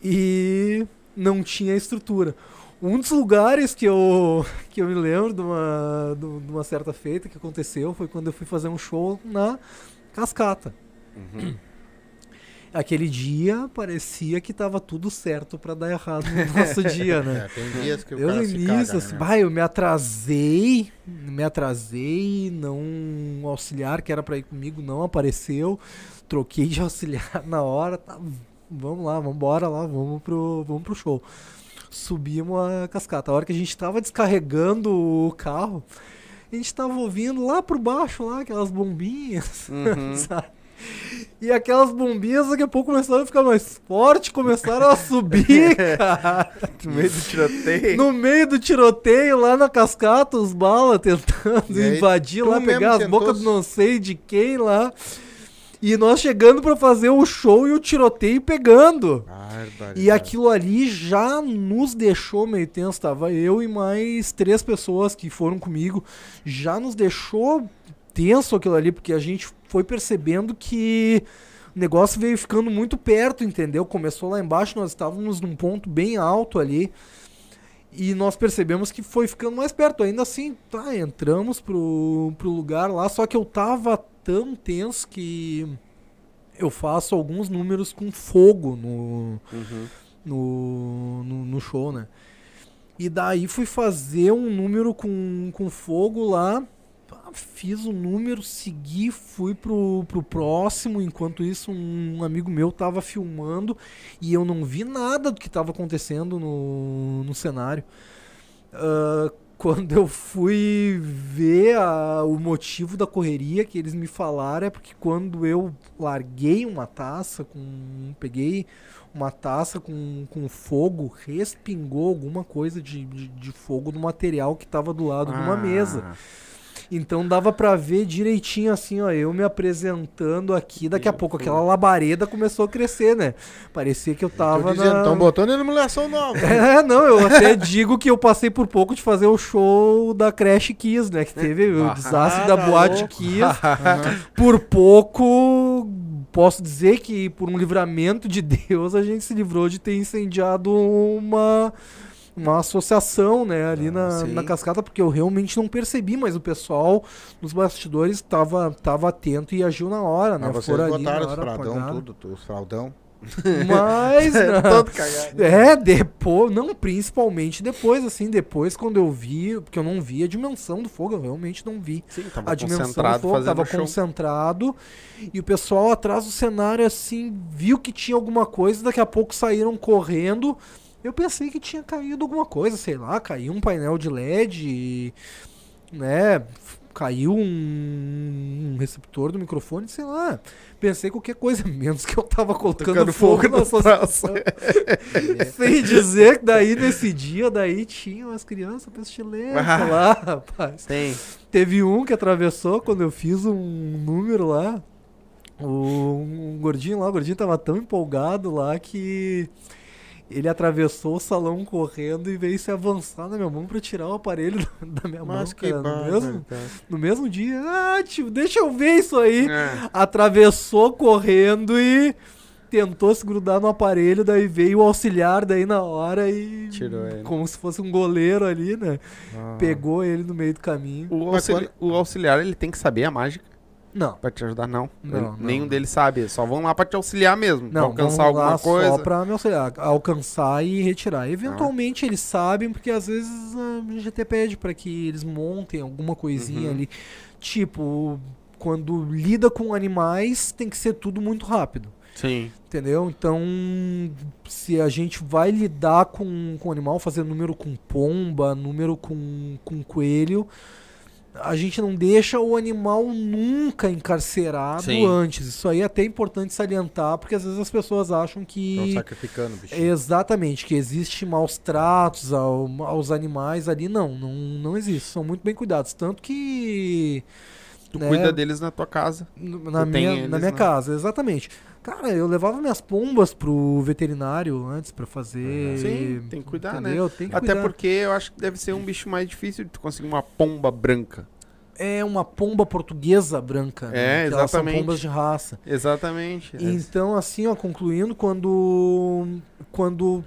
e não tinha estrutura. Um dos lugares que eu, que eu me lembro de uma, de uma certa feita que aconteceu foi quando eu fui fazer um show na Cascata. Uhum. Aquele dia parecia que tava tudo certo pra dar errado no nosso dia, né? É, tem dias que o Eu cara no se início, caga, assim, né? bah, eu me atrasei, me atrasei, não o auxiliar que era pra ir comigo não apareceu, troquei de auxiliar na hora, tá, vamos lá, vamos embora lá, vamos pro, vamos pro show. Subimos a cascata. A hora que a gente tava descarregando o carro, a gente tava ouvindo lá por baixo, lá, aquelas bombinhas, Uhum. sabe? E aquelas bombinhas daqui a pouco começaram a ficar mais forte, começaram a subir, cara. No meio do tiroteio. No meio do tiroteio, lá na cascata, os balas tentando aí, invadir lá, pegar as bocas do não sei de quem lá. E nós chegando pra fazer o show e o tiroteio pegando. Barbaridade. E aquilo ali já nos deixou meio tenso. Tava eu e mais três pessoas que foram comigo. Já nos deixou tenso aquilo ali, porque a gente foi percebendo que o negócio veio ficando muito perto, entendeu? Começou lá embaixo, nós estávamos num ponto bem alto ali. E nós percebemos que foi ficando mais perto. Ainda assim, tá, entramos pro, pro lugar lá, só que eu tava tão tenso que eu faço alguns números com fogo no, Uhum. no, no, no show, né? E daí fui fazer um número com, com fogo lá. Fiz o número, segui, fui pro, pro próximo. Enquanto isso, um amigo meu tava filmando e eu não vi nada do que tava acontecendo no, no cenário. Ah, quando eu fui ver a- o motivo da correria que eles me falaram é porque quando eu larguei uma taça com. peguei uma taça com, com fogo, respingou alguma coisa de, de, de fogo no material que estava do lado de uma Ah, mesa. Então dava pra ver direitinho assim, ó, eu me apresentando aqui, daqui a pouco aquela labareda começou a crescer, né? Parecia que eu tava dizendo, na... estão botando iluminação nova. É, não, eu até digo que eu passei por pouco de fazer o show da Crash Kiss, né? Que teve o Ah, desastre da tá Boate louco. Kiss. Por pouco, posso dizer que por um livramento de Deus, a gente se livrou de ter incendiado uma, uma associação, né? Ali na, sim. na cascata, porque eu realmente não percebi, mas o pessoal nos bastidores estava tava atento e agiu na hora, né? Mas vocês Foram ali na botaram os apagaram. tudo, os fraldão. Mas... Todo cagado. É, depois, não, principalmente depois, assim, depois quando eu vi, porque eu não vi a dimensão do fogo, eu realmente não vi Sim, tava a dimensão do concentrado fogo, fazendo tava show. concentrado, e o pessoal atrás do cenário, assim, viu que tinha alguma coisa, daqui a pouco saíram correndo, eu pensei que tinha caído alguma coisa, sei lá, caiu um painel de LED, né, caiu um, um receptor do microfone, sei lá, pensei qualquer coisa, menos que eu tava colocando Tocando fogo, fogo na no associação. Sem dizer que daí nesse dia, daí tinha umas crianças pestilentas Ah. lá, rapaz. Tem. Teve um que atravessou quando eu fiz um número lá. O um gordinho lá, o gordinho tava tão empolgado lá que ele atravessou o salão correndo e veio se avançar na minha mão pra tirar o aparelho da minha Mas mão, que cara, no, bárbaro, mesmo, cara. no mesmo dia. Ah, tio, deixa eu ver isso aí É. atravessou correndo e tentou se grudar no aparelho, daí veio o auxiliar daí na hora e Tirou ele. como se fosse um goleiro ali, né? Ah. Pegou ele no meio do caminho. O, auxili- o auxiliar, ele tem que saber a mágica Não. pra te ajudar, não. Não, Ele- não, Nenhum não. deles sabe. Só vão lá pra te auxiliar mesmo. pra Não, alcançar vamos lá alguma coisa. só pra me auxiliar, alcançar e retirar. Eventualmente eles sabem, porque às vezes a gente até pede pra que eles montem alguma coisinha Uhum. ali. Tipo, quando lida com animais, tem que ser tudo muito rápido. Sim. Entendeu? Então, se a gente vai lidar com, com animal, fazer número com pomba, número com, com coelho, a gente não deixa o animal nunca encarcerado Sim. antes. Isso aí é até importante salientar, porque às vezes as pessoas acham Estão que. sacrificando, bicho. Exatamente, que existe maus tratos ao- aos animais ali. Não, não, não existe. São muito bem cuidados. Tanto que. Tu né, cuida deles na tua casa. Na Tu minha, na minha casa, exatamente. Cara, eu levava minhas pombas pro veterinário antes pra fazer. Sim, tem que cuidar, né? entendeu? Tem que Até cuidar. porque eu acho que deve ser um bicho mais difícil de tu conseguir uma pomba branca. É uma pomba portuguesa branca. né? É, Que elas são exatamente. pombas de raça. Exatamente. Então, assim, ó, concluindo, quando. Quando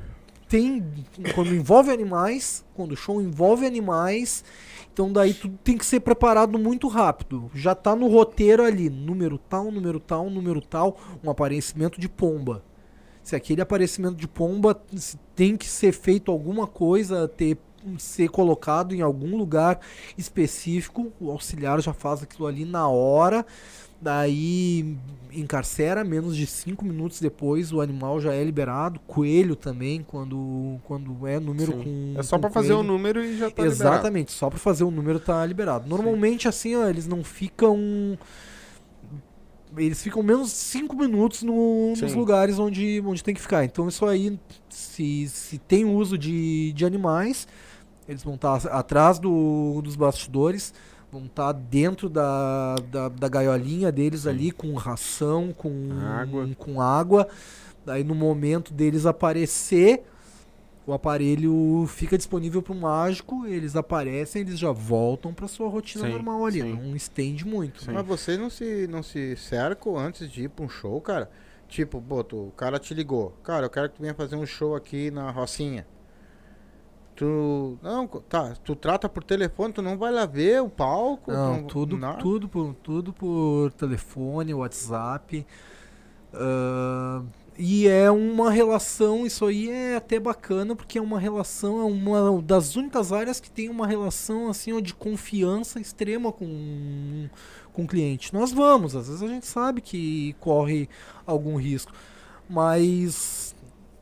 tem. Quando envolve animais, quando o show envolve animais, então daí tudo tem que ser preparado muito rápido. Já tá no roteiro ali, número tal, número tal, número tal, um aparecimento de pomba. Se aquele aparecimento de pomba tem que ser feito alguma coisa, ter ser colocado em algum lugar específico, o auxiliar já faz aquilo ali na hora. Daí encarcera, menos de 5 minutos depois o animal já é liberado. Coelho também, quando, quando é número Sim. com. É só pra fazer o coelho. número e já tá liberado. Exatamente, só pra fazer o número tá liberado. Normalmente, assim, ó, eles não ficam. Eles ficam menos de 5 minutos no- nos Sim. lugares onde, onde tem que ficar. Então, isso aí, se, se tem uso de, de animais, eles vão estar atrás do, dos bastidores, vão estar dentro da, da, da gaiolinha deles ali, com ração, com Água. com água. Daí, no momento deles aparecer, o aparelho fica disponível para o mágico, eles aparecem, eles já voltam para sua rotina Sim, normal ali, sim. não estende muito. Sim. Mas vocês não se, não se cercam antes de ir pra um show, cara? Tipo, pô, tu- o cara te ligou. Cara, eu quero que tu venha fazer um show aqui na Rocinha. Tu. Não, tá. Tu trata por telefone, tu não vai lá ver o palco. Não, tudo, nada? tudo, por, tudo por telefone, WhatsApp. ah, e é uma relação, isso aí é até bacana, porque é uma relação, é uma das únicas áreas que tem uma relação assim de confiança extrema com, com o cliente. Nós vamos, às vezes a gente sabe que corre algum risco, mas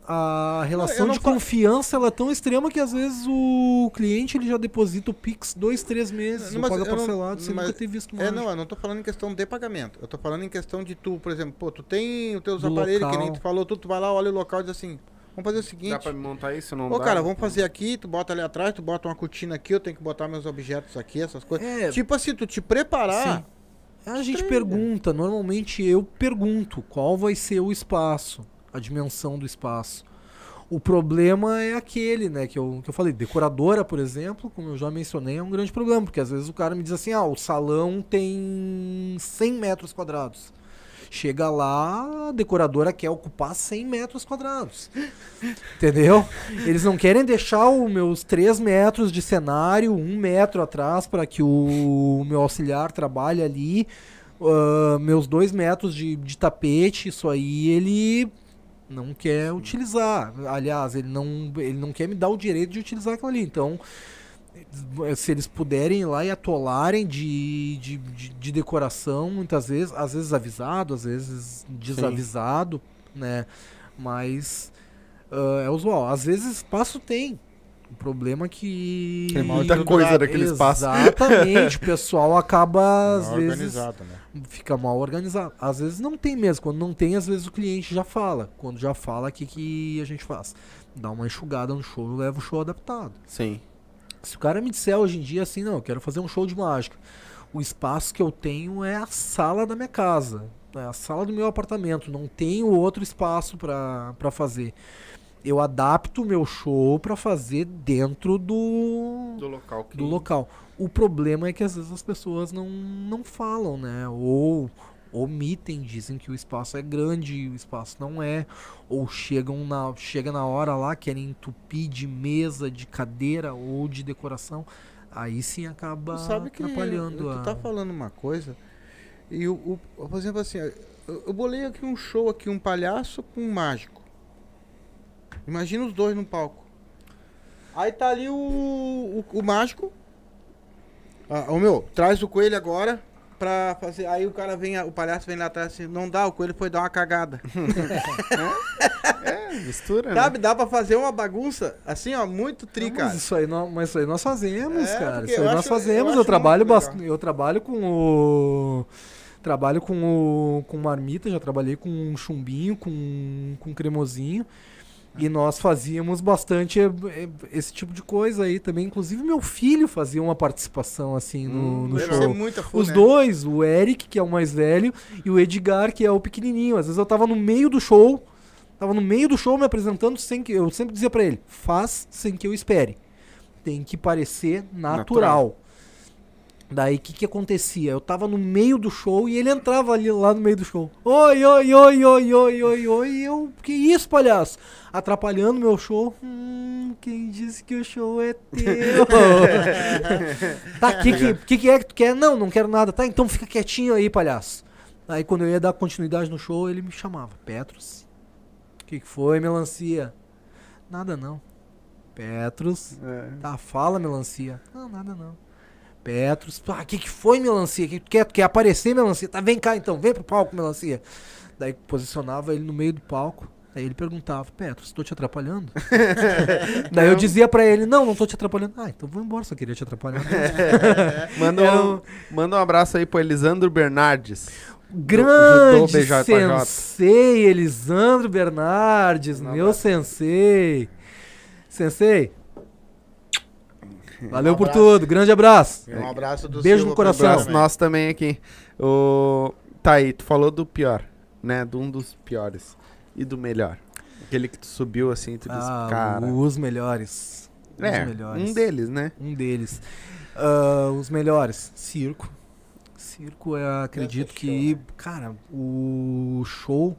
a relação não de confiança ela é tão extrema que às vezes o cliente ele já deposita o Pix dois, três meses, Não, paga eu não- parcelado, sem mas- nunca ter visto É, mais. não, eu não tô falando em questão de pagamento. Eu tô falando em questão de tu, por exemplo, pô, tu tem os teus Do aparelhos, que nem local. tu falou, tu, tu vai lá, olha o local e diz assim, Vamos fazer o seguinte. Dá pra me montar isso? Não Ô, dá? cara, vamos fazer aqui, tu bota ali atrás, tu bota uma cortina aqui, eu tenho que botar meus objetos aqui, essas coisas. É. Tipo assim, tu te preparar. Sim. A gente Estranho. pergunta, normalmente eu pergunto qual vai ser o espaço, a dimensão do espaço. O problema é aquele, né, que eu, que eu falei, decoradora, por exemplo, como eu já mencionei, é um grande problema, porque às vezes o cara me diz assim, ah, o salão tem 100 metros quadrados. Chega lá, a decoradora quer ocupar 100 metros quadrados. Entendeu? Eles não querem deixar os meus 3 metros de cenário, um metro atrás, para que o meu auxiliar trabalhe ali. ah, meus 2 metros de, de tapete, isso aí ele não quer utilizar. Aliás, ele não, ele não quer me dar o direito de utilizar aquilo ali. Então, se eles puderem ir lá e atolarem de, de, de, de decoração, muitas vezes, às vezes avisado, às vezes desavisado, né? Mas ah, é usual. Às vezes espaço tem. O problema é que. Tem Muita coisa daquele espaço. Exatamente. o pessoal acaba, às Mal vezes, organizado, né? fica mal organizado. Às vezes não tem mesmo. Quando não tem, às vezes o cliente já fala. Quando já fala, o que, que a gente faz? Dá uma enxugada no show e leva o show adaptado. Sim. Se o cara me disser hoje em dia assim, não, eu quero fazer um show de mágica. O espaço que eu tenho é a sala da minha casa. É a sala do meu apartamento. Não tenho outro espaço pra pra fazer. Eu adapto o meu show pra fazer dentro do, Do local que... do local. O problema é que às vezes as pessoas não, não falam, né? Ou omitem, dizem que o espaço é grande e o espaço não é. Ou chegam na, chega na hora lá, querem entupir de mesa, de cadeira ou de decoração. Aí sim acaba Tu sabe que atrapalhando tu a... tá falando uma coisa e o, o- por exemplo assim, eu, eu bolei aqui um show aqui, um palhaço com um mágico. Imagina os dois no palco. Aí tá ali o, o, o mágico. Ah, ô meu, traz o coelho agora pra fazer. Aí o cara vem, o palhaço vem lá atrás assim, não dá, o coelho foi dar uma cagada. Mistura, né? Sabe, dá pra fazer uma bagunça assim, ó, muito tri, Não, cara. mas isso aí, nó- mas isso aí nós fazemos, É, cara. Isso aí nós acho- fazemos. eu Eu, trabalho. Eu trabalho com o. Trabalho com o. com marmita, já trabalhei com um chumbinho, com, com cremosinho. E nós fazíamos bastante eh, eh, esse tipo de coisa aí também. Inclusive, meu filho fazia uma participação assim no, Hum, no Deve show. ser muita fu, Os né? dois, o Eric, que é o mais velho, e o Edgar, que é o pequenininho. Às vezes eu tava no meio do show, tava no meio do show me apresentando sem que eu sempre dizia pra ele: "Faz sem que eu espere. Tem que parecer natural". Natural. Daí o que que acontecia? Eu tava no meio do show e ele entrava ali lá no meio do show. Oi, oi, oi, oi, oi, oi, oi. E eu, que isso, palhaço? Atrapalhando meu show. Hum, quem disse que o show é teu? tá, o que, que, que, que é que tu quer? Não, não quero nada. Tá, então fica quietinho aí, palhaço. Aí quando eu ia dar continuidade no show, ele me chamava. Petros, o que, que foi, melancia? Nada não. Petros, É. Tá, fala, melancia. Não, nada não. Petros, ah, o que, que foi, melancia? Que tu quer, quer aparecer, melancia? Tá, vem cá então, vem pro palco, melancia. Daí posicionava ele no meio do palco. Daí ele perguntava, Petros, tô te atrapalhando? Daí eu dizia pra ele, não, não tô te atrapalhando. Ah, então vou embora, só queria te atrapalhar. Manda, um, manda um abraço aí pro Elisandro Bernardes. Grande sensei Elisandro Bernardes, Um meu abraço. sensei. Sensei, valeu Um por tudo, grande abraço. Um abraço do Beijo Silva no coração. você Abraço também. nosso também aqui. O... Tá aí, tu falou do pior, né? De um dos piores. E do melhor. Aquele que tu subiu assim, tu disse, Ah, cara. os melhores. É, os melhores. um deles, né? Um deles. Ah, os melhores. Circo. Circo, eu acredito Esse que, cara, o show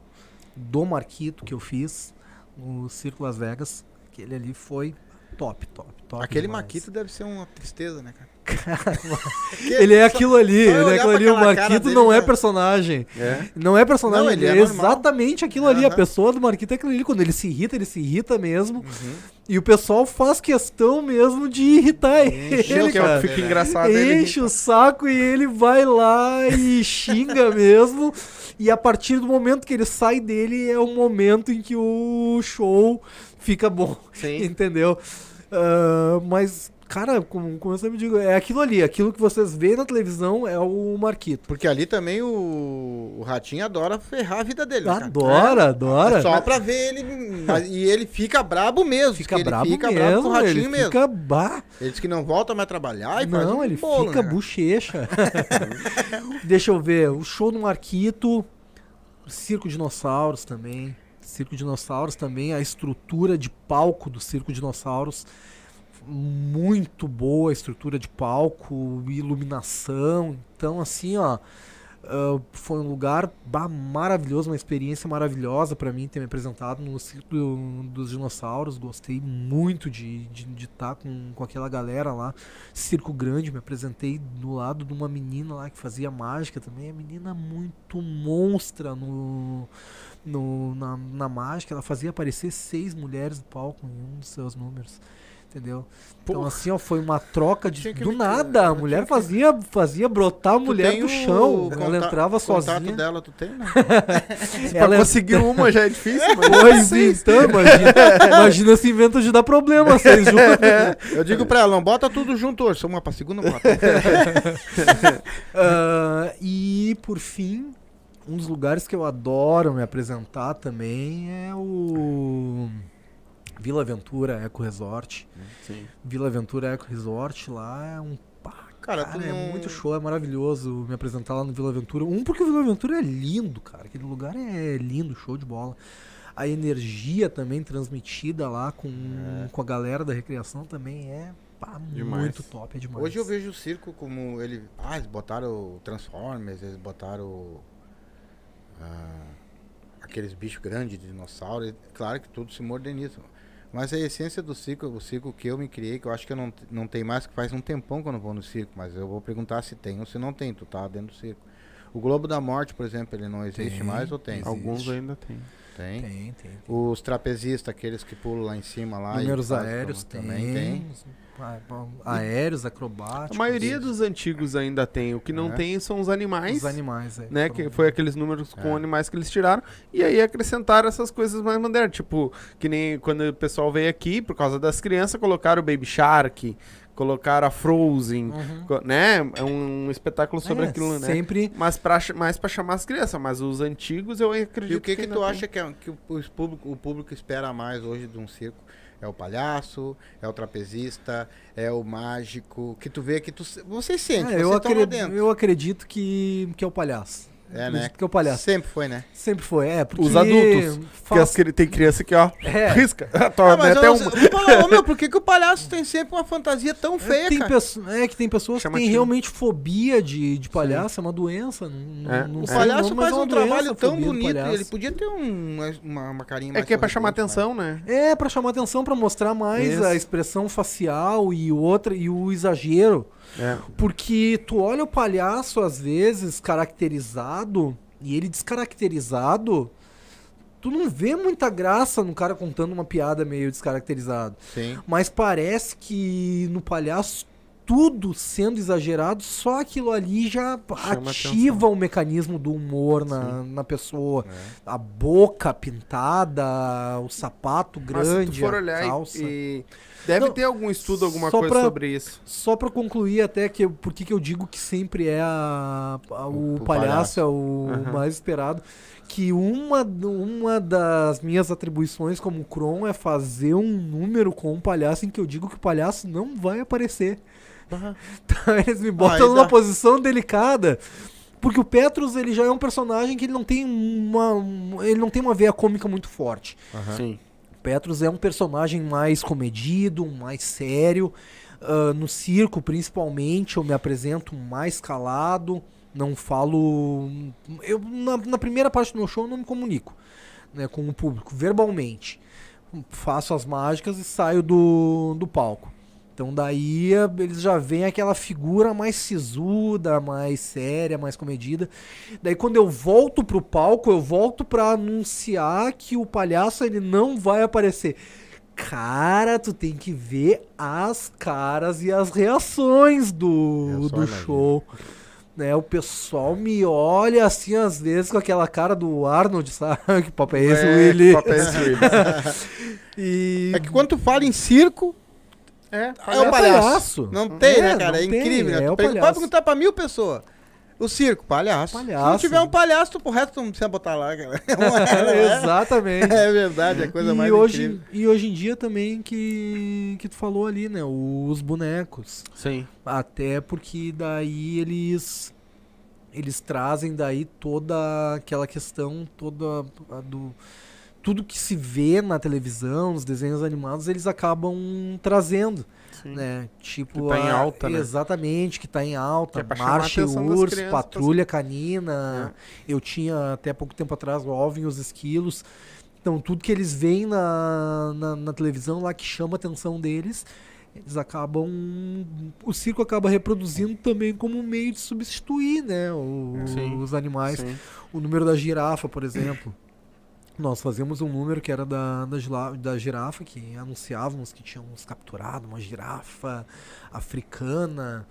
do Marquito que eu fiz no Circo Las Vegas, aquele ali foi top, top, top. Aquele demais. Maquito deve ser uma tristeza, né, cara? Ele é aquilo ali, ele é aquilo ali. O Marquito não é já- personagem. É. Não é personagem, Não, ele ele é é, exatamente aquilo ali. A pessoa do Marquito é aquilo ali. Quando ele se irrita, ele se irrita mesmo. Uhum. E o pessoal faz questão mesmo de irritar Enche ele, que é o cara. que fica engraçado ele. Enche o saco e ele vai lá e xinga mesmo. E a partir do momento que ele sai dele é o momento em que o show fica bom. Sim. Entendeu? Ah, mas, Cara, como, como eu sempre digo, é aquilo ali. Aquilo que vocês veem na televisão é o Marquito. Porque ali também o, o Ratinho adora ferrar a vida dele. Adora, adora. É Só pra ver ele. e ele fica brabo mesmo. Fica brabo fica mesmo, brabo com o Ratinho ele mesmo. fica bah. Ele diz que não volta mais a trabalhar e Não, um ele bolo, fica né? bochecha. Deixa eu ver, o show do Marquito, Circo Dinossauros também. Circo Dinossauros também, a estrutura de palco do Circo Dinossauros muito boa, estrutura de palco, iluminação. Então, assim, ó, ah, foi um lugar bah, maravilhoso, uma experiência maravilhosa pra mim ter me apresentado no Circo do- dos Dinossauros. Gostei muito de estar de, estar com, com aquela galera lá. Circo Grande, me apresentei do lado de uma menina lá que fazia mágica também. A menina muito monstra no, no, na, na mágica. Ela fazia aparecer seis mulheres no palco em um dos seus números. Entendeu? Então, Porra. assim, ó, foi uma troca de. Do nada, a mulher que- fazia, fazia brotar a mulher do chão. conta- ela entrava contato sozinha. dela, tu tem, né? Pra Ela conseguir uma já é difícil, mas Pois então, imagina, imagina se inventa de dar problema vocês juntos. Eu digo pra ela, não bota tudo junto hoje. Só uma pra segunda, uma pra Ah, e por fim, um dos lugares que eu adoro me apresentar também é o Vila Aventura Eco Resort. Sim. Vila Aventura Eco Resort lá é um pá, Cara, cara, é não- muito show, é maravilhoso me apresentar lá no Vila Aventura. Um, porque o Vila Aventura é lindo, cara. Aquele lugar é lindo, show de bola. A energia também transmitida lá com, com a galera da recreação também é pá, muito top, é demais. Hoje eu vejo o circo como ele. Ah, eles botaram Transformers, eles botaram ah, aqueles bichos grandes de dinossauro. e Claro que tudo se moderniza. Mas a essência do circo, o circo que eu me criei, que eu acho que eu não, não tem mais, que faz um tempão que eu não vou no circo, mas eu vou perguntar se tem ou se não tem, tu tá dentro do circo. O Globo da Morte, por exemplo, ele não existe Tem, mais ou tem? existe. Alguns ainda tem. Tem. Tem, tem. tem. Os trapezistas, aqueles que pulam lá em cima lá. e Números fazem aéreos como- tem. Também tem. Aéreos, A acrobáticos. maioria dos antigos ainda tem. O que não É. tem são os animais. Os animais, é. né? Que foi aqueles números com É. animais que eles tiraram. E aí acrescentaram essas coisas mais modernas. Tipo, que nem quando o pessoal veio aqui, por causa das crianças, colocaram o Baby Shark, colocaram a Frozen, Uhum. né? É um espetáculo sobre É, aquilo, né? Sempre. Mas pra, mais pra chamar as crianças. Mas os antigos eu acredito E o que que ainda tu tem. acha que, é, que o, público, o público espera mais hoje de um circo? É o palhaço, é o trapezista, é o mágico, que tu vê que tu você sente, É, você eu, tá lá acredito, dentro. eu acredito que, que é o palhaço. É, né? Que é o palhaço. Sempre foi, né? Sempre foi. É, porque. Os adultos, Porque faz- tem criança que, ó, É. risca. Ah, Toma, mas até ô, meu, por que, que o palhaço tem sempre uma fantasia tão feia, tem cara? é que tem pessoas que Chamativo. têm realmente fobia de, de palhaço, é uma doença. Não, É. não O palhaço não, faz é um trabalho a tão bonito, ele podia ter um, uma, uma carinha É mais que é pra chamar atenção, né? É, pra chamar atenção, pra mostrar mais Isso. a expressão facial e outra e o exagero. É. Porque tu olha o palhaço, às vezes, caracterizado, e ele descaracterizado, tu não vê muita graça no cara contando uma piada meio descaracterizado. Sim. Mas parece que no palhaço, tudo sendo exagerado, só aquilo ali já Chama ativa o mecanismo do humor na, na pessoa. É. A boca pintada, o sapato Mas se grande, tu for a olhar calça. e... Deve Não, ter algum estudo, alguma coisa pra- sobre isso. Só pra concluir até que eu- por que que eu digo que sempre é a, a- o, O- o palhaço, palhaço. é o Aham. mais esperado, que uma, uma das minhas atribuições como Kron é fazer um número com um palhaço em que eu digo que o palhaço não vai aparecer. Então eles me botam aí numa posição delicada. Porque o Petrus ele já é um personagem que ele não tem uma um- ele não tem uma veia cômica muito forte. Sim. Petrus é um personagem mais comedido, mais sério. Ah, no circo, principalmente, eu me apresento mais calado. Não falo. Eu, na, na primeira parte do meu show, eu não me comunico né, com o público, verbalmente. Faço as mágicas e saio do, do palco. Então daí eh, eles já veem aquela figura mais sisuda, mais séria, mais comedida. Daí quando eu volto pro palco, eu volto pra anunciar que o palhaço ele não vai aparecer. Cara, tu tem que ver as caras e as reações do, só do show. Né, o pessoal me olha assim às vezes com aquela cara do Arnold, sabe? Que papo é esse, É, Willy? que papo é esse, Willy? E É que quando tu fala em circo, É, É o palhaço. palhaço. Não tem, É, né, cara? É tem, incrível, né? é Tu o pega- Pode palhaço. perguntar pra mil pessoas. O circo, palhaço. Se não Palhaço. tiver um palhaço, tu, pro resto tu não precisa botar lá, cara. É, é? Exatamente. É verdade, é a coisa e mais hoje, incrível. E hoje em dia também que, que tu falou ali, né? Os bonecos. Sim. Até porque daí eles eles trazem daí toda aquela questão toda a do tudo que se vê na televisão, nos desenhos animados, eles acabam trazendo, Sim. né? Tipo, Que tá em a- alta, né? Exatamente, que tá em alta. Que é a Marcha e Urso, crianças, É. Patrulha Canina. Eu tinha até pouco tempo atrás o Alvin e os Esquilos. Então, tudo que eles veem na, na, na televisão lá que chama a atenção deles, eles acabam. O circo acaba reproduzindo também como um meio de substituir, né? o- os animais. Sim. O número da girafa, por exemplo. Nós fazíamos um número que era da, da, da girafa, que anunciávamos que tínhamos capturado uma girafa africana.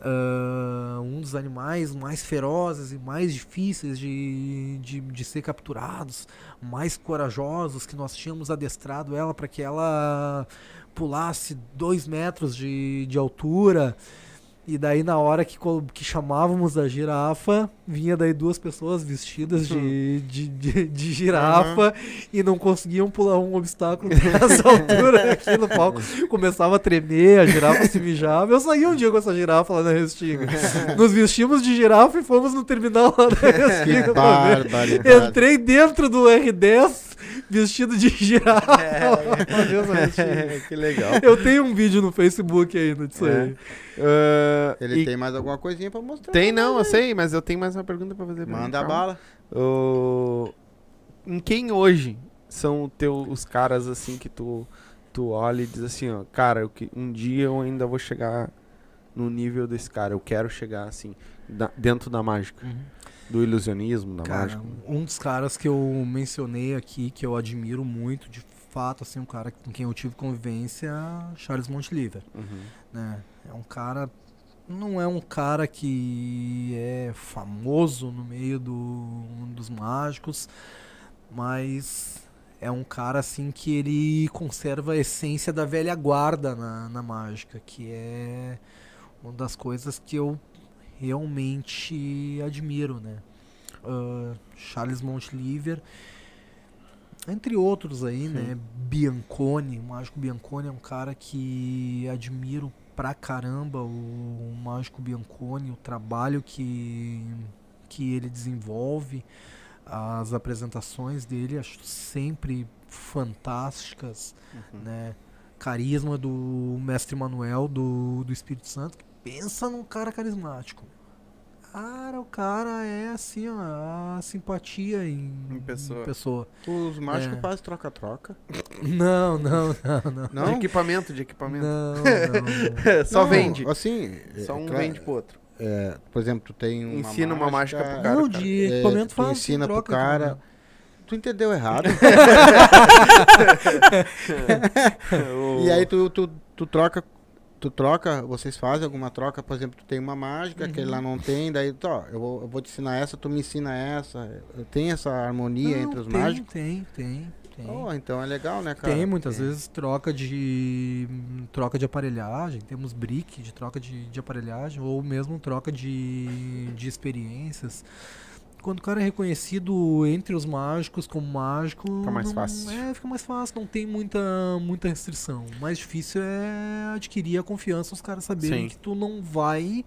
ah, um dos animais mais ferozes e mais difíceis de, de, de ser capturados, mais corajosos, que nós tínhamos adestrado ela para que ela pulasse dois metros de, de altura. E daí, na hora que, que chamávamos a girafa, vinha daí duas pessoas vestidas de, de, de, de girafa e não conseguiam pular um obstáculo nessa altura aqui no palco. Começava a tremer, a girafa se mijava. Eu saí um dia com essa girafa lá na Restinga. Nos vestimos de girafa e fomos no terminal lá Que Restinga. Entrei dentro do R10 vestido de girafa. Restinga. É, que legal. Eu tenho um vídeo no Facebook ainda disso É. aí. Ah, Ele e- tem mais alguma coisinha pra mostrar? Tem não, eu sei, mas eu tenho mais uma pergunta pra fazer. pra Manda a bala. O- Em quem hoje são teu, os caras assim que tu, tu olha e diz assim, ó, cara, eu que- um dia eu ainda vou chegar no nível desse cara, eu quero chegar assim, da- dentro da mágica, do ilusionismo, da Cara, mágica. um dos caras que eu mencionei aqui, que eu admiro muito, de fato, assim, um cara com quem eu tive convivência, é Charles Montliver, Uhum. né? É um cara, não é um cara que é famoso no meio do, dos mágicos, mas é um cara, assim, que ele conserva a essência da velha guarda na, na mágica, que é uma das coisas que eu realmente admiro, né? Ah, Charles Montliver, entre outros aí, né? Bianconi, o Mágico Bianconi é um cara que admiro pra caramba o, Mágico Bianconi, o trabalho que, que ele desenvolve, as apresentações dele, acho sempre fantásticas, né? Carisma do Mestre Manuel do, do Espírito Santo, que pensa num cara carismático. Cara, o cara é assim, ó, a simpatia em, Em pessoa. pessoa. Os mágicos É. fazem troca-troca. Não, não, não, não. De Não? equipamento, de equipamento. Não, não. Só Não, vende. Assim, Só é, um claro, vende pro outro. é, por exemplo, tu tem uma Ensina uma mágica pro cara. Não, de é, equipamento tu faz. ensina pro troca, cara. né? Tu entendeu errado. E aí tu, tu, tu troca, tu troca, vocês fazem alguma troca, por exemplo, tu tem uma mágica, que ele lá não tem, daí, tu, ó, eu vou, eu vou te ensinar essa, tu me ensina essa. Tem essa harmonia Não, entre os tem, mágicos? Tem, tem, tem. Oh, então é legal, né, cara? Tem muitas É. vezes troca de troca de aparelhagem, temos brick de troca de, de aparelhagem ou mesmo troca de, de experiências. Quando o cara é reconhecido entre os mágicos como mágico, Fica mais não- fácil. É, fica mais fácil, não tem muita muita restrição. O mais difícil é adquirir a confiança, os caras saberem Sim. que tu não vai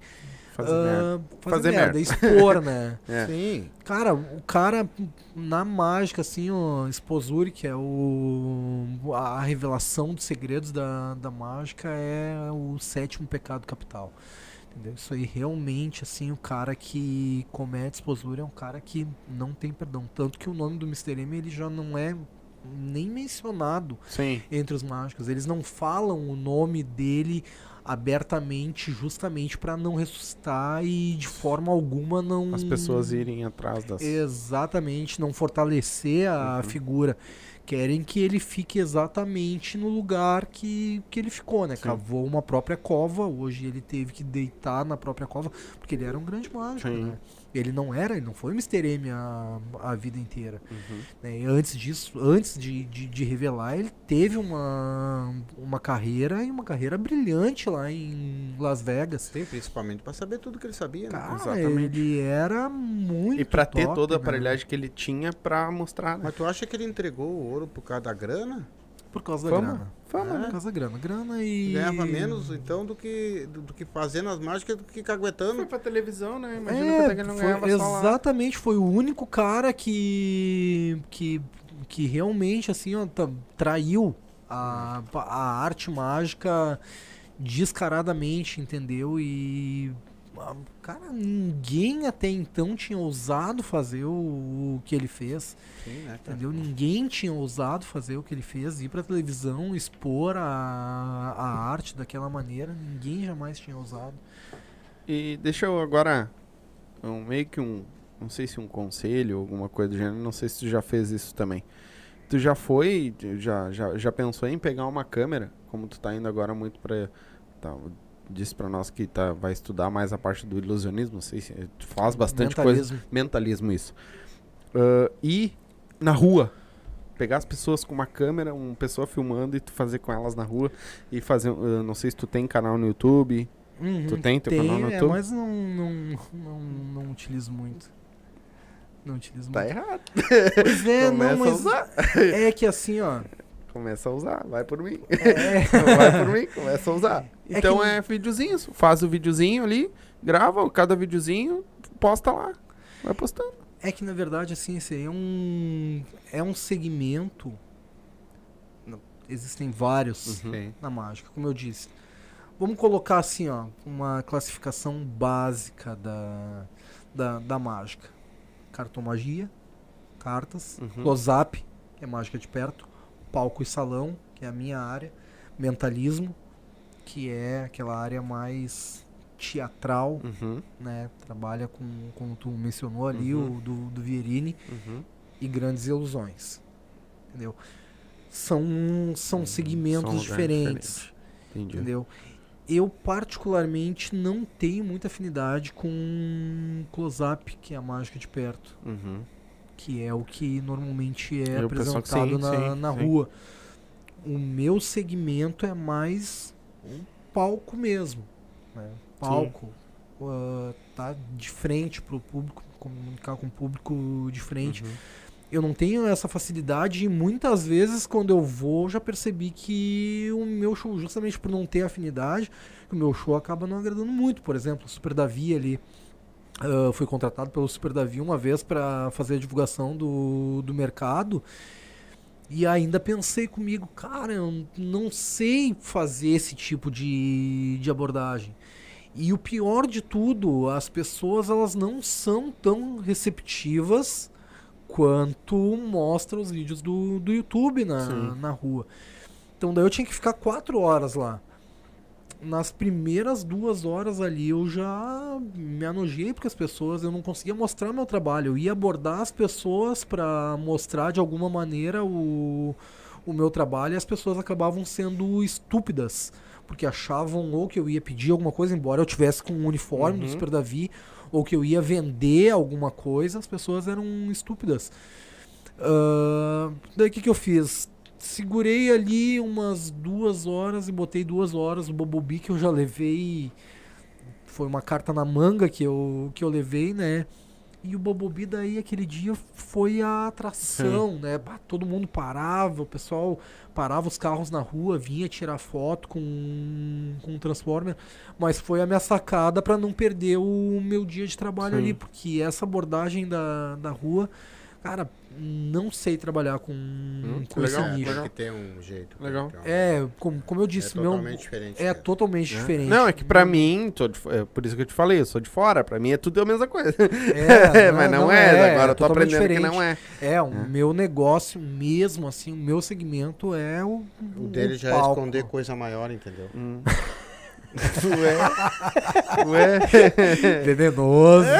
Fazer ah, merda. fazer, Fazer merda, merda. expor, né? É. Sim. Cara, o cara na mágica, assim, o Exposure, que é o, a revelação dos segredos da, da mágica, é o sétimo pecado capital. Entendeu? Isso aí realmente, assim, o cara que comete Exposure é um cara que não tem perdão. Tanto que o nome do Mr. M ele já não é nem mencionado Sim. entre os mágicos. Eles não falam o nome dele abertamente, justamente para não ressuscitar e de forma alguma não As pessoas irem atrás das. Exatamente, não fortalecer a Uhum. figura. Querem que ele fique exatamente no lugar que, que ele ficou, né? Sim. Cavou uma própria cova, hoje ele teve que deitar na própria cova, porque ele era um grande mágico, Sim. né? Ele não era, ele não foi Mr. M a, a vida inteira. Uhum. né? E antes disso, antes de, de, de revelar, ele teve uma, uma carreira e uma carreira brilhante lá em Las Vegas. Sim, principalmente pra saber tudo que ele sabia, né? Cara, Exatamente. ele era muito E pra ter toda a né? aparelhagem que ele tinha pra mostrar, né? Mas tu acha que ele entregou o ouro por causa da grana? Por causa da Fama. grana. Fama, Por né? causa da grana. Grana e... Ganhava menos, então, do que, do, do que fazendo as mágicas do que Foi caguetando. pra televisão, né? Imagina É, é que ele não foi- ganhava só lá. Exatamente, foi o único cara que que, que realmente assim, ó, tá- traiu a, a arte mágica descaradamente, entendeu? E cara, ninguém até então tinha ousado fazer o, o que ele fez, Sim, né, entendeu? Ninguém tinha ousado fazer o que ele fez, ir pra televisão, expor a, a arte daquela maneira, ninguém jamais tinha ousado. E deixa eu agora, um, meio que um, não sei se um conselho, alguma coisa do gênero, não sei se tu já fez isso também. Tu já foi, já, já, já pensou em pegar uma câmera, como tu tá indo agora muito pra, tá, disse pra nós que tá, vai estudar mais a parte do ilusionismo, não sei se faz bastante coisa, Mentalismo. mentalismo isso. Ah, e na rua, pegar as pessoas com uma câmera, uma pessoa filmando e tu fazer com elas na rua e fazer, ah, não sei se tu tem canal no YouTube, Uhum, Tu tem teu canal no é, YouTube? mas não, não, não, não utilizo muito. Não utilizo tá muito. errado. Pois é, não, mas é que assim, ó. Começa a usar, vai por mim. É, vai por mim, começa a usar. É Então que- é, videozinhos. Faz o videozinho ali, grava cada videozinho, posta lá. Vai postando. é que na verdade, assim, é um. É um segmento. Existem vários Uhum. Na mágica, como eu disse. Vamos colocar assim, ó, uma classificação básica da, da, da mágica. Cartomagia, cartas, Uhum. close-up, que é mágica de perto, palco e salão, que é a minha área, mentalismo, que é aquela área mais teatral, Uhum, né? Trabalha com, como tu mencionou ali, Uhum. o do, do Vierini, uhum. e grandes ilusões. Entendeu? São, são segmentos São diferentes. Entendeu? Eu, particularmente, não tenho muita afinidade com close-up, que é a mágica de perto. Que é o que normalmente é E que- apresentado sim, na, sim, na sim. rua. O meu segmento é mais um palco mesmo. Né? Palco. ah, tá de frente pro público, comunicar com o público de frente. Uhum. Eu não tenho essa facilidade e muitas vezes quando eu vou já percebi que o meu show, justamente por não ter afinidade, o meu show acaba não agradando muito. Por exemplo, o Super Davi ali. Fui contratado pelo Super Davi uma vez para fazer a divulgação do, do mercado. E ainda pensei comigo, cara, eu não sei fazer esse tipo de, de abordagem. E o pior de tudo, as pessoas elas não são tão receptivas quanto mostra os vídeos do, do YouTube na, Sim. na rua. Então daí eu tinha que ficar quatro horas lá. Nas primeiras duas horas ali eu já me anojei porque as pessoas, eu não conseguia mostrar meu trabalho. Eu ia abordar as pessoas para mostrar de alguma maneira o, o meu trabalho e as pessoas acabavam sendo estúpidas. Porque achavam ou que eu ia pedir alguma coisa, embora eu tivesse com o uniforme do Uhum. Super Davi, ou que eu ia vender alguma coisa, as pessoas eram estúpidas. Ah, daí o que, que eu fiz? Segurei ali umas duas horas e botei duas horas o Bobobi que eu já levei. Foi uma carta na manga que eu, que eu levei, né? E o Bobobi daí aquele dia foi a atração, né? Bah, todo mundo parava, o pessoal parava os carros na rua, vinha tirar foto com, com o Transformer. Mas foi a minha sacada para não perder o meu dia de trabalho Sim. ali, porque essa abordagem da, da rua, cara, não sei trabalhar com, com legal, esse nicho. Tem que ter um jeito. Legal. Então, É, como, como eu é disse, meu, totalmente diferente. é cara. totalmente Né? diferente. Não, é que pra mim, tô de é por isso que eu te falei, eu sou de fora, pra mim é tudo a mesma coisa. É, mas não, é, agora eu tô totalmente aprendendo que diferente. não é. É, o É. meu negócio mesmo, assim, o meu segmento é o. O dele já é palco. esconder coisa maior, entendeu? Hum. Ué. Ué. Venenoso.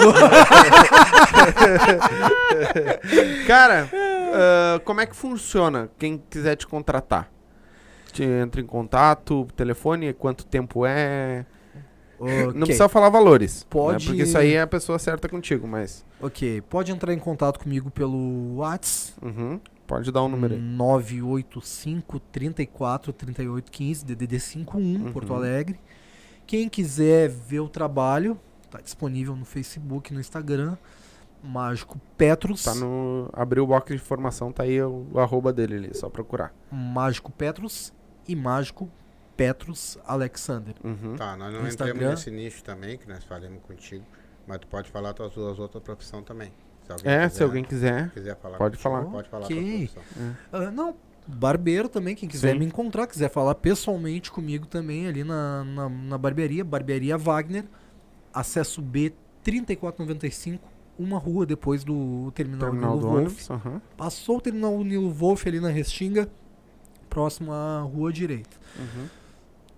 Cara, ah, como é que funciona? Quem quiser te contratar? Te entra em contato, telefone, quanto tempo é? Não Ok. precisa falar valores. Pode- né? Porque isso aí é a pessoa certa contigo, mas. Ok, pode entrar em contato comigo pelo WhatsApp. Uhum. Pode dar um número aí. 985 34 38 15 DDD 51 Porto Uhum. Alegre. Quem quiser ver o trabalho, tá disponível no Facebook, no Instagram, Mágico Petrus. Tá no. Abriu o box de informação, tá aí o, o arroba dele ali, só procurar. Mágico Petrus e Mágico Petrus Alexander. Uhum. Tá, nós não No entramos Instagram. nesse nicho também, que nós falamos contigo. Mas tu pode falar tuas duas outras profissões também. Se alguém É, quiser, se alguém quiser. quiser falar pode contigo, falar. Pode falar Ok. tua profissão. Ah, não, barbeiro também, quem quiser Sim. me encontrar, quiser falar pessoalmente comigo também ali na, na, na barbearia, Barbearia Wagner, acesso B 3495, uma rua depois do terminal, Terminal Nilo do Wolf. aham. Passou o terminal Nilo Wolf ali na Restinga, próximo à rua direita. Uhum.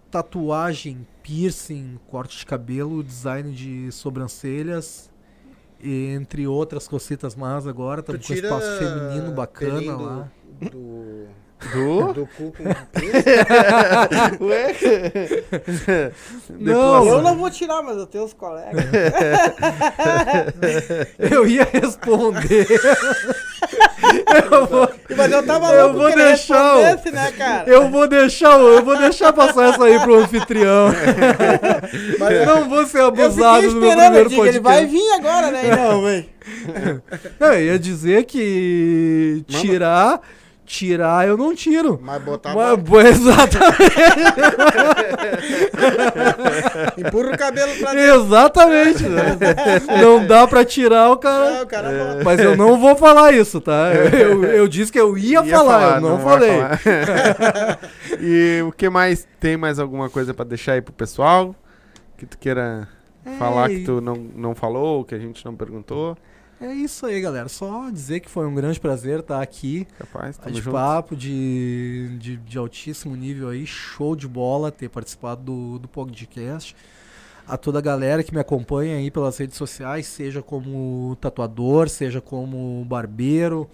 Tatuagem, piercing, corte de cabelo, design de sobrancelhas, e entre outras cocitas más agora, estamos com tira espaço feminino bacana pelinho lá. Do, do, Do? cu com. Ué? Não, Eu não vou tirar, mas eu tenho os colegas. Eu ia responder. eu, vou, Mas eu tava Eu louco vou deixar o- né, cara? eu vou deixar, eu vou deixar passar essa aí pro anfitrião. eu não vou ser abusado no meu esperando, eu primeiro digo, podcast. ele vai vir agora, né? Não, vem. Não, eu ia dizer que tirar, tirar eu não tiro. Mas botar. Mas, bo- exatamente, Empurra o cabelo pra dentro. exatamente. né? Não dá pra tirar o cara. Ah, o cara bota. Mas eu não vou falar isso, tá? Eu, eu, eu disse que eu ia, Ia falar, eu não, vai falei. falar. e o que mais? Tem mais alguma coisa pra deixar aí pro pessoal? Que tu queira falar que É, tu não, não falou, que a gente não perguntou? É isso aí, galera. Só dizer que foi um grande prazer estar aqui. Capaz, tamo de junto. papo de, de, de altíssimo nível aí, show de bola ter participado do, do podcast. A toda a galera que me acompanha aí pelas redes sociais, seja como tatuador, seja como barbeiro,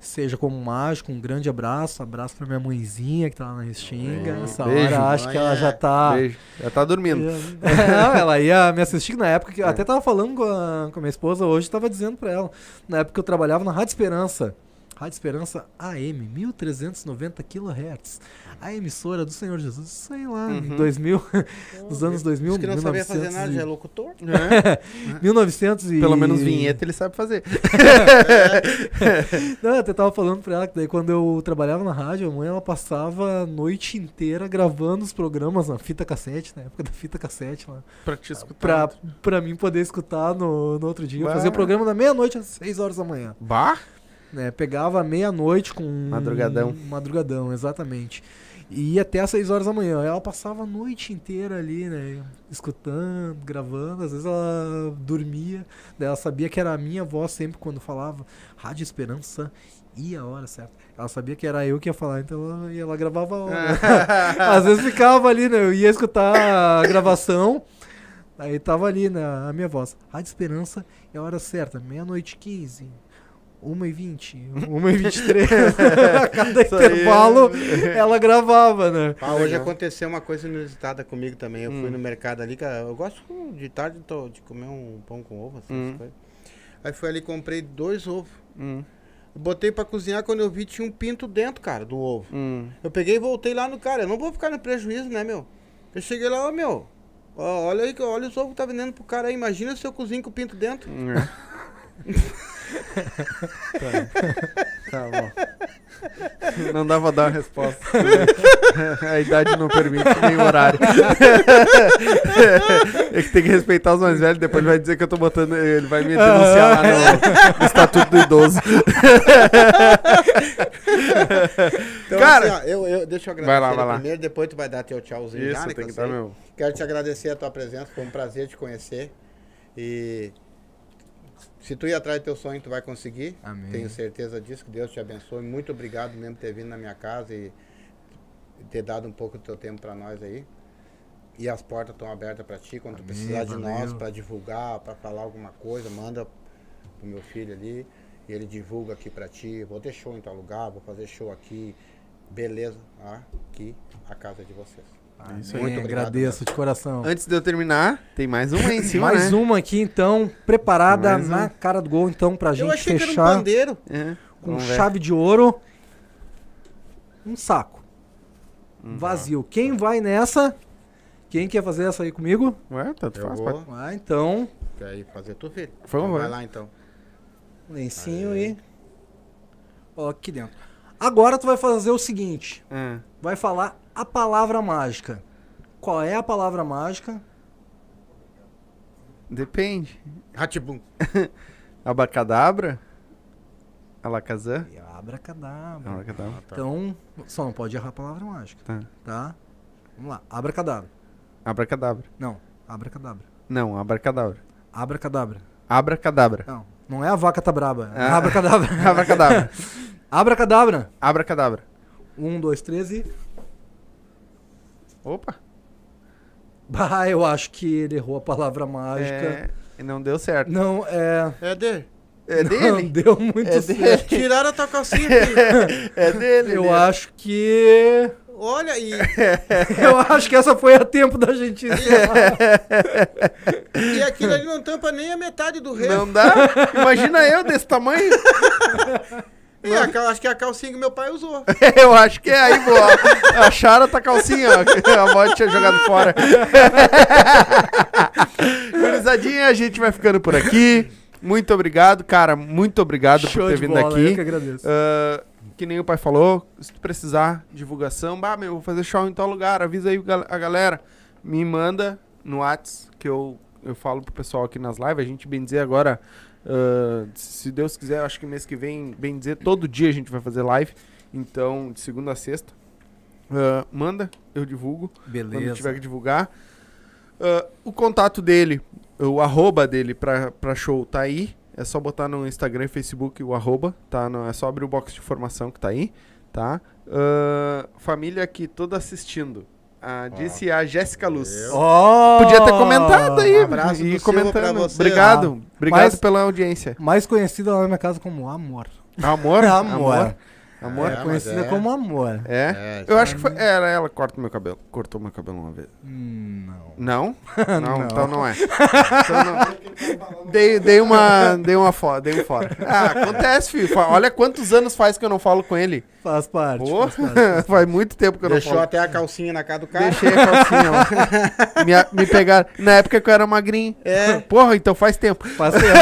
seja como mágico, um grande abraço. Abraço pra minha mãezinha que tá lá na Restinga. Beijo, Essa beijo, hora acho mãe, que ela é. já tá. Beijo. Já tá dormindo. Não, ela ia me assistir na época que eu É. até tava falando com a, com a minha esposa hoje, tava dizendo pra ela, na época que eu trabalhava na Rádio Esperança. Rádio Esperança AM, 1390 kHz. A emissora do Senhor Jesus, sei lá, em Uhum. 2000, nos anos 2000, Diz que não sabia 1900 fazer nada, e- já é locutor. É, 1900 e... Pelo menos vinheta ele sabe fazer. Não, eu até tava falando pra ela que daí quando eu trabalhava na rádio, a mãe ela passava a noite inteira gravando os programas na fita cassete, na época da fita cassete lá. pra te escutar. pra, pra mim poder escutar no, no outro dia. Eu Bah. fazia o programa da meia-noite às 6 horas da manhã. Bah? Né? Pegava meia-noite com. Madrugadão. Madrugadão, exatamente. E ia até às 6 horas da manhã. Ela passava a noite inteira ali, né? Escutando, gravando. Às vezes ela dormia. Ela sabia que era a minha voz sempre quando falava Rádio Esperança e a hora certa. Ela sabia que era eu que ia falar, então ela, e ela gravava a hora. Às vezes ficava ali, né? Eu ia escutar a gravação. Aí tava ali, né? A minha voz. Rádio Esperança é a hora certa, meia-noite 15. 1h20, 1h23. a cada Isso aí intervalo ela gravava, né? Ah, hoje Legal. aconteceu uma coisa inusitada comigo também. Eu fui Hum. no mercado ali, cara. Eu gosto de tarde tô- de comer um pão com ovo, assim, Hum. essas coisas. Aí fui ali e comprei dois ovos. Hum, Botei pra cozinhar, quando eu vi tinha um pinto dentro, cara, do ovo. hum. Eu peguei e voltei lá no cara. Eu não vou ficar no prejuízo, né, meu? Eu cheguei lá, ó, meu. ó, olha aí, olha os ovos que tá vendendo pro cara aí. Imagina se eu cozinho com o pinto dentro. Tá bom. Não dá pra dar uma resposta. A idade não permite nem o horário. É que tem que respeitar os mais velhos, depois ele vai dizer que eu tô botando. Ele vai me denunciar lá no, no Estatuto do Idoso. Então, Cara- assim, ó, eu, eu, deixa eu agradecer Vai lá, vai lá. primeiro, depois tu vai dar teu tchauzinho Isso, já, né, tem que dar meu. Quero te agradecer a tua presença, foi um prazer te conhecer. E se tu ir atrás do teu sonho, tu vai conseguir. Amém. Tenho certeza disso, que Deus te abençoe. Muito obrigado mesmo por ter vindo na minha casa e ter dado um pouco do teu tempo para nós aí. E as portas estão abertas para ti quando tu Amém, precisar de valeu. nós para divulgar, para falar alguma coisa, manda pro meu filho ali e ele divulga aqui para ti. Vou ter show em tal lugar, vou fazer show aqui. Beleza, aqui a casa é de vocês. Isso aí. Muito obrigado agradeço de coração. Antes de eu terminar, tem mais uma aí em cima, Mais né? uma aqui, então, preparada Mais na um. cara do gol, então, pra Eu gente achei que era um fechar pandeiro. É, com vamos ver. chave de ouro. Um saco. Hum. Vazio. Quem vai nessa? Quem quer fazer essa aí comigo? Ué, tanto Eu faz. vou. pode- Ah, então, Quer ir fazer tu, filho? Favor. Então Vai lá, então. lencinho e... Coloca aqui dentro. Agora tu vai fazer o seguinte. Ah, Vai falar a palavra mágica. Qual é a palavra mágica? depende. Ratibum. Abacadabra? Alakazam? E Abracadabra. Alakadabra. Então, só não pode errar a palavra mágica, Tá. tá? Vamos lá. Abracadabra. Abracadabra. Não, abracadabra. Não, abracadabra. Abracadabra. Abracadabra. Não, não é a vaca tá braba. É Ah. abracadabra. Abracadabra. abracadabra. Abracadabra. Um, dois, três e... Opa. Bah, eu acho que ele errou a palavra mágica. É, não deu certo. Não, é... É dele. É Não dele? deu muito É certo. Tiraram a tua calcinha, filho. É dele. Eu dele. acho que... Olha, e, Eu acho que essa foi a tempo da gente encerrar. e aquilo ali não tampa nem a metade do rei. Não dá? Imagina eu desse tamanho. E a cal- acho que é a calcinha que meu pai usou. Eu acho que é aí, boa. Acharam a tua calcinha, ó. que A avó tinha jogado fora. Gurizadinha, a gente vai ficando por aqui. Muito obrigado, cara. Muito obrigado Show por ter de vindo bola, aqui. eu que agradeço. Ah, que nem o pai falou, se tu precisar divulgação, bah, meu, vou fazer show em tal lugar, avisa aí a galera. Me manda no Whats, que eu, eu falo pro pessoal aqui nas lives. A gente, bem dizer, agora, ah, se Deus quiser, acho que mês que vem, bem dizer, todo dia a gente vai fazer live. Então, de segunda a sexta. Ah, manda, eu divulgo quando Beleza. tiver que divulgar. Ah, o contato dele, o arroba dele pra, pra show tá aí. É só botar no Instagram e Facebook o arroba, tá? No- é só abrir o box de informação que tá aí, tá? Família aqui toda assistindo. Ah, disse a Jéssica Luz. Ó! Podia ter comentado aí Um abraço e do Silva comentando. pra você. Obrigado. Obrigado Mas- pela audiência. Mais conhecida lá na minha casa como Amor. Amor? Amor. Amor? É, mas conhecida é. como Amor. É? É, Eu acho que foi. Era ela que corta meu cabelo. Cortou meu cabelo uma vez. Hum, não. Não? Não, Não. então não é. Então não. Dei, dei uma. Dei uma fora, dei um fora. Ah, acontece, filho. Olha quantos anos faz que eu não falo com ele. Faz parte. Pô, faz parte. faz muito tempo que eu Deixou não falo. até a calcinha na cara do cara. Deixei a calcinha lá. me, me pegaram. Na época que eu era magrinho. É. Porra, então faz tempo. Faz tempo.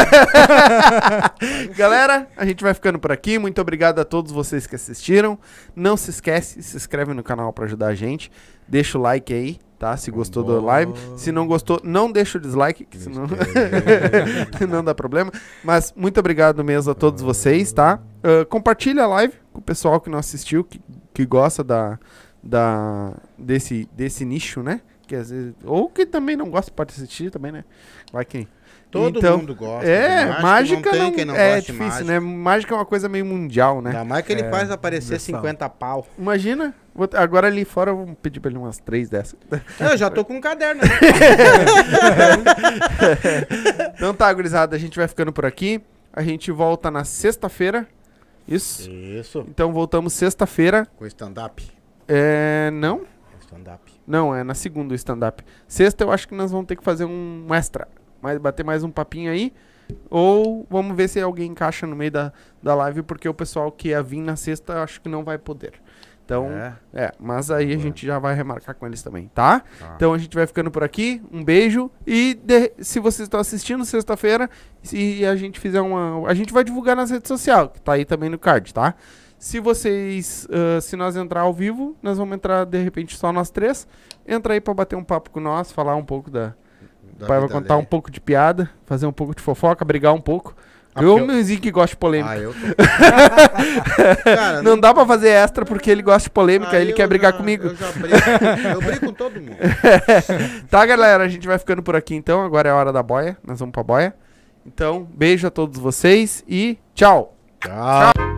Galera, a gente vai ficando por aqui. Muito obrigado a todos vocês que assistiram. Não se esquece, se inscreve no canal pra ajudar a gente. Deixa o like aí, tá? Se gostou do live. Se não gostou, não deixa o dislike, que senão não dá problema. Mas muito obrigado mesmo a todos vocês, tá? Ah, compartilha a live com o pessoal que não assistiu, que, que gosta da, da, desse, desse nicho, né? Que às vezes, ou que também não gosta, pode assistir também, né? Vai que. Todo Então, mundo gosta. É, de mágica, não não, tem quem não é difícil, mágica. né? Mágica é uma coisa meio mundial, né? Ainda mais que ele É, faz aparecer universal. 50 pau. Imagina, vou- agora ali fora eu vou pedir pra ele umas três dessas. Eu já tô com um caderno. Então tá, gurizada, a gente vai ficando por aqui. A gente volta na sexta-feira. Isso. Isso. Então voltamos sexta-feira. Com stand-up. É. Não? Stand-up. Não, é na segunda o stand-up. Sexta eu acho que nós vamos ter que fazer um extra. Mas bater mais um papinho aí. Ou vamos ver se alguém encaixa no meio da, da live, porque o pessoal que ia vir na sexta acho que não vai poder. Então, É. é, mas aí a gente já vai remarcar com eles também, tá? Tá. Então a gente vai ficando por aqui. Um beijo. E de- se vocês estão assistindo sexta-feira, se a gente fizer uma. A gente vai divulgar nas redes sociais, que tá aí também no card, tá? Se vocês. ah, se nós entrar ao vivo, nós vamos entrar de repente só nós três. Entra aí pra bater um papo com nós, falar um pouco da. Da O pai vai vida contar um pouco de piada, fazer um pouco de fofoca, brigar um pouco. Ah, eu, porque eu- que gosta de polêmica. Ah, eu tô... Cara, não dá pra fazer extra porque ele gosta de polêmica, aí ele quer brigar já- comigo. Eu já brigo. eu brigo com todo mundo. Tá, galera? A gente vai ficando por aqui então. Agora é a hora da boia. Nós vamos pra boia. Então, beijo a todos vocês e tchau. Tchau.